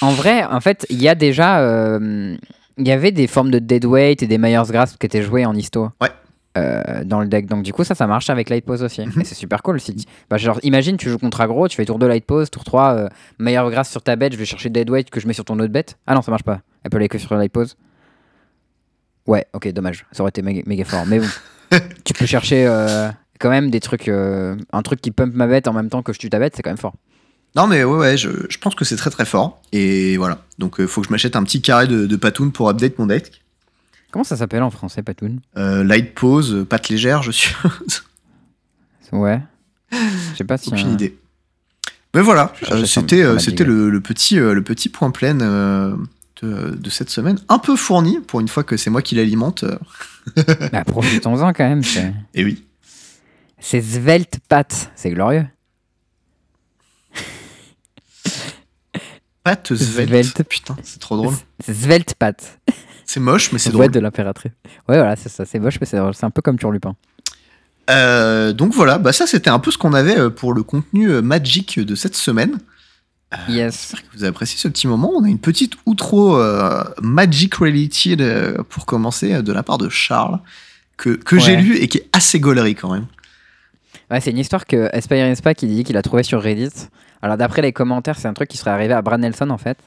En vrai, en fait, il y a déjà, euh, il y avait des formes de deadweight et des Myers Grasp qui étaient jouées en histo. Ouais. Euh, dans le deck, donc du coup ça ça marche avec light pose aussi. Mhm. et c'est super cool si bah, genre imagine tu joues contre aggro tu fais tour 2 light pose tour 3 euh, meilleur grâce sur ta bête je vais chercher deadweight que je mets sur ton autre bête. Ah non ça marche pas. Elle peut aller que sur light pose ouais ok dommage. Ça aurait été méga, méga fort. Mais bon (laughs) tu peux chercher euh, quand même des trucs euh, un truc qui pump ma bête en même temps que je tue ta bête c'est quand même fort. Non mais ouais ouais, je, je pense que c'est très très fort. Et voilà. Donc il faut que je m'achète un petit carré de, de Patoon pour update mon deck. Comment ça s'appelle en français Patoon Euh, light pose, euh, patte légère, je suis. (laughs) ouais je sais pas si Aucune euh, idée. Mais voilà, euh, c'était c'était le, le petit le petit point plein de, de cette semaine, un peu fourni pour une fois que c'est moi qui l'alimente. (laughs) bah, profitons-en quand même Et oui. c'est svelte pat c'est glorieux Patte svelte. Svelte. Putain, c'est trop drôle. svelte pat C'est moche, mais c'est drôle. de l'impératrice. Ouais, voilà, c'est ça. C'est moche, mais c'est drôle. C'est un peu comme Turlupin. Euh, donc voilà, bah ça c'était un peu ce qu'on avait euh, pour le contenu euh, Magic de cette semaine. Yes. J'espère que vous avez apprécié ce petit moment. On a une petite outro euh, Magic Related euh, pour commencer euh, de la part de Charles, que, que j'ai lu et qui est assez gaulerie quand même. Ouais, c'est une histoire que Aspire Inspa qui dit qu'il a trouvé sur Reddit. Alors d'après les commentaires, c'est un truc qui serait arrivé à Brad Nelson en fait.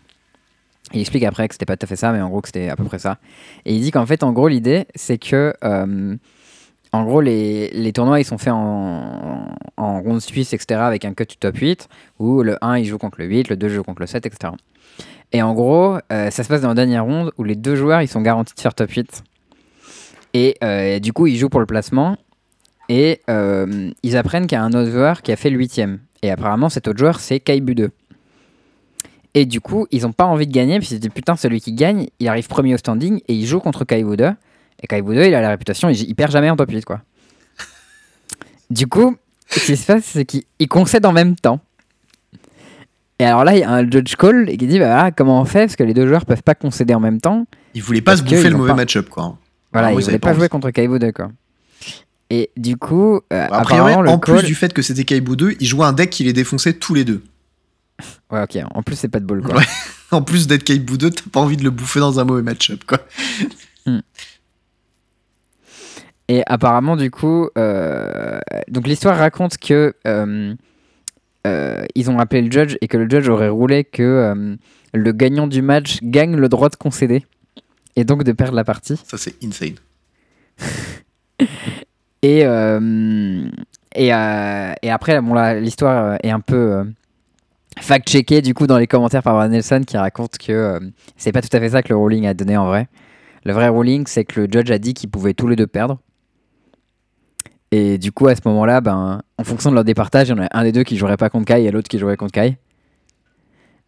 Il explique après que c'était pas tout à fait ça, mais en gros que c'était à peu près ça. Et il dit qu'en fait, en gros, l'idée, c'est que, euh, en gros, les, les tournois, ils sont faits en, en ronde suisse, etc., avec un cut du top 8, où le 1, il joue contre le 8, le 2 joue contre le 7, etc. Et en gros, euh, ça se passe dans la dernière ronde, où les deux joueurs, ils sont garantis de faire top 8. Et euh, du coup, ils jouent pour le placement, et ils apprennent qu'il y a un autre joueur qui a fait le 8ème. Et apparemment, cet autre joueur, c'est Kaibu 2. Et du coup, ils n'ont pas envie de gagner, puis ils disent putain, celui qui gagne, il arrive premier au standing et il joue contre Kaibu 2. Et Kaibu 2, il a la réputation, il, il perd jamais en top 8, quoi. Du coup, ce qui se passe, c'est qu'il il concède en même temps. Et alors là, il y a un judge call qui dit bah, comment on fait? Parce que les deux joueurs peuvent pas concéder en même temps. Il voulait pas Parce se bouffer le mauvais pas- match-up, quoi. Voilà, Ah, ne ça voulait dépend. pas jouer contre Kaibu 2, quoi. Et du coup, euh, A priori, apparemment, le en plus du fait que c'était Kaibu 2, il jouait un deck qui les défonçait tous les deux. Ouais, ok. En plus, c'est pas de bol, quoi. Ouais. (laughs) En plus d'être Kaibu 2, t'as pas envie de le bouffer dans un mauvais match-up, quoi. Et apparemment, du coup, euh, donc l'histoire raconte que euh, euh, ils ont appelé le judge et que le judge aurait roulé que le gagnant du match gagne le droit de concéder et donc de perdre la partie. Ça, c'est insane. (laughs) Et, et, et après, bon, l'histoire est un peu fact-checkée du coup dans les commentaires par Brad Nelson qui raconte que euh, c'est pas tout à fait ça que le ruling a donné en vrai. Le vrai ruling, c'est que le judge a dit qu'ils pouvaient tous les deux perdre. Et du coup, à ce moment-là, ben, en fonction de leur départage, il y en a un des deux qui jouerait pas contre Kai et l'autre qui jouerait contre Kai.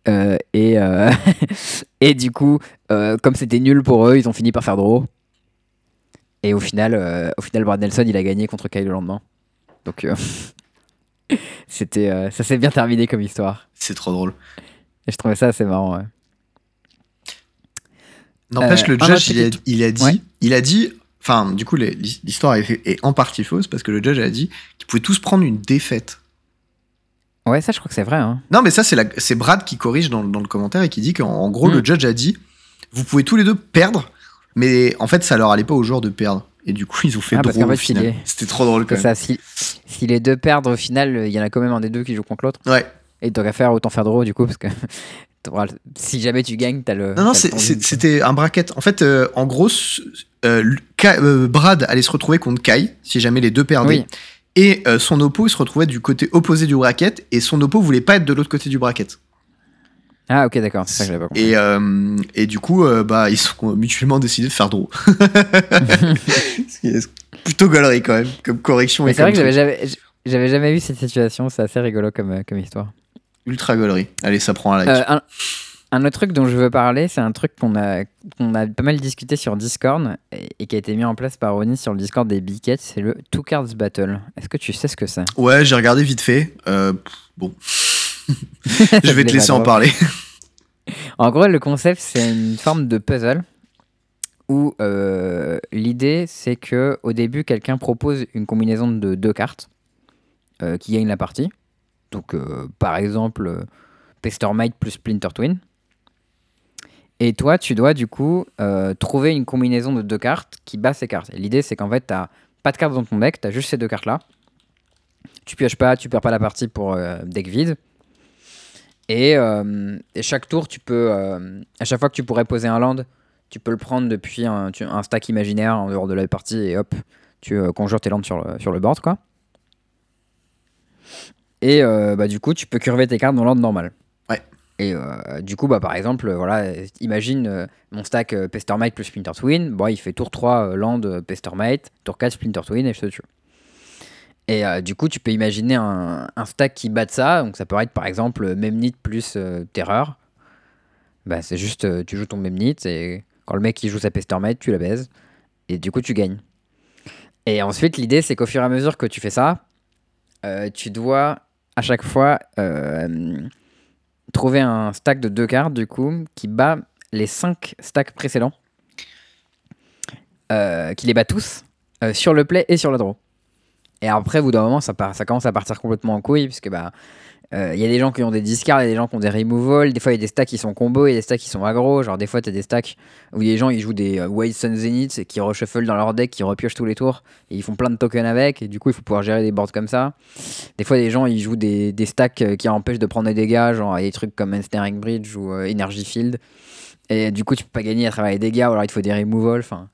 Euh, et, euh, (laughs) et du coup, comme c'était nul pour eux, ils ont fini par faire draw. Et au final, au final, Brad Nelson, il a gagné contre Kai le lendemain. Donc, (laughs) c'était, ça s'est bien terminé comme histoire. C'est trop drôle. Et je trouvais ça assez marrant. ouais. N'empêche, Euh, le judge, il a, petit- il a dit, Ouais. il a dit, enfin, du coup, l'histoire est, en partie fausse parce que le judge a dit qu'ils pouvaient tous prendre une défaite. Ouais, ça, je crois que c'est vrai. Hein. Non, mais ça, c'est Brad qui corrige dans, dans le commentaire et qui dit qu'en en gros, Mm. le judge a dit, vous pouvez tous les deux perdre, mais en fait, ça leur allait pas aux joueurs de perdre. Et du coup, ils ont fait Ah, draw qu'en au final. C'était trop drôle quand même. ça, si, si les deux perdent au final, il y en a quand même un des deux qui joue contre l'autre. Ouais. Et donc à faire autant faire draw du coup, parce que (laughs) si jamais tu gagnes, t'as le. Non, non, c'était un bracket. En fait, euh, en gros, euh, Ka- euh, Brad allait se retrouver contre Kai si jamais les deux perdaient. Oui. Et son oppo, il se retrouvait du côté opposé du bracket et son oppo voulait pas être de l'autre côté du bracket. Ah, ok, d'accord, c'est ça que j'avais pas compris. Et, et du coup, bah, ils sont mutuellement décidé de faire draw. (laughs) Plutôt galerie quand même, comme correction c'est vrai que j'avais jamais, vu cette situation, c'est assez rigolo comme, comme histoire. Ultra galerie. Allez, ça prend un like. Euh, un, un autre truc dont je veux parler, c'est un truc qu'on a, qu'on a pas mal discuté sur Discord et, et qui a été mis en place par Ronnie sur le Discord des Cats, c'est le Two Cards Battle. Est-ce que tu sais ce que c'est? Ouais, j'ai regardé vite fait. Euh, bon, (laughs) je vais te l'ai laisser en parler. (laughs) En gros, le concept, c'est une forme de puzzle où euh, l'idée, c'est que au début, quelqu'un propose une combinaison de deux cartes euh, qui gagne la partie. Donc, euh, par exemple, euh, Pestermite plus Splinter Twin. Et toi, tu dois du coup euh, trouver une combinaison de deux cartes qui bat ces cartes. L'idée, c'est qu'en fait, tu pas de cartes dans ton deck, tu as juste ces deux cartes-là. Tu pioches pas, tu perds pas la partie pour deck vide. Et, chaque tour, tu peux, à chaque fois que tu pourrais poser un land, tu peux le prendre depuis un, stack imaginaire en dehors de la partie et hop, tu conjures tes lands sur le, sur le board, quoi. Et euh, bah, du coup, tu peux curver tes cartes dans l'ordre normal. Ouais. Et euh, du coup, bah, par exemple, euh, voilà, imagine mon stack Pestermite plus Splinter Twin. Bon, il fait tour 3 euh, land Pestermite, tour 4 Splinter Twin et je te tue. Et du coup, tu peux imaginer un, un stack qui bat ça. Donc, ça peut être par exemple Memnit plus Terreur. Bah, c'est juste, tu joues ton Memnit et quand le mec il joue sa Pestermite, tu la baises. Et du coup, tu gagnes. Et ensuite, l'idée, c'est qu'au fur et à mesure que tu fais ça, euh, tu dois à chaque fois euh, trouver un stack de deux cartes, du coup, qui bat les cinq stacks précédents. Euh, qui les bat tous euh, sur le play et sur le draw. Et après, au bout d'un moment, ça, ça commence à partir complètement en couille, puisque bah. Euh, Il y a des gens qui ont des discards, il y a des gens qui ont des removals, des fois il y a des stacks qui sont combos, il y a des stacks qui sont aggro, genre des fois tu as des stacks où les gens ils jouent des euh, White Sun Zenith qui reshuffle dans leur deck, qui repiochent tous les tours, et ils font plein de tokens avec, et du coup il faut pouvoir gérer des boards comme ça. Des fois des gens ils jouent des, des stacks euh, qui empêchent de prendre des dégâts, genre des trucs comme Ensnaring Bridge ou euh, Energy Field, et du coup tu peux pas gagner à travers les dégâts, ou alors il te faut des removals, enfin...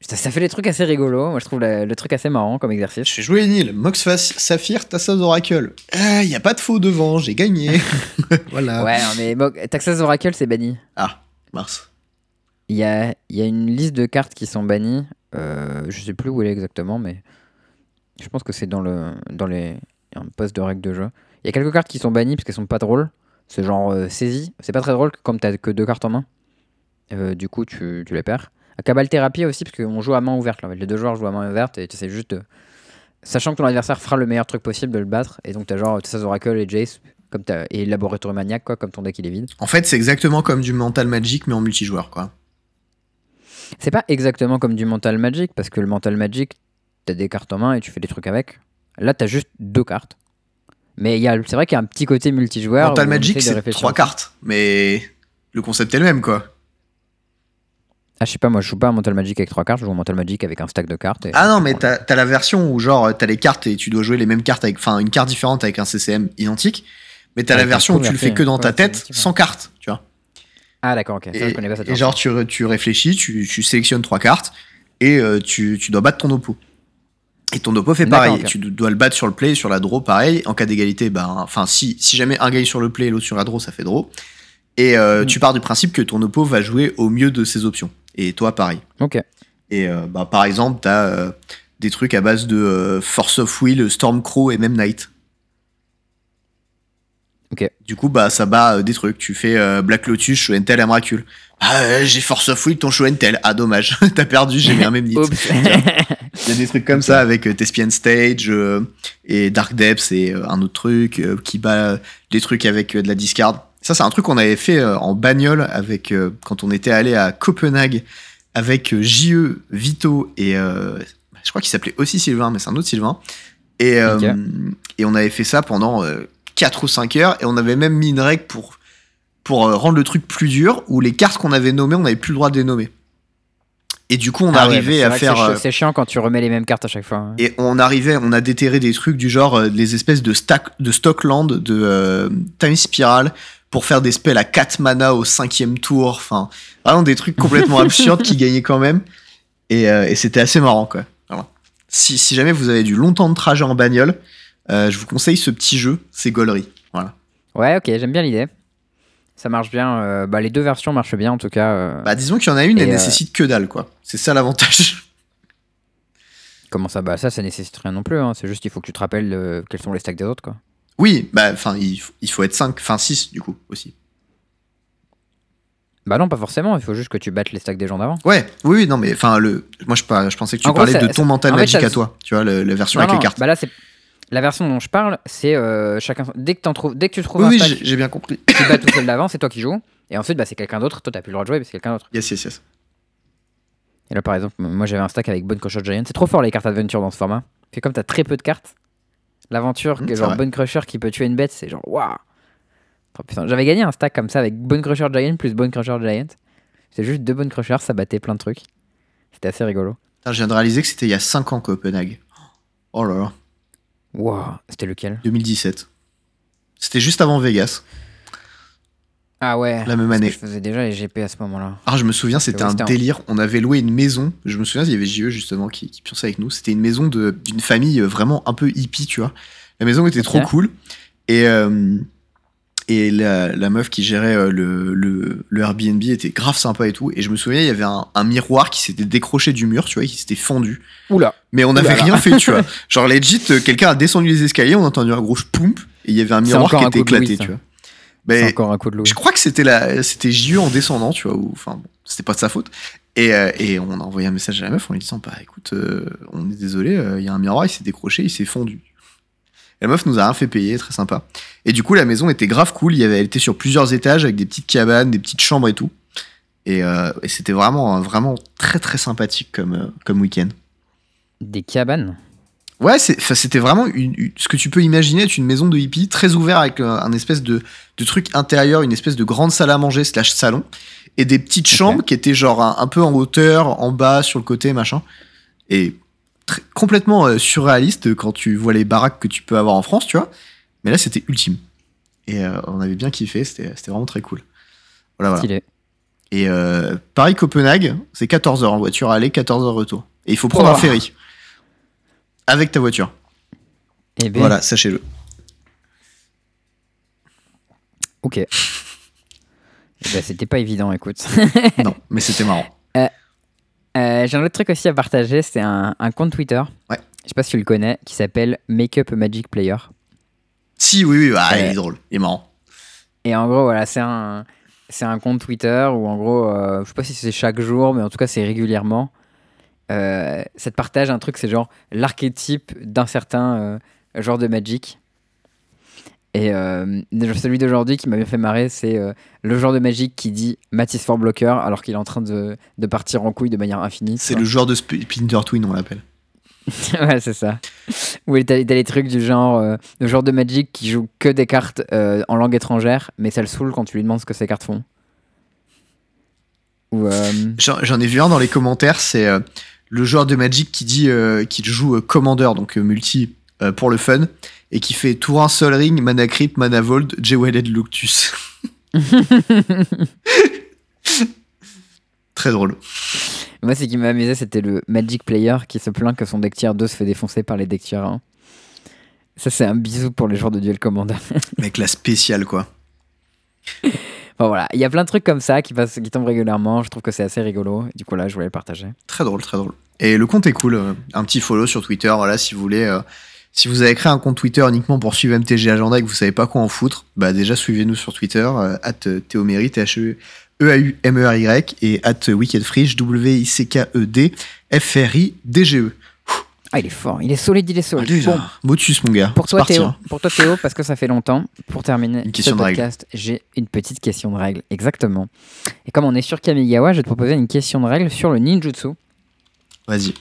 Ça, ça fait des trucs assez rigolos, moi je trouve le truc assez marrant comme exercice. Je fais jouer Nil, Mox Saphir, Tassas Oracle. Ah, y a pas de faux devant, j'ai gagné. (laughs) (laughs) voilà. Ouais, non, mais bon, Taxas Oracle c'est banni. Ah, mince. Il y a, il y a une liste de cartes qui sont bannies. Euh, je sais plus où elle est exactement, mais je pense que c'est dans, le, dans les il un poste de règles de jeu. Il y a quelques cartes qui sont bannies parce qu'elles sont pas drôles. C'est genre euh, saisie. C'est pas très drôle comme t'as que deux cartes en main. Euh, du coup, tu, tu les perds. À Cabal Thérapie aussi, parce qu'on joue à main ouverte. Là. Les deux joueurs jouent à main ouverte et tu essaies juste de. Sachant que ton adversaire fera le meilleur truc possible de le battre. Et donc t'as genre Tessas Oracle et Jace. Comme t'as- et Laboratory Maniac, quoi, comme ton deck il est vide. En fait, c'est exactement comme du Mental Magic, mais en multijoueur, quoi. C'est pas exactement comme du Mental Magic, parce que le Mental Magic, t'as des cartes en main et tu fais des trucs avec. Là, t'as juste deux cartes. Mais c'est vrai qu'il y a un petit côté multijoueur. Mental Magic, c'est trois cartes, mais le concept est le même, quoi. Ah, je sais pas, moi je joue pas à Mental Magic avec trois cartes, je joue à Mental Magic avec un stack de cartes. et- Ah non, mais t'as as la version où, genre, t'as les cartes et tu dois jouer les mêmes cartes avec. Enfin, une carte différente avec un CCM identique. Mais t'as la version où tu le fais que dans ouais, ta tête, sans carte, tu vois. Ah, d'accord, ok. Ça, Et, je connais pas cette et genre, tu, tu réfléchis, tu, tu sélectionnes trois cartes et euh, tu, tu dois battre ton oppo. Et ton oppo fait pareil. Tu dois le battre sur le play et sur la draw, pareil. En cas d'égalité, ben, enfin, si, si jamais un gagne sur le play et l'autre sur la draw, ça fait draw. Et euh, Mm. tu pars du principe que ton oppo va jouer au mieux de ses options. Et toi, pareil. Ok. Et euh, bah, par exemple, t'as euh, des trucs à base de euh, Force of Will, Stormcrow et même Knight. Ok. Du coup, bah, ça bat euh, des trucs. Tu fais euh, Black Lotus, Show and Tell, Emrakul. Ah, euh, j'ai Force of Will, ton Tell. Ah, dommage. (laughs) T'as perdu, j'ai mis un même nid. Il y a des trucs comme ça avec Thespian Stage et Dark Depths et un autre truc qui bat des trucs avec de la discard. Ça, c'est un truc qu'on avait fait euh, en bagnole avec euh, quand on était allé à Copenhague avec euh, JE, Vito et euh, je crois qu'il s'appelait aussi Sylvain, mais c'est un autre Sylvain. Et, euh, et on avait fait ça pendant euh, 4 ou 5 heures et on avait même mis une règle pour, pour rendre le truc plus dur où les cartes qu'on avait nommées, on n'avait plus le droit de les nommer. Et du coup, on Ah arrivait à faire. c'est chi- C'est chiant quand tu remets les mêmes cartes à chaque fois. hein. et on arrivait, on a déterré des trucs du genre les espèces de stack, de Stockland, de Time Spiral pour faire des spells à 4 mana au cinquième tour. Enfin, vraiment des trucs complètement (laughs) absurdes qui gagnaient quand même. Et, euh, et c'était assez marrant, quoi. Voilà. Si, si jamais vous avez du long temps de trajet en bagnole, euh, je vous conseille ce petit jeu, c'est Gollery. Voilà. Ouais, ok, j'aime bien l'idée. Ça marche bien. euh, bah, les deux versions marchent bien en tout cas. Bah, disons qu'il y en a une, elle nécessite que dalle, quoi. C'est ça l'avantage. (laughs) Comment ça? Bah, ça, ça nécessite rien non plus. hein. C'est juste qu'il faut que tu te rappelles quels sont les stacks des autres, quoi. Oui, bah, enfin, il, faut être 5, enfin 6 du coup aussi. Bah, non, pas forcément. Il faut juste que tu battes les stacks des gens d'avant. Ouais, oui, oui, non, mais enfin, le, moi je, je pensais que tu En gros, parlais ça- de ton ça- mental en magic à toi, tu vois, le- la version Non, avec non, les cartes. Bah là, c'est la version dont je parle, c'est euh, chacun. Dès que, t'en trouves, dès que tu trouves oui, un oui, stack j'ai j'ai bien compris. qui bat tout seul d'avant, c'est toi qui joues. Et ensuite, bah, c'est quelqu'un d'autre. Toi, t'as plus le droit de jouer, mais c'est quelqu'un d'autre. Yes, yes, yes. Et là, par exemple, moi, j'avais un stack avec Bone Crusher Giant. C'est trop fort les cartes Adventure dans ce format. Fait comme t'as très peu de cartes, l'aventure, Mmh, genre. Bone Crusher qui peut tuer une bête, c'est genre waouh. Oh, putain, J'avais gagné un stack comme ça avec Bone Crusher Giant plus Bone Crusher Giant. C'est juste deux Bone Crushers, ça battait plein de trucs. C'était assez rigolo. Putain, je viens de réaliser que c'était il y a 5 ans Copenhague. Oh là là, Waouh, c'était lequel? 2017. C'était juste avant Vegas, Ah ouais. la même année. Je faisais déjà les GP à ce moment-là. Ah, je me souviens, c'était un délire. On avait loué une maison. Je me souviens, il y avait JE justement qui, qui pionçait avec nous. C'était une maison d'une famille euh, vraiment un peu hippie, tu vois. La maison était trop cool. Et, euh, et la, la meuf qui gérait euh, le, le, le Airbnb était grave sympa et tout. Et je me souviens, il y avait un, un miroir qui s'était décroché du mur, tu vois, qui s'était fendu. Oula. Mais on n'avait rien fait, tu vois. (laughs) Genre, legit, quelqu'un a descendu les escaliers, on a entendu un gros poump, et il y avait un miroir qui était éclaté, tu vois. Mais encore un coup de loup. je crois que c'était la, c'était JE en descendant, tu vois, ou enfin, bon, c'était pas de sa faute. Et, euh, et on a envoyé un message à la meuf en lui disant, bah écoute, euh, on est désolé, euh, il y a un miroir, il s'est décroché, il s'est fondu. Et la meuf nous a rien fait payer, très sympa. Et du coup, la maison était grave cool, il y avait, elle était sur plusieurs étages avec des petites cabanes, des petites chambres et tout. Et, euh, et c'était vraiment, vraiment très très sympathique comme, euh, comme week-end. Des cabanes? Ouais, c'était vraiment une- une- ce que tu peux imaginer être une maison de hippie très ouverte avec un, un espèce de, de truc intérieur, une espèce de grande salle à manger slash salon et des petites chambres qui étaient genre un, un peu en hauteur, en bas, sur le côté, machin. Et très- complètement euh, surréaliste quand tu vois les baraques que tu peux avoir en France, tu vois. Mais là, c'était ultime. Et euh, on avait bien kiffé, c'était vraiment très cool. Voilà, voilà. Stylé. Et euh, Paris-Copenhague, c'est 14 heures en voiture aller, 14 heures retour. Et il faut prendre Oh. un ferry. Avec ta voiture. Eh bien, Voilà, sachez-le. ok. (laughs) Eh ben, C'était pas évident, écoute. (laughs) non, (laughs) mais c'était marrant. Euh, J'ai un autre truc aussi à partager, c'est un, un compte Twitter. Ouais. Je sais pas si tu le connais, qui s'appelle Makeup Magic Player. Si, oui, oui, ah, il Ouais. est drôle, il est marrant. Et en gros, voilà, c'est un, c'est un compte Twitter où, en gros, euh, je sais pas si c'est chaque jour, mais en tout cas, c'est régulièrement. Euh, ça te partage un truc, c'est genre l'archétype d'un certain euh, genre de Magic. Et euh, celui d'aujourd'hui qui m'a bien fait marrer, c'est euh, le genre de Magic qui dit Matisse for Blocker alors qu'il est en train de, de partir en couille de manière infinie. C'est le joueur de Sp- Splinter Twin, on l'appelle. (laughs) ouais, c'est ça. Ou t'as les trucs du genre, euh, le genre de Magic qui joue que des cartes euh, en langue étrangère, mais ça le saoule quand tu lui demandes ce que ces cartes font. Euh, J'en ai vu un dans les commentaires, c'est euh, le joueur de Magic qui dit euh, qu'il joue euh, Commander, donc euh, multi, pour le fun, et qui fait Tour 1 Sol Ring, Mana Crypt, Mana Vault, Jeweled Luctus. (laughs) Très drôle. moi, ce qui m'a amusé, c'était le Magic Player qui se plaint que son deck tier 2 se fait défoncer par les deck tier 1. Ça, c'est un bisou pour les joueurs de Duel Commander. (laughs) Mec, la spéciale, quoi. enfin voilà, il y a plein de trucs comme ça qui, passent, qui tombent régulièrement. Je trouve que c'est assez rigolo. Du coup, là, je voulais le partager. Très drôle, très drôle. Et le compte est cool. euh, Un petit follow sur Twitter, voilà, si vous voulez. euh, si vous avez créé un compte Twitter uniquement pour suivre MTG Agenda et que vous savez pas quoi en foutre, bah déjà suivez-nous sur Twitter, euh, at Théoméry, t h e e a u m e r y et at Wickedfridge, W-I-C-K-E-D, F-R-I-D-G-E. Ah, il est fort. Il est solide, il est solide. Allez, Bon, là. Motus, mon gars. Pour toi, Théo, hein. pour toi, Théo, parce que ça fait longtemps, pour terminer ce podcast, j'ai une petite question de règle. Exactement. Et comme on est sur Kamigawa, je vais te proposer une question de règle sur le ninjutsu. Vas-y.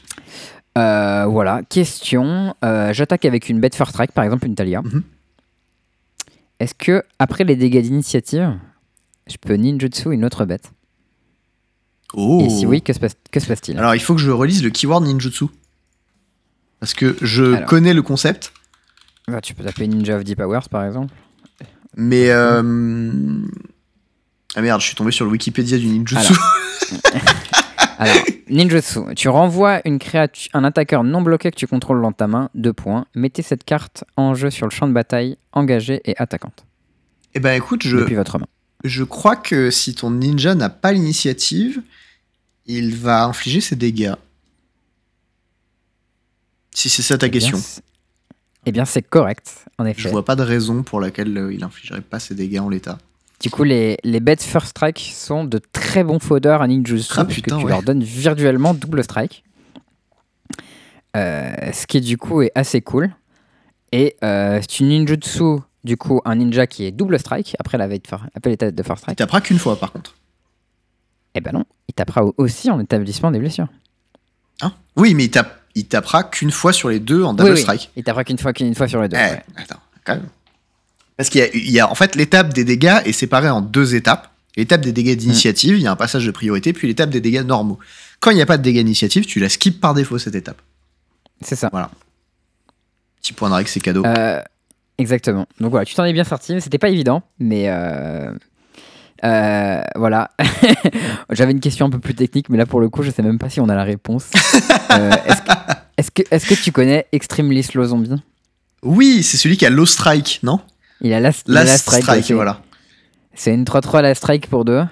Euh, voilà, question. euh, J'attaque avec une bête first strike, par exemple une Talia. Mhm. Est-ce que, après les dégâts d'initiative, je peux ninjutsu une autre bête? Oh. Et si oui, que se passe- passe-t-il? Alors, il faut que je relise le keyword ninjutsu. Parce que je Alors. connais le concept, Bah, Tu peux taper Ninja of Deep Powers, par exemple. mais. euh, Ah merde, je suis tombé sur le Wikipédia du ninjutsu. (laughs) Alors, ninjutsu, tu renvoies une créature, un attaqueur non bloqué que tu contrôles dans ta main, deux points. Mettez cette carte en jeu sur le champ de bataille, engagée et attaquante, Eh ben écoute, je, depuis votre main. je crois que si ton ninja n'a pas l'initiative, il va infliger ses dégâts. Si c'est ça ta Eh question. Eh bien, c'est correct, en Je effet. vois pas de raison pour laquelle euh, il infligerait pas ses dégâts en l'état. Du coup, les, les bêtes First Strike sont de très bons fodeurs à ninjutsu, Ah, puisque putain, tu ouais. leur donnes virtuellement double strike. Euh, ce qui, du coup, est assez cool. Et euh, c'est une ninjutsu, du coup, un ninja qui est double strike, après la l'état de First Il Strike. tapera qu'une fois par contre. Eh ben non, il tapera aussi en établissement des blessures. Hein oui, mais il, tape, il tapera qu'une fois sur les deux en double Oui, oui. strike. Il tapera qu'une fois, qu'une fois sur les deux. Eh, ouais. attends, quand même. Parce qu'il y a, il y a- en fait l'étape des dégâts est séparée en deux étapes. L'étape des dégâts d'initiative, il y a un passage de priorité, puis l'étape des dégâts normaux. Quand il n'y a pas de dégâts d'initiative, tu la skip par défaut cette étape. C'est ça. Petit point de règle, c'est cadeau. Euh, exactement. Donc voilà, tu t'en es bien sorti. C'était pas évident, mais euh, euh, voilà. (laughs) J'avais une question un peu plus technique, mais là pour le coup, je sais même pas si on a la réponse. Est-ce que, est-ce que, que tu connais Extremely Slow Zombie? Oui, c'est celui qui a low strike, non? Il a Last, Last Last strike, voilà. C'est une 3-3 Last Strike pour deux.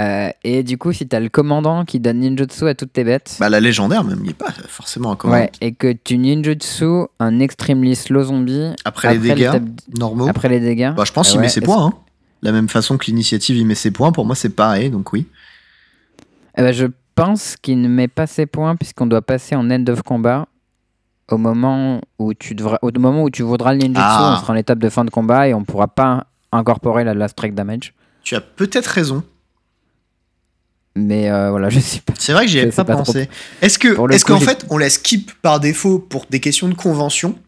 Euh, et du coup, si t'as le commandant qui donne ninjutsu à toutes tes bêtes, Bah la légendaire même, il n'y est pas forcément un commande. ouais, et que tu ninjutsu un Extremely Slow Zombie Après, les dégâts normaux, après les dégâts, bah, je pense Ah qu'il ouais, met ses points. Hein. La même façon que l'initiative, il met ses points. Pour moi, c'est pareil, donc oui. Eh ben, je pense qu'il ne met pas ses points puisqu'on doit passer en end of combat au moment où tu devras, au moment où tu voudras le ninjutsu, Ah. on sera en étape de fin de combat et on pourra pas incorporer la last strike damage. Tu as peut-être raison. Mais euh, voilà, (laughs) je sais pas. C'est vrai que j'y avais pas, pensé. Est-ce que, est-ce qu'en fait, on la skip par défaut pour des questions de convention?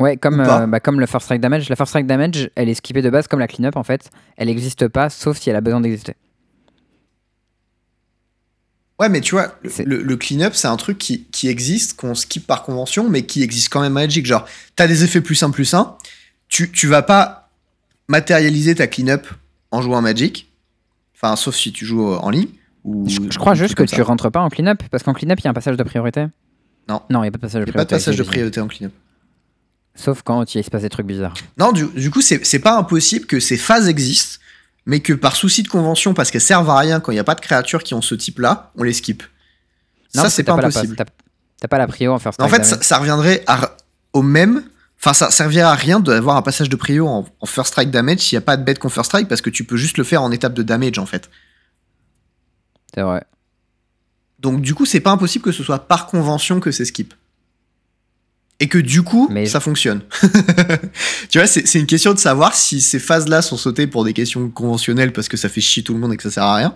Ouais, comme, euh, bah, comme le First Strike Damage. La First Strike Damage, elle est skippée de base comme la clean-up en fait. Elle n'existe pas sauf si elle a besoin d'exister. Ouais, mais tu vois, le, le- le clean-up, c'est un truc qui, qui existe, qu'on skip par convention, mais qui existe quand même à Magic. Genre, t'as des effets plus 1 plus 1, tu, tu vas pas matérialiser ta clean-up en jouant à Magic. Enfin, sauf si tu joues en ligne. Ou, Je, je crois juste que tu rentres pas en clean-up parce qu'en clean-up il y a un passage de priorité. Non. Non, il n'y a pas de passage de a pas de priorité. passage de priorité en clean-up. Sauf quand il se passe des trucs bizarres. Non, du, du coup, c'est pas impossible que ces phases existent, mais que par souci de convention, parce qu'elles servent à rien quand il n'y a pas de créatures qui ont ce type-là, on les skip. Non, ça, c'est pas impossible. T'as pas la prio en First En fait, ça, reviendrait à- au même. Enfin, ça servirait à rien d'avoir un passage de prio en, en first strike damage s'il n'y a pas de bête qu'on first strike parce que tu peux juste le faire en étape de damage en fait. C'est vrai. Donc, du coup, c'est pas impossible que ce soit par convention que c'est skip. Et que du coup, Mais- ça fonctionne. (laughs) tu vois, c'est une question de savoir si ces phases-là sont sautées pour des questions conventionnelles parce que ça fait chier tout le monde et que ça sert à rien.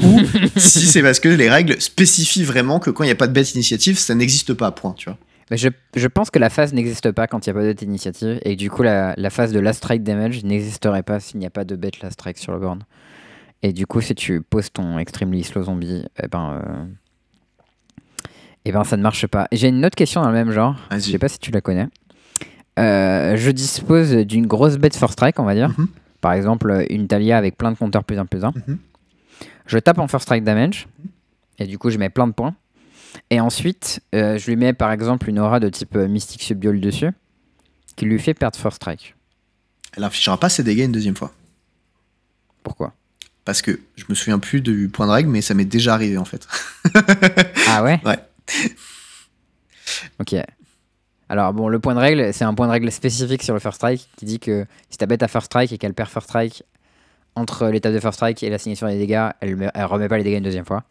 Ou (laughs) si c'est parce que les règles spécifient vraiment que quand il n'y a pas de bête initiative, ça n'existe pas, point, tu vois. Mais je, je pense que la phase n'existe pas quand il n'y a pas d'autre initiative et que du coup la, la phase de last strike damage n'existerait pas s'il n'y a pas de bête last strike sur le board. Et du coup si tu poses ton extremely slow zombie, eh ben, euh, eh ben ça ne marche pas. Et J'ai une autre question dans le même genre, je Vas-y. sais pas si tu la connais. Euh, je dispose d'une grosse bête first strike on va dire. Mhm. Par exemple une Talia avec plein de compteurs plus 1 plus 1. Mhm. Je tape en first strike damage et du coup je mets plein de points. Et ensuite, euh, je lui mets par exemple une aura de type euh, Mystic Subdual dessus, qui lui fait perdre First Strike. Elle affichera pas ses dégâts une deuxième fois. Pourquoi? Parce que je me souviens plus du point de règle, mais ça m'est déjà arrivé en fait. Ah ouais? (laughs) Ouais. (laughs) Ok. Alors bon, le point de règle, c'est un point de règle spécifique sur le First Strike qui dit que si ta bête a First Strike et qu'elle perd First Strike entre l'étape de First Strike et l'assignation des dégâts, elle, me- elle remet pas les dégâts une deuxième fois.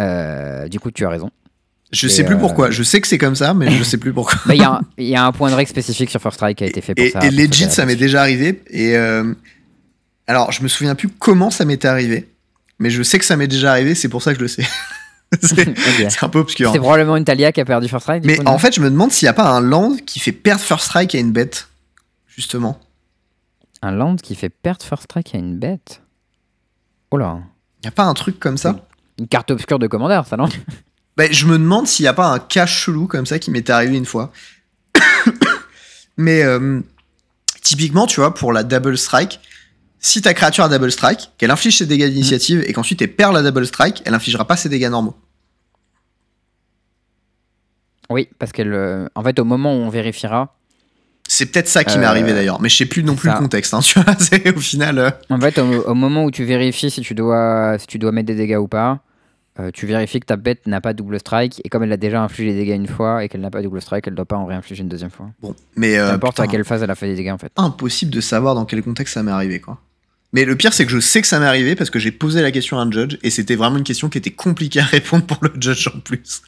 Euh, du coup, tu as raison. Je Et, sais plus euh, pourquoi. Je sais que c'est comme ça, mais je sais plus pourquoi. (laughs) Il y, a un- il y a un point de règle spécifique sur First Strike qui a été fait pour et, ça. et legit, ça la m'est déjà arrivé. Et euh, alors, je me souviens plus comment ça m'était arrivé, mais je sais que ça m'est déjà arrivé. C'est pour ça que je le sais. (laughs) (laughs) (laughs) c'est un peu obscur. C'est probablement une Talia qui a perdu First Strike. Mais coup, en fait, je me demande s'il n'y a pas un land qui fait perdre first strike à une bête, justement. Un land qui fait perdre First Strike à une bête? Oh là Il n'y a pas un truc comme ça? Une carte obscure de commandeur, ça non? Ben, je me demande s'il n'y a pas un cas chelou comme ça qui m'était arrivé une fois. (coughs) Mais euh, typiquement, tu vois, pour la double strike, si ta créature a double strike, qu'elle inflige ses dégâts d'initiative et qu'ensuite elle perd la double strike, elle infligera pas ses dégâts normaux. Oui, parce qu'elle. en fait, au moment où on vérifiera, C'est peut-être ça qui m'est Euh, arrivé d'ailleurs, mais je sais plus non plus ça. le contexte. Hein, (laughs) tu vois, c'est au final. euh, en fait, au, au moment où tu vérifies si tu dois, si tu dois mettre des dégâts ou pas, euh, tu vérifies que ta bête n'a pas double strike et comme elle a déjà infligé les dégâts une fois et qu'elle n'a pas double strike, elle ne doit pas en réinfliger une deuxième fois. Bon, mais Peu euh, importe à quelle phase elle a fait des dégâts en fait. impossible de savoir dans quel contexte ça m'est arrivé, quoi. Mais le pire, c'est que je sais que ça m'est arrivé parce que j'ai posé la question à un judge et c'était vraiment une question qui était compliquée à (laughs) répondre pour le judge en plus.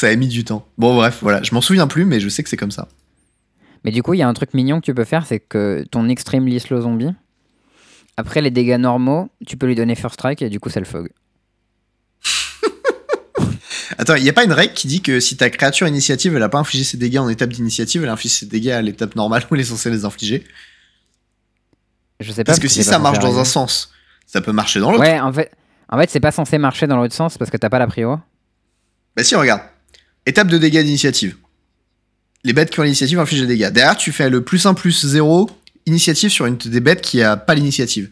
Ça a mis du temps. Bon, bref, voilà, je m'en souviens plus, mais je sais que c'est comme ça. Mais du coup, il y a un truc mignon que tu peux faire, c'est que ton extremely slow zombie, après les dégâts normaux, tu peux lui donner first strike et du coup c'est le fog. (laughs) Attends, il n'y a pas une règle qui dit que si ta créature initiative, elle a pas infligé ses dégâts en étape d'initiative, elle inflige ses dégâts à l'étape normale où elle est censée les infliger? Je sais pas. Parce que si ça marche dans un sens, ça peut marcher dans l'autre. Ouais, en fait, en fait c'est pas censé marcher dans l'autre sens parce que t'as pas la prio. Bah si, regarde. Étape de dégâts d'initiative. Les bêtes qui ont l'initiative infligent des dégâts. Derrière, tu fais le plus 1 plus 0 initiative sur une des bêtes qui a pas l'initiative.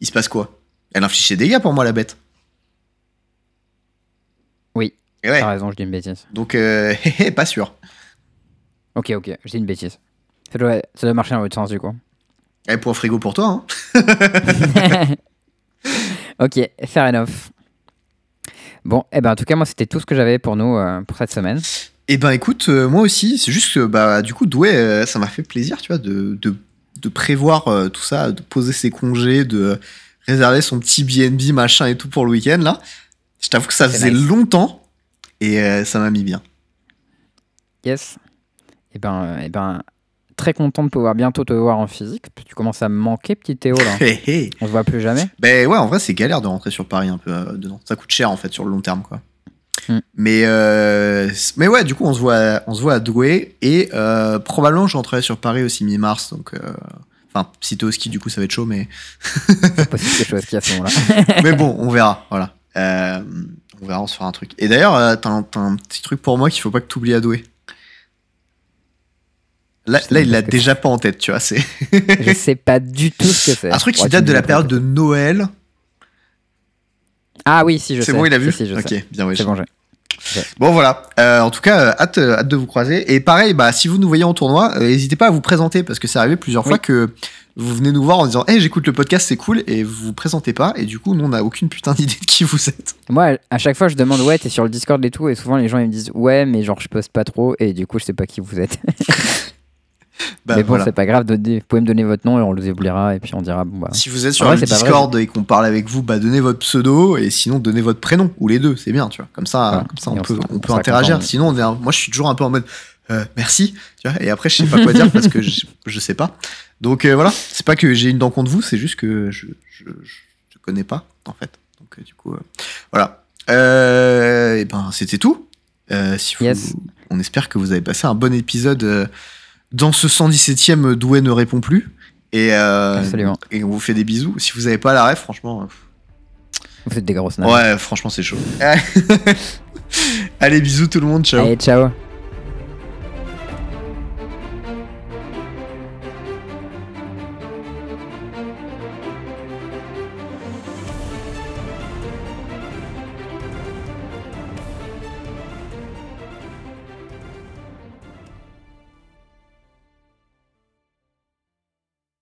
Il se passe quoi? Elle inflige ses dégâts pour moi, la bête. Oui. Et ouais. T'as raison, je dis une bêtise. Donc, euh, (laughs) pas sûr. Ok, ok, je dis une bêtise. Ça doit, ça doit marcher dans l'autre sens du coup. Eh, pour frigo pour toi, hein. (laughs) (laughs) ok, fair enough. Bon, eh ben en tout cas, moi c'était tout ce que j'avais pour nous euh, pour cette semaine. Eh ben écoute, euh, moi aussi, c'est juste que bah du coup, Douai, euh, ça m'a fait plaisir, tu vois, de, de, de prévoir euh, tout ça, de poser ses congés, de réserver son petit BNB, machin et tout pour le week-end, là. Je t'avoue que ça faisait nice. longtemps et ça m'a mis bien. Yes. Eh ben, eh ben, très content de pouvoir bientôt te voir en physique. Tu commences à me manquer, petit Théo, là. On se voit plus jamais. Ben ouais, en vrai, c'est galère de rentrer sur Paris un peu euh, dedans. Ça coûte cher en fait sur le long terme, quoi. Mm. Mais, euh, mais ouais, du coup, on se voit, à- on se voit à Douai et euh, probablement je rentrerai sur Paris aussi mi-mars. Donc, enfin, si t'es au ski, du coup, ça va être chaud, mais, (laughs) C'est possible à ce moment-là. (laughs) mais bon, on verra. Voilà. On verra, on se fera un truc. Et d'ailleurs, t'as un, un petit truc pour moi qu'il faut pas que t'oublies à Douai. Là, il l'a déjà pas en tête, tu vois. C'est Je sais pas du tout ce que c'est. un truc qui date de la période de. Noël. Ah oui, si, je sais. C'est bon, il a Si, vu si, je Ok, sais. bien, oui. C'est bon, j'ai. Bon voilà, Euh, en tout cas, euh, hâte, euh, hâte de vous croiser. Et pareil, bah, si vous nous voyez en tournoi, n'hésitez pas à vous présenter parce que c'est arrivé plusieurs Oui. fois que vous venez nous voir en disant Hey, j'écoute le podcast, c'est cool, et vous vous présentez pas, et du coup, nous, on n'a aucune putain d'idée de qui vous êtes. Moi, à chaque fois, je demande ouais, t'es sur le Discord et tout, et souvent les gens ils me disent ouais, mais genre je poste pas trop, et du coup, je sais pas qui vous êtes. (laughs) (laughs) Bah, mais bon, voilà. c'est pas grave, vous pouvez me donner votre nom et on le oubliera, et puis on dira bon bah. Si vous êtes sur le vrai, Discord et qu'on parle avec vous, bah, donnez votre pseudo, et sinon, donnez votre prénom, ou les deux, c'est bien, tu vois. Comme ça, comme ça on, on peut, on peut interagir. content. Sinon, on est un- moi, je suis toujours un peu en mode euh, merci, tu vois, et après, je sais pas quoi dire parce que je, je sais pas. Donc euh, voilà, c'est pas que j'ai une dent contre vous, c'est juste que je, je, je connais pas, en fait. Donc, euh, du coup, voilà. Et ben, c'était tout. Si vous, Yes. On espère que vous avez passé un bon épisode dans ce 117ème Douai ne répond plus. Et, euh, et on vous fait des bisous. Si vous avez pas la ref, franchement, Vous êtes des grosses euh, nanas. ouais, franchement, c'est chaud. (laughs) Allez, bisous tout le monde, ciao. Allez, ciao.